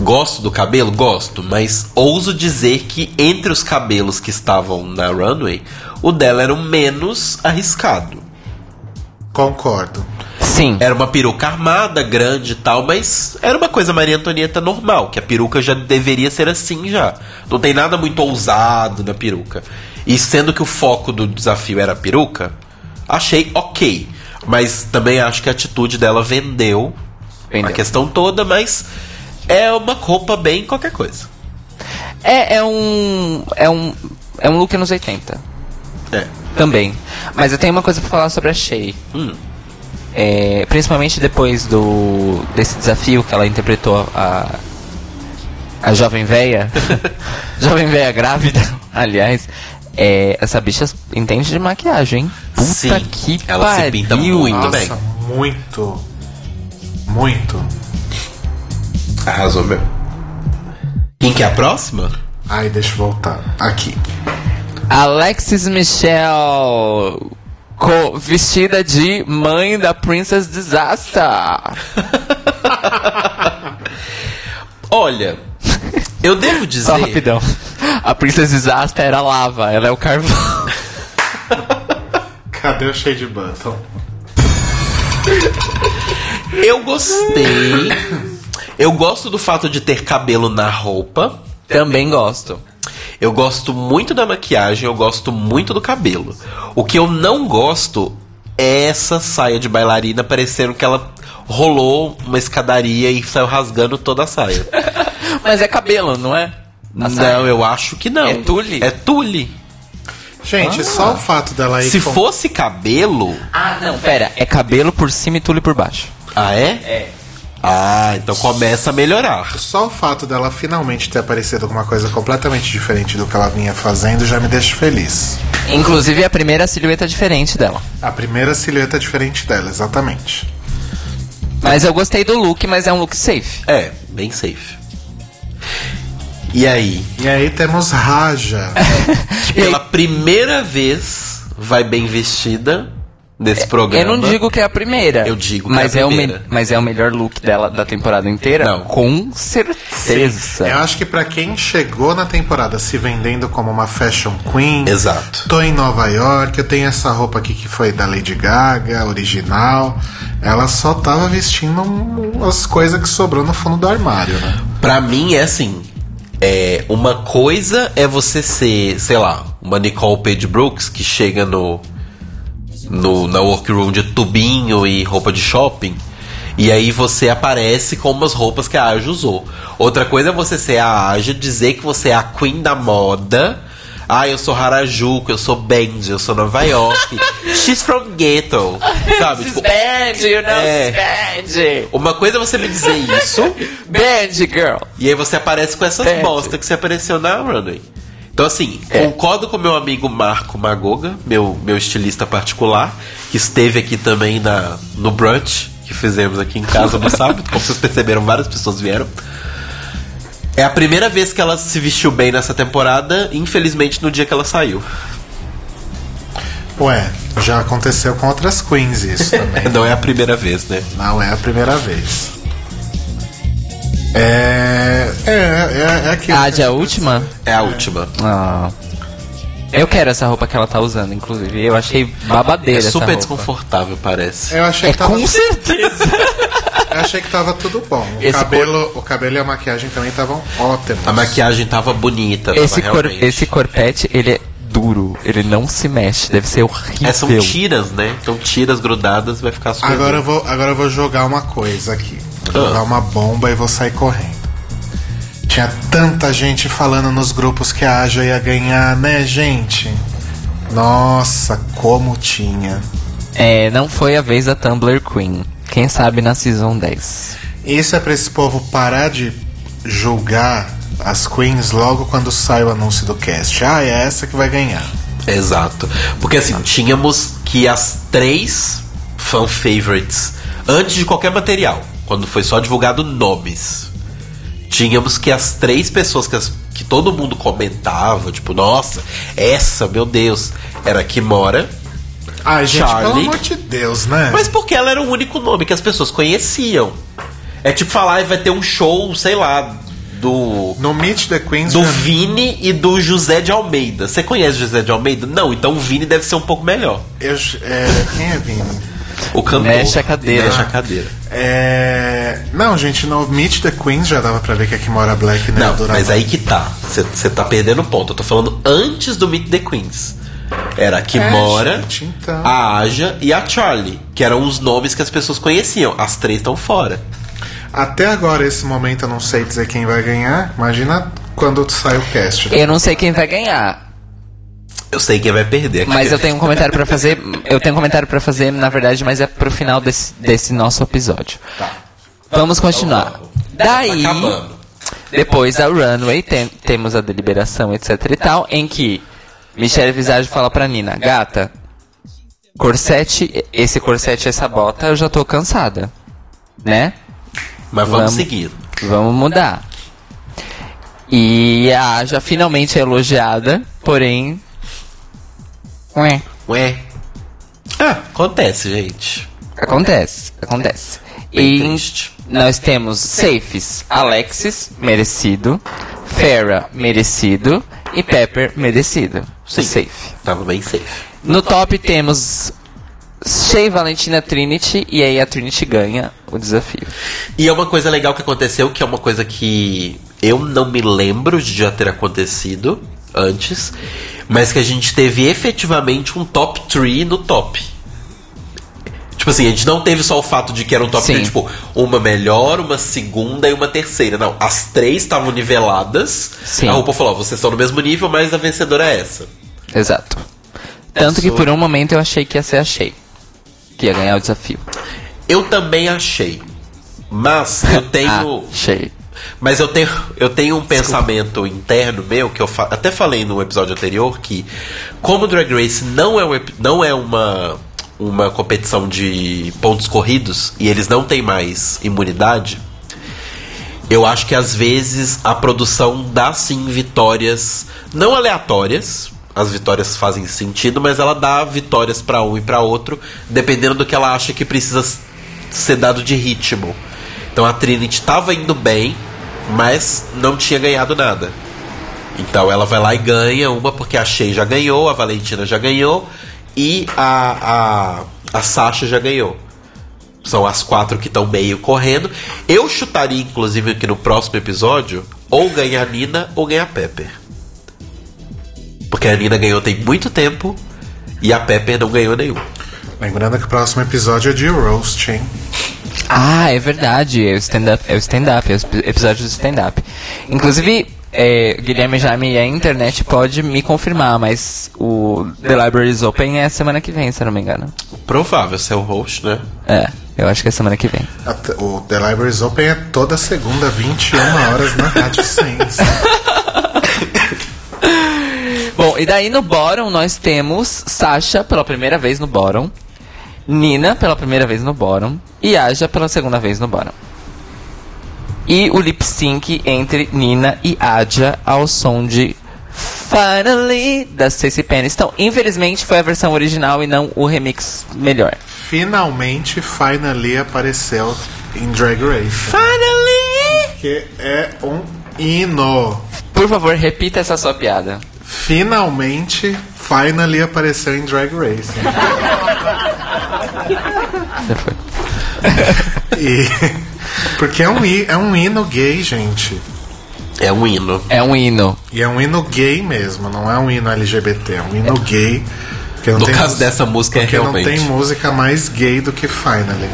Speaker 4: gosto do cabelo? Gosto, mas ouso dizer que entre os cabelos que estavam na runway, o dela era o menos arriscado.
Speaker 3: Concordo.
Speaker 1: Sim.
Speaker 4: Era uma peruca armada, grande e tal, mas era uma coisa Maria Antonieta normal, que a peruca já deveria ser assim já. Não tem nada muito ousado na peruca. E sendo que o foco do desafio era a peruca, achei ok. Mas também acho que a atitude dela vendeu,
Speaker 1: Vendeu.
Speaker 4: a questão toda, mas é uma roupa bem qualquer coisa.
Speaker 1: É, é um. É um. É um look anos 80.
Speaker 4: É.
Speaker 1: Também. Mas eu tenho uma coisa pra falar sobre a Shay. É, principalmente depois do desse desafio que ela interpretou a a jovem véia, [laughs] jovem véia grávida, [laughs] aliás, é, essa bicha entende de maquiagem, hein? Puta
Speaker 4: Sim,
Speaker 1: que
Speaker 4: ela se
Speaker 1: pariu.
Speaker 4: pinta muito.
Speaker 3: Nossa,
Speaker 4: bem.
Speaker 3: muito. Muito.
Speaker 4: Arrasou mesmo. Quem que é a próxima?
Speaker 3: Ai, deixa eu voltar. Aqui.
Speaker 1: Alexis Michelle co- vestida de mãe da Princess Disaster. [laughs]
Speaker 4: Olha, eu devo dizer.
Speaker 1: Só rapidão. A Princess Disaster era lava, ela é o carvão. [laughs]
Speaker 3: Cadê o Shade Button?
Speaker 4: Eu gostei. Eu gosto do fato de ter cabelo na roupa.
Speaker 1: Também gosto.
Speaker 4: Eu gosto muito da maquiagem, eu gosto muito do cabelo. O que eu não gosto é essa saia de bailarina parecendo que ela rolou uma escadaria e saiu rasgando toda a saia. [laughs]
Speaker 1: Mas é cabelo, não é? A saia.
Speaker 4: não, eu acho que não.
Speaker 1: É tule?
Speaker 4: É tule.
Speaker 3: Gente, só o fato dela ir
Speaker 4: Se
Speaker 3: com-
Speaker 4: fosse cabelo.
Speaker 1: Ah, não, pera. É cabelo por cima e tule por baixo.
Speaker 4: Ah, é?
Speaker 1: É.
Speaker 4: Ah, então começa a melhorar.
Speaker 3: Só o fato dela finalmente ter aparecido com uma coisa completamente diferente do que ela vinha fazendo já me deixa feliz.
Speaker 1: Inclusive a primeira silhueta diferente dela.
Speaker 3: A primeira silhueta diferente dela, exatamente.
Speaker 1: Mas eu gostei do look, mas é um look safe.
Speaker 4: É, bem safe. E aí?
Speaker 3: E aí temos Raja. [laughs]
Speaker 4: Que pela primeira vez vai bem vestida nesse programa.
Speaker 1: Eu não digo que é a primeira.
Speaker 4: Eu digo que
Speaker 1: mas
Speaker 4: é a
Speaker 1: o me-
Speaker 4: primeira.
Speaker 1: Mas é o melhor look dela da temporada inteira?
Speaker 4: Não.
Speaker 1: Com certeza.
Speaker 3: Eu acho que pra quem chegou na temporada se vendendo como uma fashion queen,
Speaker 4: Exato.
Speaker 3: tô em Nova York, eu tenho essa roupa aqui que foi da Lady Gaga, original. Ela só tava vestindo um- as coisas que sobrou no fundo do armário, né?
Speaker 4: Pra mim é assim. É, uma coisa é você ser, sei lá, uma Nicole Page Brooks que chega no, no na workroom de tubinho e roupa de shopping. E aí você aparece com umas roupas que a Aja usou. Outra coisa é você ser a Aja, dizer que você é a queen da moda. Ah, eu sou Harajuku, eu sou Benji, eu sou Nova York. [laughs] She's from ghetto. Sabe? Tipo,
Speaker 1: band, you know,
Speaker 4: É.
Speaker 1: band.
Speaker 4: uma coisa é você me dizer isso. [laughs]
Speaker 1: Band, girl.
Speaker 4: E aí você aparece com essas
Speaker 1: Certo.
Speaker 4: bosta que você apareceu na runway. Então, assim, concordo com meu amigo Marco Magoga, meu, meu estilista particular, que esteve aqui também na, no brunch que fizemos aqui em casa no [laughs] sábado. Como vocês perceberam, várias pessoas vieram. É a primeira vez que ela se vestiu bem nessa temporada, infelizmente no dia que ela saiu.
Speaker 3: Ué, já aconteceu com outras queens isso [laughs] também.
Speaker 4: Não é a primeira vez, né?
Speaker 3: Não é a primeira vez. É. É, é, é aquilo.
Speaker 1: A de a última?
Speaker 4: É a última.
Speaker 1: Ah. Eu quero essa roupa que ela tá usando, inclusive. Eu achei babadeira
Speaker 4: É
Speaker 1: essa
Speaker 4: super
Speaker 1: roupa.
Speaker 4: desconfortável, parece.
Speaker 3: Eu achei
Speaker 1: É
Speaker 3: que tava,
Speaker 1: com certeza. [laughs]
Speaker 3: eu achei que tava tudo bom. O
Speaker 1: Esse
Speaker 3: cabelo, o cabelo e a maquiagem também estavam ótimos.
Speaker 4: A maquiagem tava bonita.
Speaker 1: esse,
Speaker 4: tava
Speaker 1: cor,
Speaker 4: realmente.
Speaker 1: esse corpete, ele é duro. Ele não se mexe. Deve ser horrível.
Speaker 4: É, são tiras, né? Então tiras grudadas vai ficar super.
Speaker 3: Agora eu vou, agora eu vou jogar uma coisa aqui. Vou
Speaker 4: Ah.
Speaker 3: jogar uma bomba e vou sair correndo. Tinha tanta gente falando nos grupos que a Aja ia ganhar, né, gente? Nossa, como tinha.
Speaker 1: É, não foi a vez da Tumblr Queen. Quem sabe na Season 10.
Speaker 3: Isso é pra esse povo parar de julgar as queens logo quando sai o anúncio do cast. Ah, é essa que vai ganhar.
Speaker 4: Exato. Porque assim, tínhamos que as três fan favorites, antes de qualquer material, quando foi só divulgado nomes, tínhamos que as três pessoas que, as- que todo mundo comentava, tipo, nossa, essa, meu Deus, era a Kimora.
Speaker 3: Ai, gente, pelo
Speaker 4: Charlie.
Speaker 3: amor de Deus, né?
Speaker 4: Mas porque ela era o único nome que as pessoas conheciam. É tipo falar, vai ter um show, sei lá, do.
Speaker 3: No Meet the Queens
Speaker 4: Do Vini e do José de Almeida. Você conhece José de Almeida? Não, então o Vini deve ser um pouco melhor.
Speaker 3: eu- é, quem é Vini?
Speaker 4: O cantor.
Speaker 1: Mexe a cadeira.
Speaker 4: Mexe a cadeira.
Speaker 3: É... Não, gente, no Meet the Queens já dava pra ver que a Kimora Black não, ia
Speaker 4: Não,
Speaker 3: durar
Speaker 4: mas aí que tá. Você tá perdendo o ponto. Eu tô falando antes do Meet the Queens. Era a Kimora,
Speaker 3: É, gente, então.
Speaker 4: a Aja e a Charlie. Que eram os nomes que as pessoas conheciam. As três estão fora.
Speaker 3: Até agora, esse momento, eu não sei dizer quem vai ganhar. Imagina quando sai o cast. né?
Speaker 1: Eu não sei quem vai ganhar.
Speaker 4: Eu sei quem vai perder.
Speaker 1: Mas eu tenho um comentário pra fazer. Eu tenho um comentário pra fazer, na verdade, mas é pro final desse, desse nosso episódio. Vamos continuar. Daí,
Speaker 4: Tá acabando.
Speaker 1: depois da runway, tem- temos a deliberação, etc e tal, em que Michelle Visage fala pra Nina, gata, corsete, esse corsete, essa bota, eu já tô cansada. Né?
Speaker 4: Mas vamos,
Speaker 1: Vamos.
Speaker 4: seguir.
Speaker 1: Vamos mudar. E a Aja finalmente é elogiada, porém. Ué.
Speaker 4: Ué. Ah, acontece, gente.
Speaker 1: Acontece, acontece.
Speaker 4: Bem
Speaker 1: e
Speaker 4: triste.
Speaker 1: nós temos safes Alexis, merecido. Farrah, merecido. E Pepper, merecido.
Speaker 4: Sim.
Speaker 1: Safe.
Speaker 4: Tava bem safe.
Speaker 1: No top temos Shea Valentina Trinity. E aí a Trinity ganha o desafio.
Speaker 4: E é uma coisa legal que aconteceu, que é uma coisa que eu não me lembro de já ter acontecido antes, mas que a gente teve efetivamente um top 3 no top. Tipo assim, a gente não teve só o fato de que era um top
Speaker 1: Sim.
Speaker 4: 3, tipo, uma melhor, uma segunda e uma terceira. Não, as três estavam niveladas.
Speaker 1: Sim.
Speaker 4: A RuPaul falou, vocês estão no mesmo nível, mas a vencedora é essa.
Speaker 1: Exato. Tanto que por um momento eu achei que ia ser a Shea. Que ia ganhar o desafio.
Speaker 4: Eu também achei. Mas eu [laughs] tenho.
Speaker 1: Ah, Shea.
Speaker 4: Mas eu tenho, eu tenho um pensamento interno meu que eu fa- até falei no episódio anterior que como Drag Race não é, um não é uma uma competição de pontos corridos e eles não têm mais imunidade, eu acho que às vezes a produção dá sim vitórias não aleatórias. As vitórias fazem sentido, mas ela dá vitórias pra um e pra outro, dependendo do que ela acha que precisa ser dado de ritmo. Então a Trinity tava indo bem, mas não tinha ganhado nada. Então ela vai lá e ganha uma porque a Shea já ganhou, a Valentina já ganhou e a, a, a Sasha já ganhou. São as quatro que estão meio correndo. Eu chutaria, inclusive, que no próximo episódio, ou ganha a Nina ou ganha a Pepper. Porque a Nina ganhou tem muito tempo e a Pepper não ganhou nenhum.
Speaker 3: Lembrando que o próximo episódio é de Roast, hein?
Speaker 1: Ah, é verdade. É o stand-up. É o stand-up. É o episódio do stand-up. Inclusive, é, Guilherme Jaime e a internet pode me confirmar, mas o The Libraries Open é semana que vem, se eu não me engano.
Speaker 4: Provável ser o host, né?
Speaker 1: É, eu acho que é semana que vem.
Speaker 3: O The Libraries Open é toda segunda, 21 horas na Rádio Sense. [laughs]
Speaker 1: Bom, e daí no bottom nós temos Sasha pela primeira vez no bottom, Nina pela primeira vez no bottom e Aja pela segunda vez no bottom. E o lip sync entre Nina e Aja ao som de Finally da Stacey. Então, infelizmente foi a versão original e não o remix melhor.
Speaker 3: Finalmente, Finally apareceu em Drag Race.
Speaker 1: Finally!
Speaker 3: Que é um hino.
Speaker 1: Por favor, repita essa sua piada.
Speaker 3: Finalmente, Finally apareceu em Drag Race.
Speaker 1: Já foi.
Speaker 3: E, porque é um, é um hino gay, gente.
Speaker 4: É um hino.
Speaker 1: É um hino.
Speaker 3: E é um hino gay mesmo, não é um hino LGBT, é um hino gay. porque não
Speaker 4: No
Speaker 3: tem
Speaker 4: caso dessa música é
Speaker 3: porque
Speaker 4: realmente.
Speaker 3: não tem música mais gay do que Finally.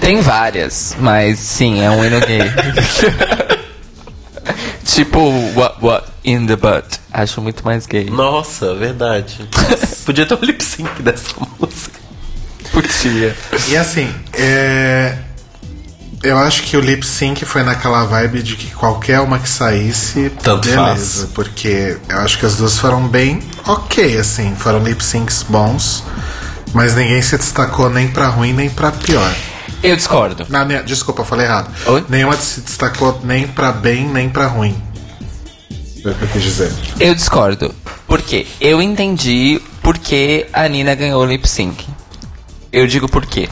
Speaker 1: Tem várias, mas sim, é um hino gay. [laughs] [laughs] tipo, what, what in the butt. Acho muito mais gay.
Speaker 4: Nossa, verdade. [laughs] Podia ter um lip sync dessa música.
Speaker 1: Podia.
Speaker 3: E assim, é, eu acho que o lip sync foi naquela vibe de que qualquer uma que saísse,
Speaker 4: Tanto
Speaker 3: beleza.
Speaker 4: faz.
Speaker 3: Porque eu acho que as duas foram bem ok, assim, foram lip syncs bons, mas ninguém se destacou nem pra ruim nem pra pior.
Speaker 1: Eu discordo.
Speaker 3: Não, ne- desculpa, eu falei errado.
Speaker 1: Oi?
Speaker 3: Nenhuma se destacou nem pra bem nem pra ruim. Foi o que eu quis dizer.
Speaker 1: Eu discordo. Por quê? Eu entendi por que a Nina ganhou o lip sync. Eu digo por quê.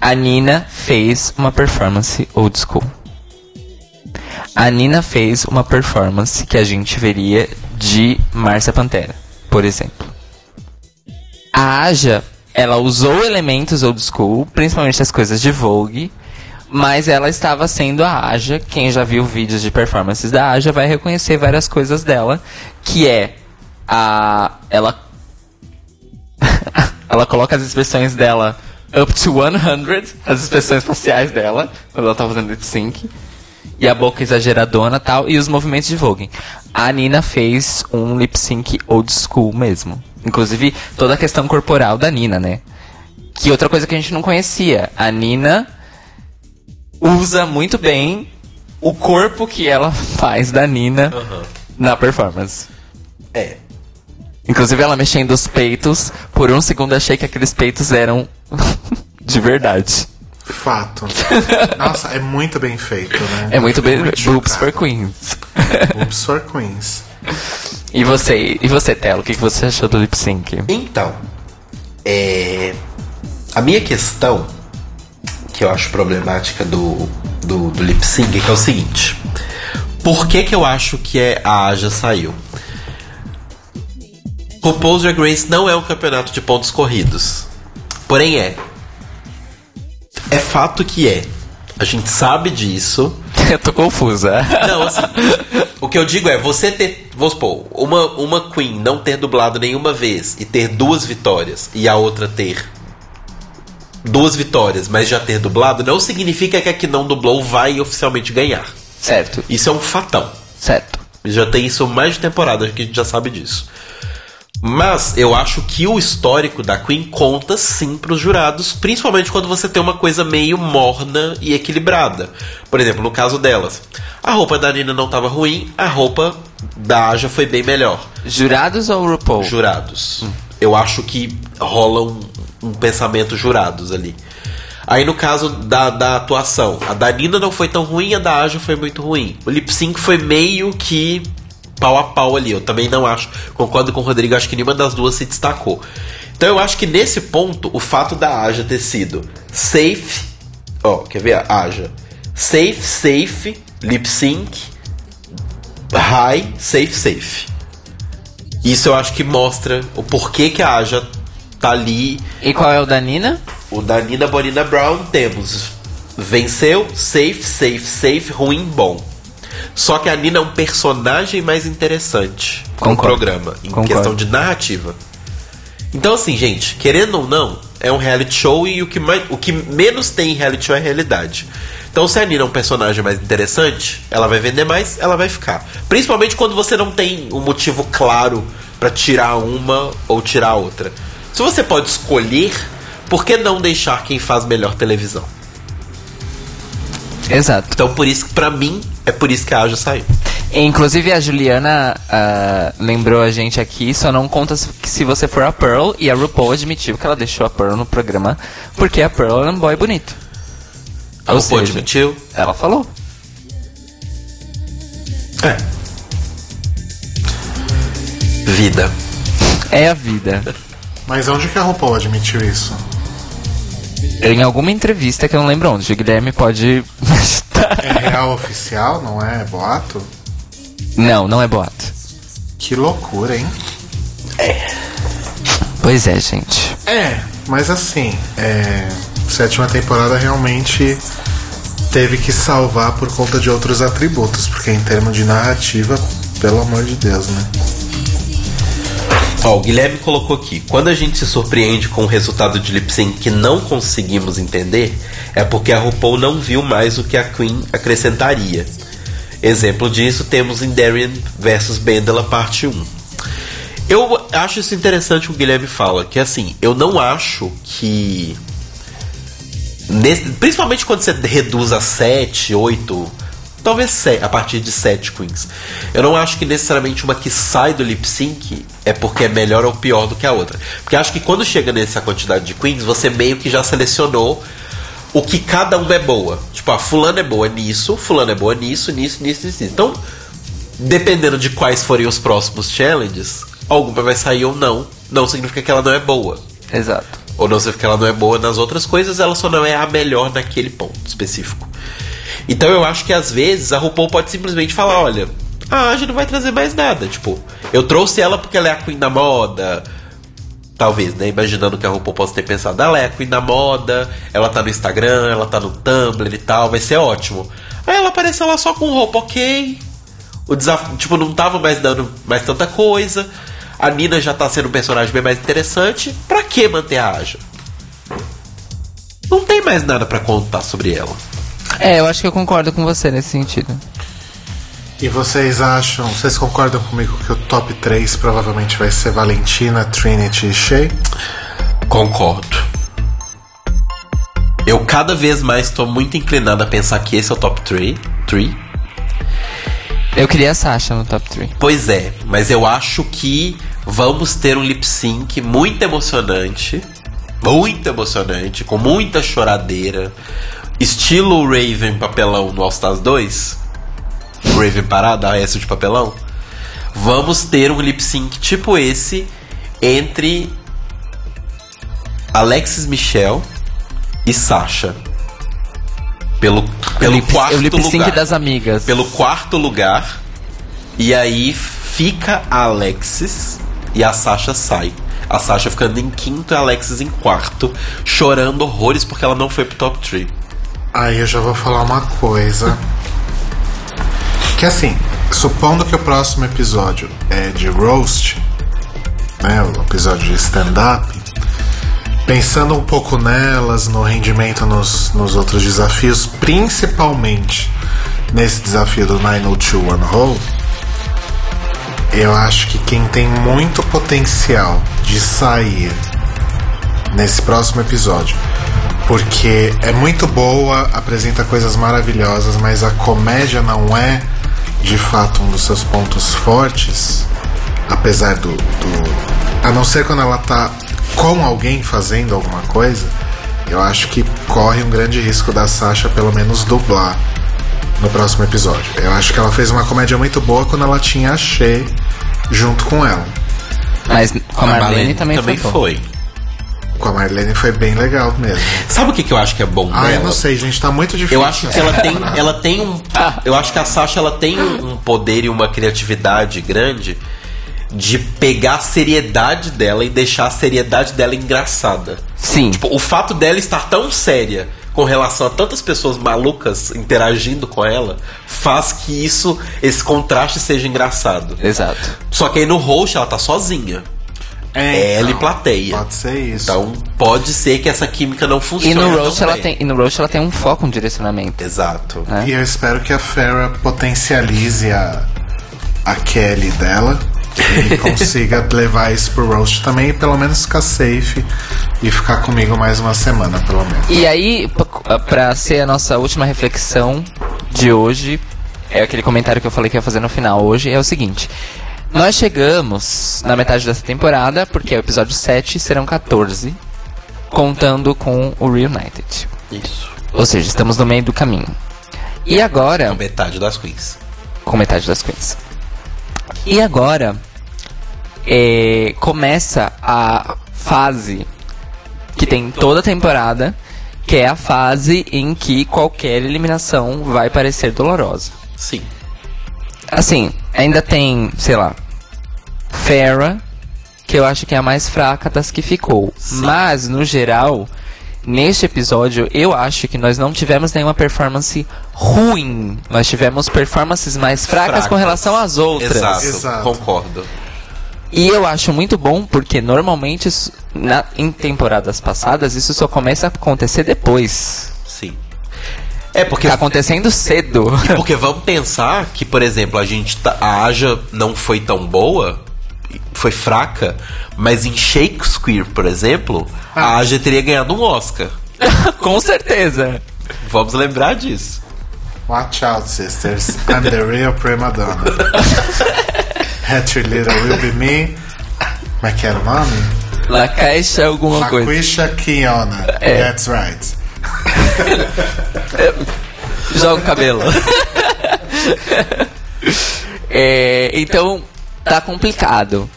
Speaker 1: A Nina fez uma performance old school. A Nina fez uma performance que a gente veria de Márcia Pantera, por exemplo. A Aja, ela usou elementos old school, principalmente as coisas de Vogue, mas ela estava sendo a Aja. Quem já viu vídeos de performances da Aja vai reconhecer várias coisas dela, que é a ela [laughs] ela coloca as expressões dela up to 100, as expressões faciais dela, quando ela tá fazendo lip sync. E a boca exageradona tal, e os movimentos de Vogue. A Nina fez um lip sync old school mesmo. Inclusive, toda a questão corporal da Nina, né? Que outra coisa que a gente não conhecia. A Nina usa muito bem o corpo que ela [laughs] faz da Nina na performance.
Speaker 4: É.
Speaker 1: Inclusive ela mexendo os peitos, por um segundo achei que aqueles peitos eram [laughs] de verdade.
Speaker 3: Fato. [laughs] Nossa, é muito bem feito, né?
Speaker 1: É muito bem. Boobs for Queens.
Speaker 3: Boobs for Queens.
Speaker 1: E você, e você, Telo, o que você achou do lip sync?
Speaker 4: Então, é, a minha questão, que eu acho problemática do, do, do lip sync, é é o seguinte: por que, que eu acho que é, a Aja saiu? RuPaul's Drag Race não é um campeonato de pontos corridos, porém é. É fato que é. A gente sabe disso. [laughs]
Speaker 1: Eu tô confusa.
Speaker 4: Não, assim, o que eu digo é, você ter, vamos supor, uma, uma Queen não ter dublado nenhuma vez e ter duas vitórias e a outra ter duas vitórias, mas já ter dublado, não significa que a que não dublou vai oficialmente ganhar.
Speaker 1: Certo,
Speaker 4: Isso é um fatão.
Speaker 1: certo.
Speaker 4: Já tem isso mais de temporada que a gente já sabe disso. Mas eu acho que o histórico da Queen conta sim pros jurados, principalmente quando você tem uma coisa meio morna e equilibrada. Por exemplo, no caso delas, a roupa da Nina não tava ruim, a roupa da Aja foi bem melhor.
Speaker 1: Jurados ou RuPaul?
Speaker 4: Jurados. Eu acho que rola um, um pensamento jurados ali. Aí no caso da, da atuação, a da Nina não foi tão ruim, a da Aja foi muito ruim. O lip sync foi meio que pau a pau ali. Eu também não acho. Concordo com o Rodrigo, acho que nenhuma das duas se destacou. Então eu acho que nesse ponto, o fato da Aja ter sido safe. Ó, quer ver? A Aja. Safe, safe, lip sync, high, safe, safe. Isso eu acho que mostra o porquê que a Aja tá ali.
Speaker 1: E qual é o da Nina?
Speaker 4: O da Nina Bonina Brown temos venceu, safe, safe, safe, ruim, bom. Só que a Nina é um personagem mais interessante no
Speaker 1: Concordo.
Speaker 4: programa, em
Speaker 1: Concordo.
Speaker 4: questão de narrativa. Então, assim, gente, querendo ou não, é um reality show e o que, mais, o que menos tem em reality show é realidade. Então, se a Nina é um personagem mais interessante, ela vai vender mais, ela vai ficar. Principalmente quando você não tem um motivo claro pra tirar uma ou tirar a outra. Se você pode escolher, por que não deixar quem faz melhor televisão?
Speaker 1: Exato.
Speaker 4: Então, por isso que, pra mim, é por isso que a Aja saiu.
Speaker 1: Inclusive a Juliana ah, lembrou a gente aqui, só não conta se, que se você for a Pearl e a RuPaul admitiu que ela deixou a Pearl no programa porque a Pearl é um boy bonito.
Speaker 4: A
Speaker 1: Ou
Speaker 4: RuPaul
Speaker 1: seja,
Speaker 4: admitiu.
Speaker 1: Ela falou.
Speaker 4: É. Vida.
Speaker 1: É a vida.
Speaker 3: Mas onde que a RuPaul admitiu isso?
Speaker 1: Em alguma entrevista que eu não lembro onde, o Guilherme pode. [laughs]
Speaker 3: É real oficial, não é boato?
Speaker 1: não, não é boato.
Speaker 3: Que loucura, hein?
Speaker 1: Pois é, gente.
Speaker 3: É, mas assim, é, sétima temporada realmente teve que salvar por conta de outros atributos, porque em termos de narrativa, pelo amor de Deus, né?
Speaker 4: Ó, o Guilherme colocou aqui: quando a gente se surpreende com o resultado de lip sync que não conseguimos entender, é porque a RuPaul não viu mais o que a Queen acrescentaria. Exemplo disso temos em Darian vs Bendela parte 1. Eu acho isso interessante o que o Guilherme fala, que assim, eu não acho que. nesse- principalmente quando você reduz a 7, 8, talvez a partir de 7 queens. Eu não acho que necessariamente uma que sai do lip sync é porque é melhor ou pior do que a outra. Porque acho que quando chega nessa quantidade de queens, você meio que já selecionou o que cada uma é boa. Tipo, a fulana é boa nisso, fulana é boa nisso, nisso, nisso, nisso. Então, dependendo de quais forem os próximos challenges, alguma vai sair ou não. Não significa que ela não é boa.
Speaker 1: Exato.
Speaker 4: Ou não significa que ela não é boa nas outras coisas, ela só não é a melhor naquele ponto específico. Então eu acho que às vezes a RuPaul pode simplesmente falar, olha, a Aja não vai trazer mais nada. Tipo, eu trouxe ela porque ela é a Queen da moda. Talvez, né? Imaginando que a RuPaul possa ter pensado, ela é a Queen da moda, ela tá no Instagram, ela tá no Tumblr e tal, vai ser ótimo. Aí ela apareceu lá só com roupa ok. O desafio, tipo, não tava mais dando mais tanta coisa. A Nina já tá sendo um personagem bem mais interessante. Pra que manter a Aja? Não tem mais nada pra contar sobre ela.
Speaker 1: É, eu acho que eu concordo com você nesse sentido.
Speaker 3: E vocês acham, vocês concordam comigo que o top 3 provavelmente vai ser Valentina, Trinity e Shay?
Speaker 4: Concordo. Eu cada vez mais tô muito inclinado a pensar que esse é o top 3. 3.
Speaker 1: Eu queria a Sasha no top 3.
Speaker 4: Pois é, mas eu acho que vamos ter um lip sync muito emocionante. Muito emocionante, com muita choradeira. Estilo Raven papelão no All Stars 2. Raven parada, a S de papelão. Vamos ter um lip sync tipo esse entre Alexis Michel e Sasha. Pelo, pelo
Speaker 1: lip-
Speaker 4: quarto
Speaker 1: o lip sync
Speaker 4: lugar
Speaker 1: das amigas.
Speaker 4: pelo quarto lugar. E aí fica a Alexis e a Sasha sai. A Sasha ficando em quinto e a Alexis em quarto, chorando horrores porque ela não foi pro top 3.
Speaker 3: Aí eu já vou falar uma coisa. Que assim, supondo que o próximo episódio é de roast, né, o episódio de stand-up, pensando um pouco nelas, no rendimento nos, nos outros desafios, principalmente nesse desafio do 902 One Hole, eu acho que quem tem muito potencial de sair nesse próximo episódio, porque é muito boa, apresenta coisas maravilhosas, mas a comédia não é de fato um dos seus pontos fortes, apesar do, do a não ser quando ela tá com alguém fazendo alguma coisa, eu acho que corre um grande risco da Sasha pelo menos dublar no próximo episódio. Eu acho que ela fez uma comédia muito boa quando ela tinha a Shea junto com ela.
Speaker 1: Mas com a Marlene também,
Speaker 4: também
Speaker 1: foi.
Speaker 4: foi.
Speaker 3: Com a Marlene foi bem legal mesmo.
Speaker 4: Sabe o que, que eu acho que é bom
Speaker 3: Ah, eu
Speaker 4: dela?
Speaker 3: não sei, gente, tá muito difícil.
Speaker 4: Eu acho que ela tem, [laughs] ela tem um. Eu acho que a Sasha ela tem um poder e uma criatividade grande de pegar a seriedade dela e deixar a seriedade dela engraçada.
Speaker 1: Sim.
Speaker 4: Tipo, o fato dela estar tão séria com relação a tantas pessoas malucas interagindo com ela faz que isso, esse contraste seja engraçado.
Speaker 1: Exato.
Speaker 4: Só que aí no host ela tá sozinha. É ela e plateia.
Speaker 3: Então, Pode ser isso.
Speaker 4: Então pode ser que essa química não
Speaker 1: E
Speaker 4: funcione.
Speaker 1: no
Speaker 4: tão
Speaker 1: roast ela tem, e no roast ela tem um foco, um direcionamento.
Speaker 4: Exato.
Speaker 1: né?
Speaker 3: E eu espero que a Farrah potencialize a, a Kelly dela e [laughs] consiga levar isso pro roast também e pelo menos ficar safe e ficar comigo mais uma semana, pelo menos.
Speaker 1: E aí, pra ser a nossa última reflexão de hoje, é aquele comentário que eu falei que ia fazer no final hoje, é o seguinte. Nós chegamos na metade dessa temporada, porque é o episódio 7, serão 14, contando com o Reunited.
Speaker 4: Isso.
Speaker 1: Ou seja, estamos no meio do caminho. E agora,
Speaker 4: É metade das queens.
Speaker 1: com metade das queens. E agora é, começa a fase que tem toda a temporada, que é a fase em que qualquer eliminação vai parecer dolorosa.
Speaker 4: Sim.
Speaker 1: Assim, ainda tem, sei lá, Farah, que eu acho que é a mais fraca das que ficou. Mas, no geral, neste episódio, eu acho que nós não tivemos nenhuma performance ruim. Nós tivemos performances mais fracas, com
Speaker 4: Fracas.
Speaker 1: relação às outras.
Speaker 4: Exato.
Speaker 3: Exato.
Speaker 4: Concordo.
Speaker 1: E eu acho muito bom porque normalmente na, em temporadas passadas isso só começa a acontecer depois.
Speaker 4: É porque
Speaker 1: Tá acontecendo cedo. [laughs]
Speaker 4: Porque vamos pensar que, por exemplo, a gente tá, a Aja não foi tão boa, foi fraca, mas em Shakespeare, por exemplo, a Aja teria ganhado um Oscar. [laughs]
Speaker 1: Com certeza.
Speaker 4: Vamos lembrar disso.
Speaker 3: Watch out, sisters. I'm the real prima donna. [laughs] Hatcher Little will be me. Como é que era o nome?
Speaker 1: La Caixa alguma coisa.
Speaker 3: Laquisha Kiona.
Speaker 1: É.
Speaker 3: That's right. [laughs]
Speaker 1: Joga o cabelo. [laughs] É, então, tá complicado.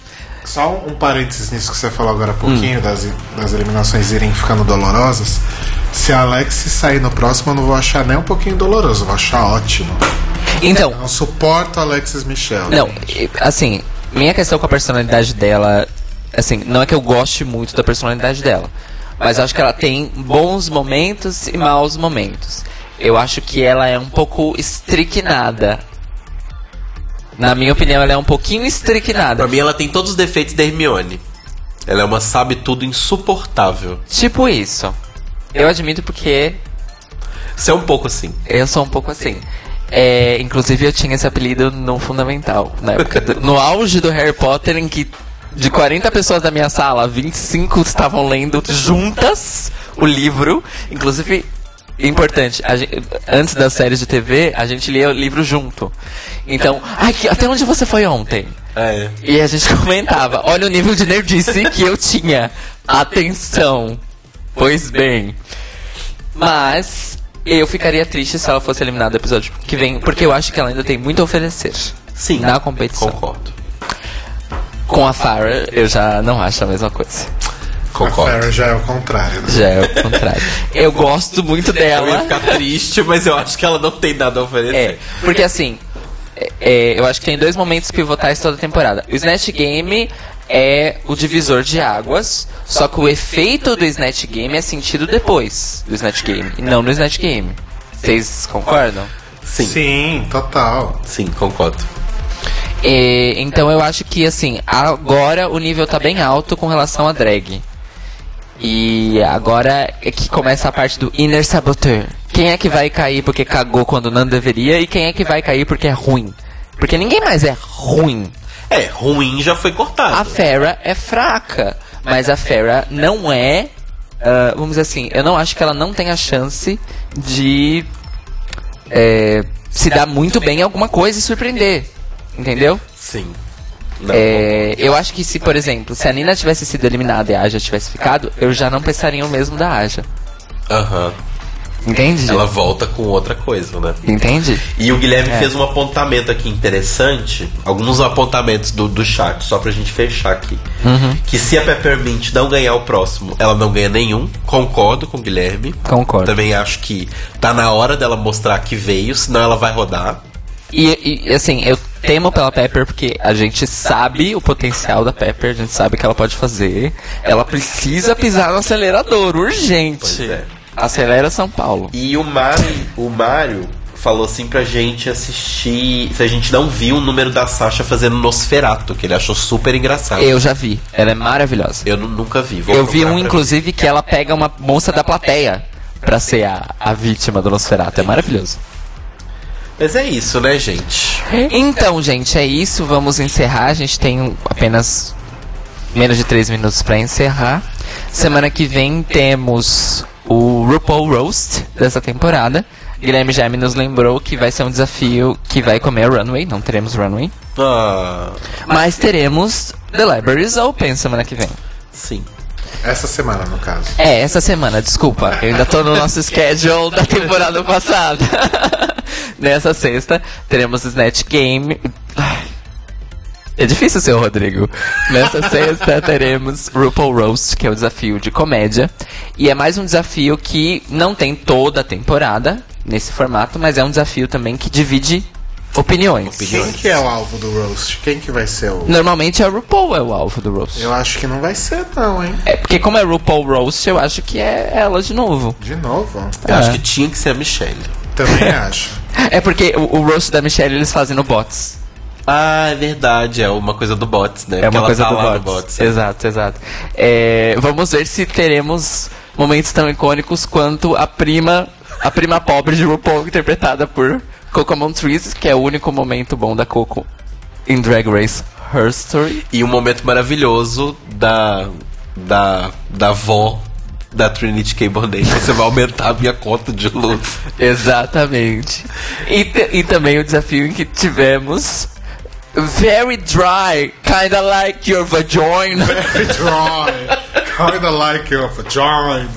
Speaker 3: Só um parênteses nisso que você falou agora há pouquinho,
Speaker 1: Hum.
Speaker 3: das, das eliminações irem ficando dolorosas. Se a Alex sair no próximo, eu não vou achar nem um pouquinho doloroso, eu vou achar ótimo.
Speaker 1: Então,
Speaker 3: Eu não suporto a Alexis Michel.
Speaker 1: Não, assim, minha questão com a personalidade dela, assim, não é que eu goste muito da personalidade dela, mas acho que ela tem bons momentos e maus momentos. Eu acho que ela é um pouco estricnada. Na minha opinião, ela é um pouquinho estricnada.
Speaker 4: Pra mim, ela tem todos os defeitos da Hermione. Ela é uma sabe tudo insuportável.
Speaker 1: Tipo isso. Eu admito porque
Speaker 4: Você é um pouco assim.
Speaker 1: eu sou um pouco assim. É, inclusive eu tinha esse apelido no Fundamental, na época do- no auge do Harry Potter, em que de 40 pessoas da minha sala, 25 estavam lendo juntas o livro. Inclusive, importante, a gen- antes das séries de TV, a gente lia o livro junto. Então, ai, que- até onde você foi ontem?
Speaker 4: É.
Speaker 1: E a gente [laughs] comentava, olha o nível de nerdice que eu tinha. Atenção. Pois bem. Mas eu ficaria triste se ela fosse eliminada do episódio que vem, porque eu acho que ela ainda tem muito a oferecer.
Speaker 4: Sim.
Speaker 1: Na competição.
Speaker 4: Concordo.
Speaker 1: Com a Farrah, eu já não acho a mesma coisa.
Speaker 3: A
Speaker 4: Concordo.
Speaker 3: Farrah já é o contrário. né?
Speaker 1: Já é o contrário. [laughs] Eu gosto muito
Speaker 4: Eu ia
Speaker 1: dela.
Speaker 4: ficar triste, mas eu acho que ela não tem nada a
Speaker 1: É,
Speaker 4: oferecer.
Speaker 1: porque assim, é, é, eu acho que tem dois momentos pivotais toda a temporada. O Snatch Game é o divisor de águas, só que o efeito do Snatch Game é sentido depois do Snatch Game, e não no Snatch Game. Vocês concordam?
Speaker 4: Sim, sim,
Speaker 3: Sim, total.
Speaker 4: concordo.
Speaker 1: E, então eu acho que assim, agora o nível tá bem alto com relação a drag. E agora é que começa a parte do inner saboteur. Quem é que vai cair porque cagou quando não deveria e quem é que vai cair porque é ruim? Porque ninguém mais é ruim.
Speaker 4: É, ruim já foi cortado.
Speaker 1: A Farrah é fraca, mas a Farrah não é. ah, vamos dizer assim, eu não acho que ela não tenha chance de é, se dar muito bem em alguma coisa e surpreender. Entendeu?
Speaker 4: Sim. Não,
Speaker 1: É, eu acho que se, por exemplo, se a Nina tivesse sido eliminada e a Aja tivesse ficado, eu já não pensaria o mesmo da Aja.
Speaker 4: Aham.
Speaker 1: Entende?
Speaker 4: Ela volta com outra coisa, né?
Speaker 1: Entende?
Speaker 4: E o Guilherme
Speaker 1: É.
Speaker 4: fez um apontamento aqui interessante, alguns apontamentos do, do chat, só pra gente fechar aqui.
Speaker 1: Uhum.
Speaker 4: Que se a Peppermint não ganhar o próximo, ela não ganha nenhum. Concordo com o Guilherme.
Speaker 1: Concordo.
Speaker 4: Também acho que tá na hora dela mostrar que veio, senão ela vai rodar.
Speaker 1: E, e, assim, eu temo pela Pepper porque a gente sabe o potencial da Pepper, a gente sabe o que ela pode fazer. Ela precisa pisar no acelerador, urgente.
Speaker 4: Pois é.
Speaker 1: Acelera São Paulo.
Speaker 4: E o Mário, o Mário falou assim pra gente assistir. Se a gente não viu o número da Sasha fazendo Nosferato, que ele achou super engraçado.
Speaker 1: Eu já vi, ela é maravilhosa.
Speaker 4: Eu nu- nunca vi. vou
Speaker 1: Eu vi um, inclusive, que ela pega uma moça da plateia pra ser a, a vítima do Nosferatu. É maravilhoso.
Speaker 4: Mas é isso, né, gente?
Speaker 1: Então, gente, é isso. Vamos encerrar. A gente tem apenas menos de 3 minutos pra encerrar. Semana que vem temos o RuPaul Roast dessa temporada. Guilherme Jaime nos lembrou que vai ser um desafio que vai comer a runway. Não teremos runway.
Speaker 4: Ah,
Speaker 1: Mas teremos The Libraries Open semana que vem.
Speaker 4: sim.
Speaker 3: Essa semana, no caso.
Speaker 1: É, essa semana, desculpa. Eu ainda tô no nosso schedule da temporada passada. [laughs] Nessa sexta, teremos Snatch Game. É difícil ser o Rodrigo. Nessa sexta, teremos RuPaul Roast, que é o desafio de comédia. E é mais um desafio que não tem toda a temporada nesse formato, mas é um desafio também que divide opiniões.
Speaker 3: Quem que é o alvo do roast? Quem que vai ser o...
Speaker 1: Normalmente a RuPaul é o alvo do Roast.
Speaker 3: Eu acho que não vai ser não, hein?
Speaker 1: É porque como é RuPaul Roast, eu acho que é ela de novo.
Speaker 3: De novo?
Speaker 4: Eu
Speaker 1: É.
Speaker 4: acho que tinha que ser a Michelle.
Speaker 3: Também acho. [laughs]
Speaker 1: É porque o, o roast da Michelle eles fazem no bots.
Speaker 4: Ah, é verdade. É uma coisa do bots, né?
Speaker 1: É
Speaker 4: Porque
Speaker 1: uma
Speaker 4: ela
Speaker 1: coisa
Speaker 4: tá
Speaker 1: do
Speaker 4: lá
Speaker 1: bots.
Speaker 4: no bots.
Speaker 1: Exato, exato. É, vamos ver se teremos momentos tão icônicos quanto a prima, a prima pobre de RuPaul interpretada por Coco Montrese, que é o único momento bom da Coco em Drag Race Her Story.
Speaker 4: E um momento maravilhoso da, da, da avó da Trinity K. Bonet. Você vai aumentar a minha conta de luz. [laughs]
Speaker 1: Exatamente. E, e também o desafio em que tivemos Very dry, kinda like your vagina.
Speaker 3: Very dry. Kinda like your vagina.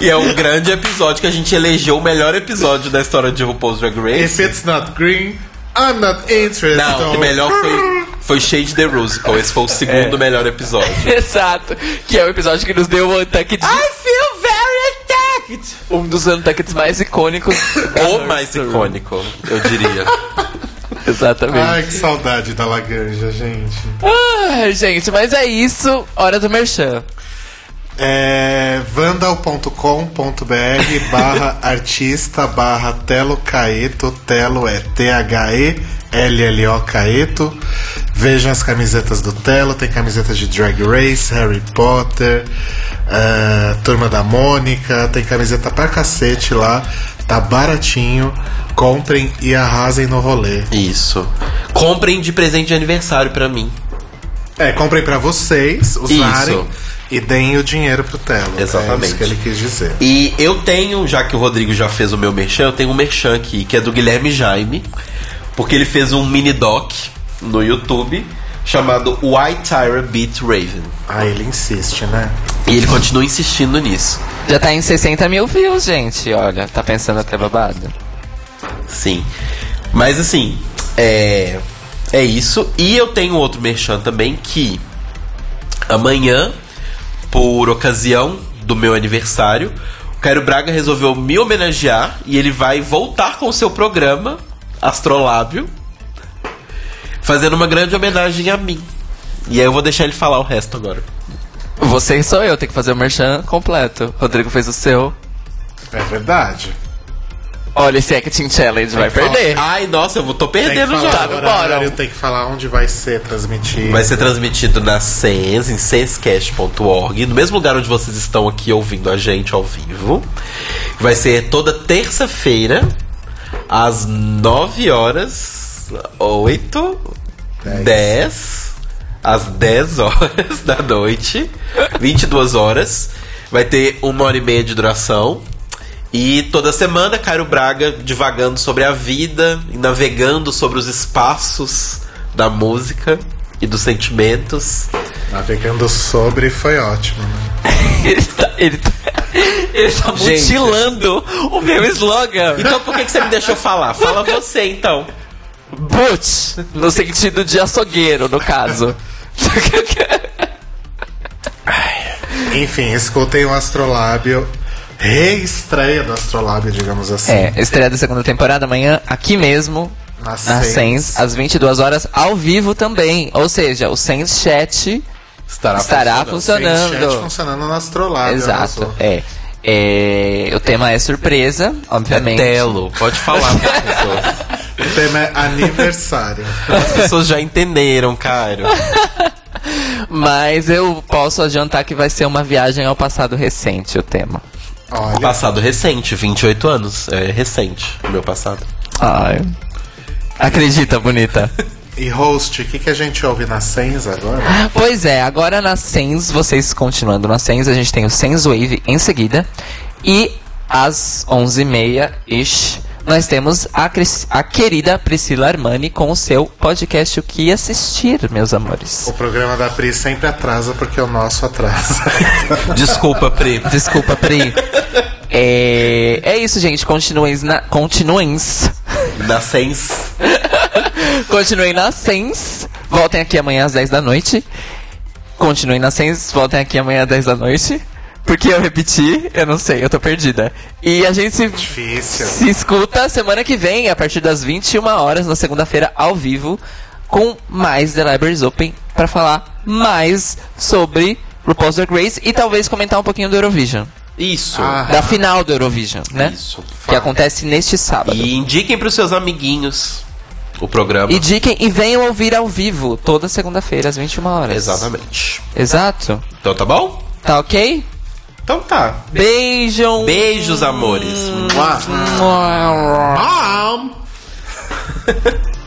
Speaker 4: E é um grande episódio que a gente elegeu o melhor episódio da história de RuPaul's Drag Race.
Speaker 3: If it's not green, I'm not interested.
Speaker 4: Não, o melhor foi, foi Shade the Rusical. Esse foi o segundo
Speaker 1: É.
Speaker 4: melhor episódio. [laughs]
Speaker 1: Exato. Que é o episódio que nos deu o Untucked.
Speaker 4: I feel very attacked!
Speaker 1: Um dos Untuckeds mais icônicos.
Speaker 4: O mais icônico, eu diria. [laughs]
Speaker 1: Exatamente.
Speaker 3: Ai, que saudade da Laganja, gente.
Speaker 1: Ai, gente, mas é isso. Hora do Merchan.
Speaker 3: É vandal.com.br [laughs] barra artista barra Telo Caeto. Telo é T-H-E-L-L-O Caeto. Vejam as camisetas do Telo. Tem camisetas de Drag Race, Harry Potter, é, Turma da Mônica. Tem camiseta pra cacete lá. Tá baratinho. Comprem e arrasem no rolê.
Speaker 4: Isso. Comprem de presente de aniversário pra mim.
Speaker 3: É, comprem pra vocês usarem
Speaker 4: Isso.
Speaker 3: E deem o dinheiro pro Telo. É
Speaker 4: Exatamente.
Speaker 3: isso que ele quis dizer.
Speaker 4: E eu tenho, já que o Rodrigo já fez o meu merchan, eu tenho um merchan aqui, que é do Guilherme Jaime, porque ele fez um mini doc no YouTube chamado Why Tyra Beat Raven.
Speaker 3: Ah, ele insiste, né?
Speaker 4: E ele continua insistindo nisso.
Speaker 1: Já tá em 60 mil views, gente. Olha, tá pensando até babado.
Speaker 4: Sim. Mas assim, é. É isso. E eu tenho outro merchan também que amanhã, por ocasião do meu aniversário, o Cairo Braga resolveu me homenagear e ele vai voltar com o seu programa, Astrolábio, fazendo uma grande homenagem a mim. E aí eu vou deixar ele falar o resto agora.
Speaker 1: Você sou eu, tem que fazer o Merchan completo. Rodrigo fez o seu.
Speaker 3: É verdade.
Speaker 1: Olha, esse Acting Challenge vai
Speaker 3: que
Speaker 1: perder.
Speaker 4: Ai, nossa, eu vou- tô
Speaker 3: que
Speaker 4: perdendo já.
Speaker 1: Tá no bottom.
Speaker 3: tem que falar onde vai ser transmitido.
Speaker 4: Vai ser transmitido na Sens, em senscast.org, no mesmo lugar onde vocês estão aqui ouvindo a gente ao vivo. Vai ser toda terça-feira, às 9 horas, 8, 10, às 10 horas [laughs] da noite, 22 horas. Vai ter uma hora e meia de duração. E toda semana, Cairo Braga divagando sobre a vida e navegando sobre os espaços da música e dos sentimentos.
Speaker 3: Navegando sobre foi ótimo, né? [laughs]
Speaker 1: Ele tá, ele tá, ele tá
Speaker 4: Gente.
Speaker 1: mutilando o meu slogan.
Speaker 4: Então por que, que você me deixou falar? Fala você então.
Speaker 1: Butch, no sentido de açougueiro, no caso.
Speaker 3: Enfim, escutem o Astrolábio. Reestreia do Astrolábio, digamos assim.
Speaker 1: É, estreia da segunda temporada amanhã, aqui mesmo,
Speaker 3: Na
Speaker 1: na
Speaker 3: Sens.
Speaker 1: Às 22 horas, ao vivo também. Ou seja, o Sens Chat
Speaker 4: Estará,
Speaker 1: estará
Speaker 4: funcionando.
Speaker 1: Funcionando.
Speaker 3: chat funcionando no Astrolábio.
Speaker 1: Exato, é. É, O tema é surpresa,
Speaker 4: É
Speaker 1: obviamente.
Speaker 4: telo, pode falar para as [laughs] pessoas.
Speaker 3: O tema é aniversário.
Speaker 4: As pessoas já entenderam, Cairo.
Speaker 1: Mas eu posso adiantar que vai ser uma viagem ao passado recente o tema.
Speaker 3: Olha,
Speaker 4: Passado recente, 28 anos. É recente, o meu passado.
Speaker 1: Ai. Acredita, bonita.
Speaker 3: e host, o que, que a gente ouve na Sens agora?
Speaker 1: Pois é, agora na Sens, vocês continuando na Sens, a gente tem o Sens Wave em seguida. E às 11h30-ish, nós temos a, Cris- a querida Priscila Armani com o seu podcast O Que Assistir, meus amores.
Speaker 3: O programa da Pri sempre atrasa porque o nosso atrasa. [laughs]
Speaker 4: Desculpa, Pri.
Speaker 1: Desculpa, Pri. É, é isso, gente. Continuem na. Continuem.
Speaker 4: Na Sens. [laughs]
Speaker 1: Continuem na Sens. Voltem aqui amanhã às 10 da noite. Continuem na Sens. Voltem aqui amanhã às 10 da noite. Porque eu repeti, eu não sei, eu tô perdida. E a gente se,
Speaker 3: Difícil.
Speaker 1: se escuta semana que vem, a partir das 21 horas, na segunda-feira, ao vivo, com mais The Libraries Open, pra falar mais sobre RuPaul's Drag Race e talvez comentar um pouquinho do Eurovision.
Speaker 4: Isso.
Speaker 3: Ah.
Speaker 1: Da final do Eurovision, né?
Speaker 4: Isso.
Speaker 1: Que acontece neste sábado.
Speaker 4: E indiquem pros seus amiguinhos o programa.
Speaker 1: E diquem e venham ouvir ao vivo toda segunda-feira às 21 horas.
Speaker 4: Exatamente.
Speaker 1: Exato.
Speaker 4: Então tá bom?
Speaker 1: Tá ok?
Speaker 4: Então tá.
Speaker 1: Beijam.
Speaker 4: Beijos, amores.
Speaker 3: Mua.
Speaker 1: Mua.
Speaker 3: Mom! [laughs]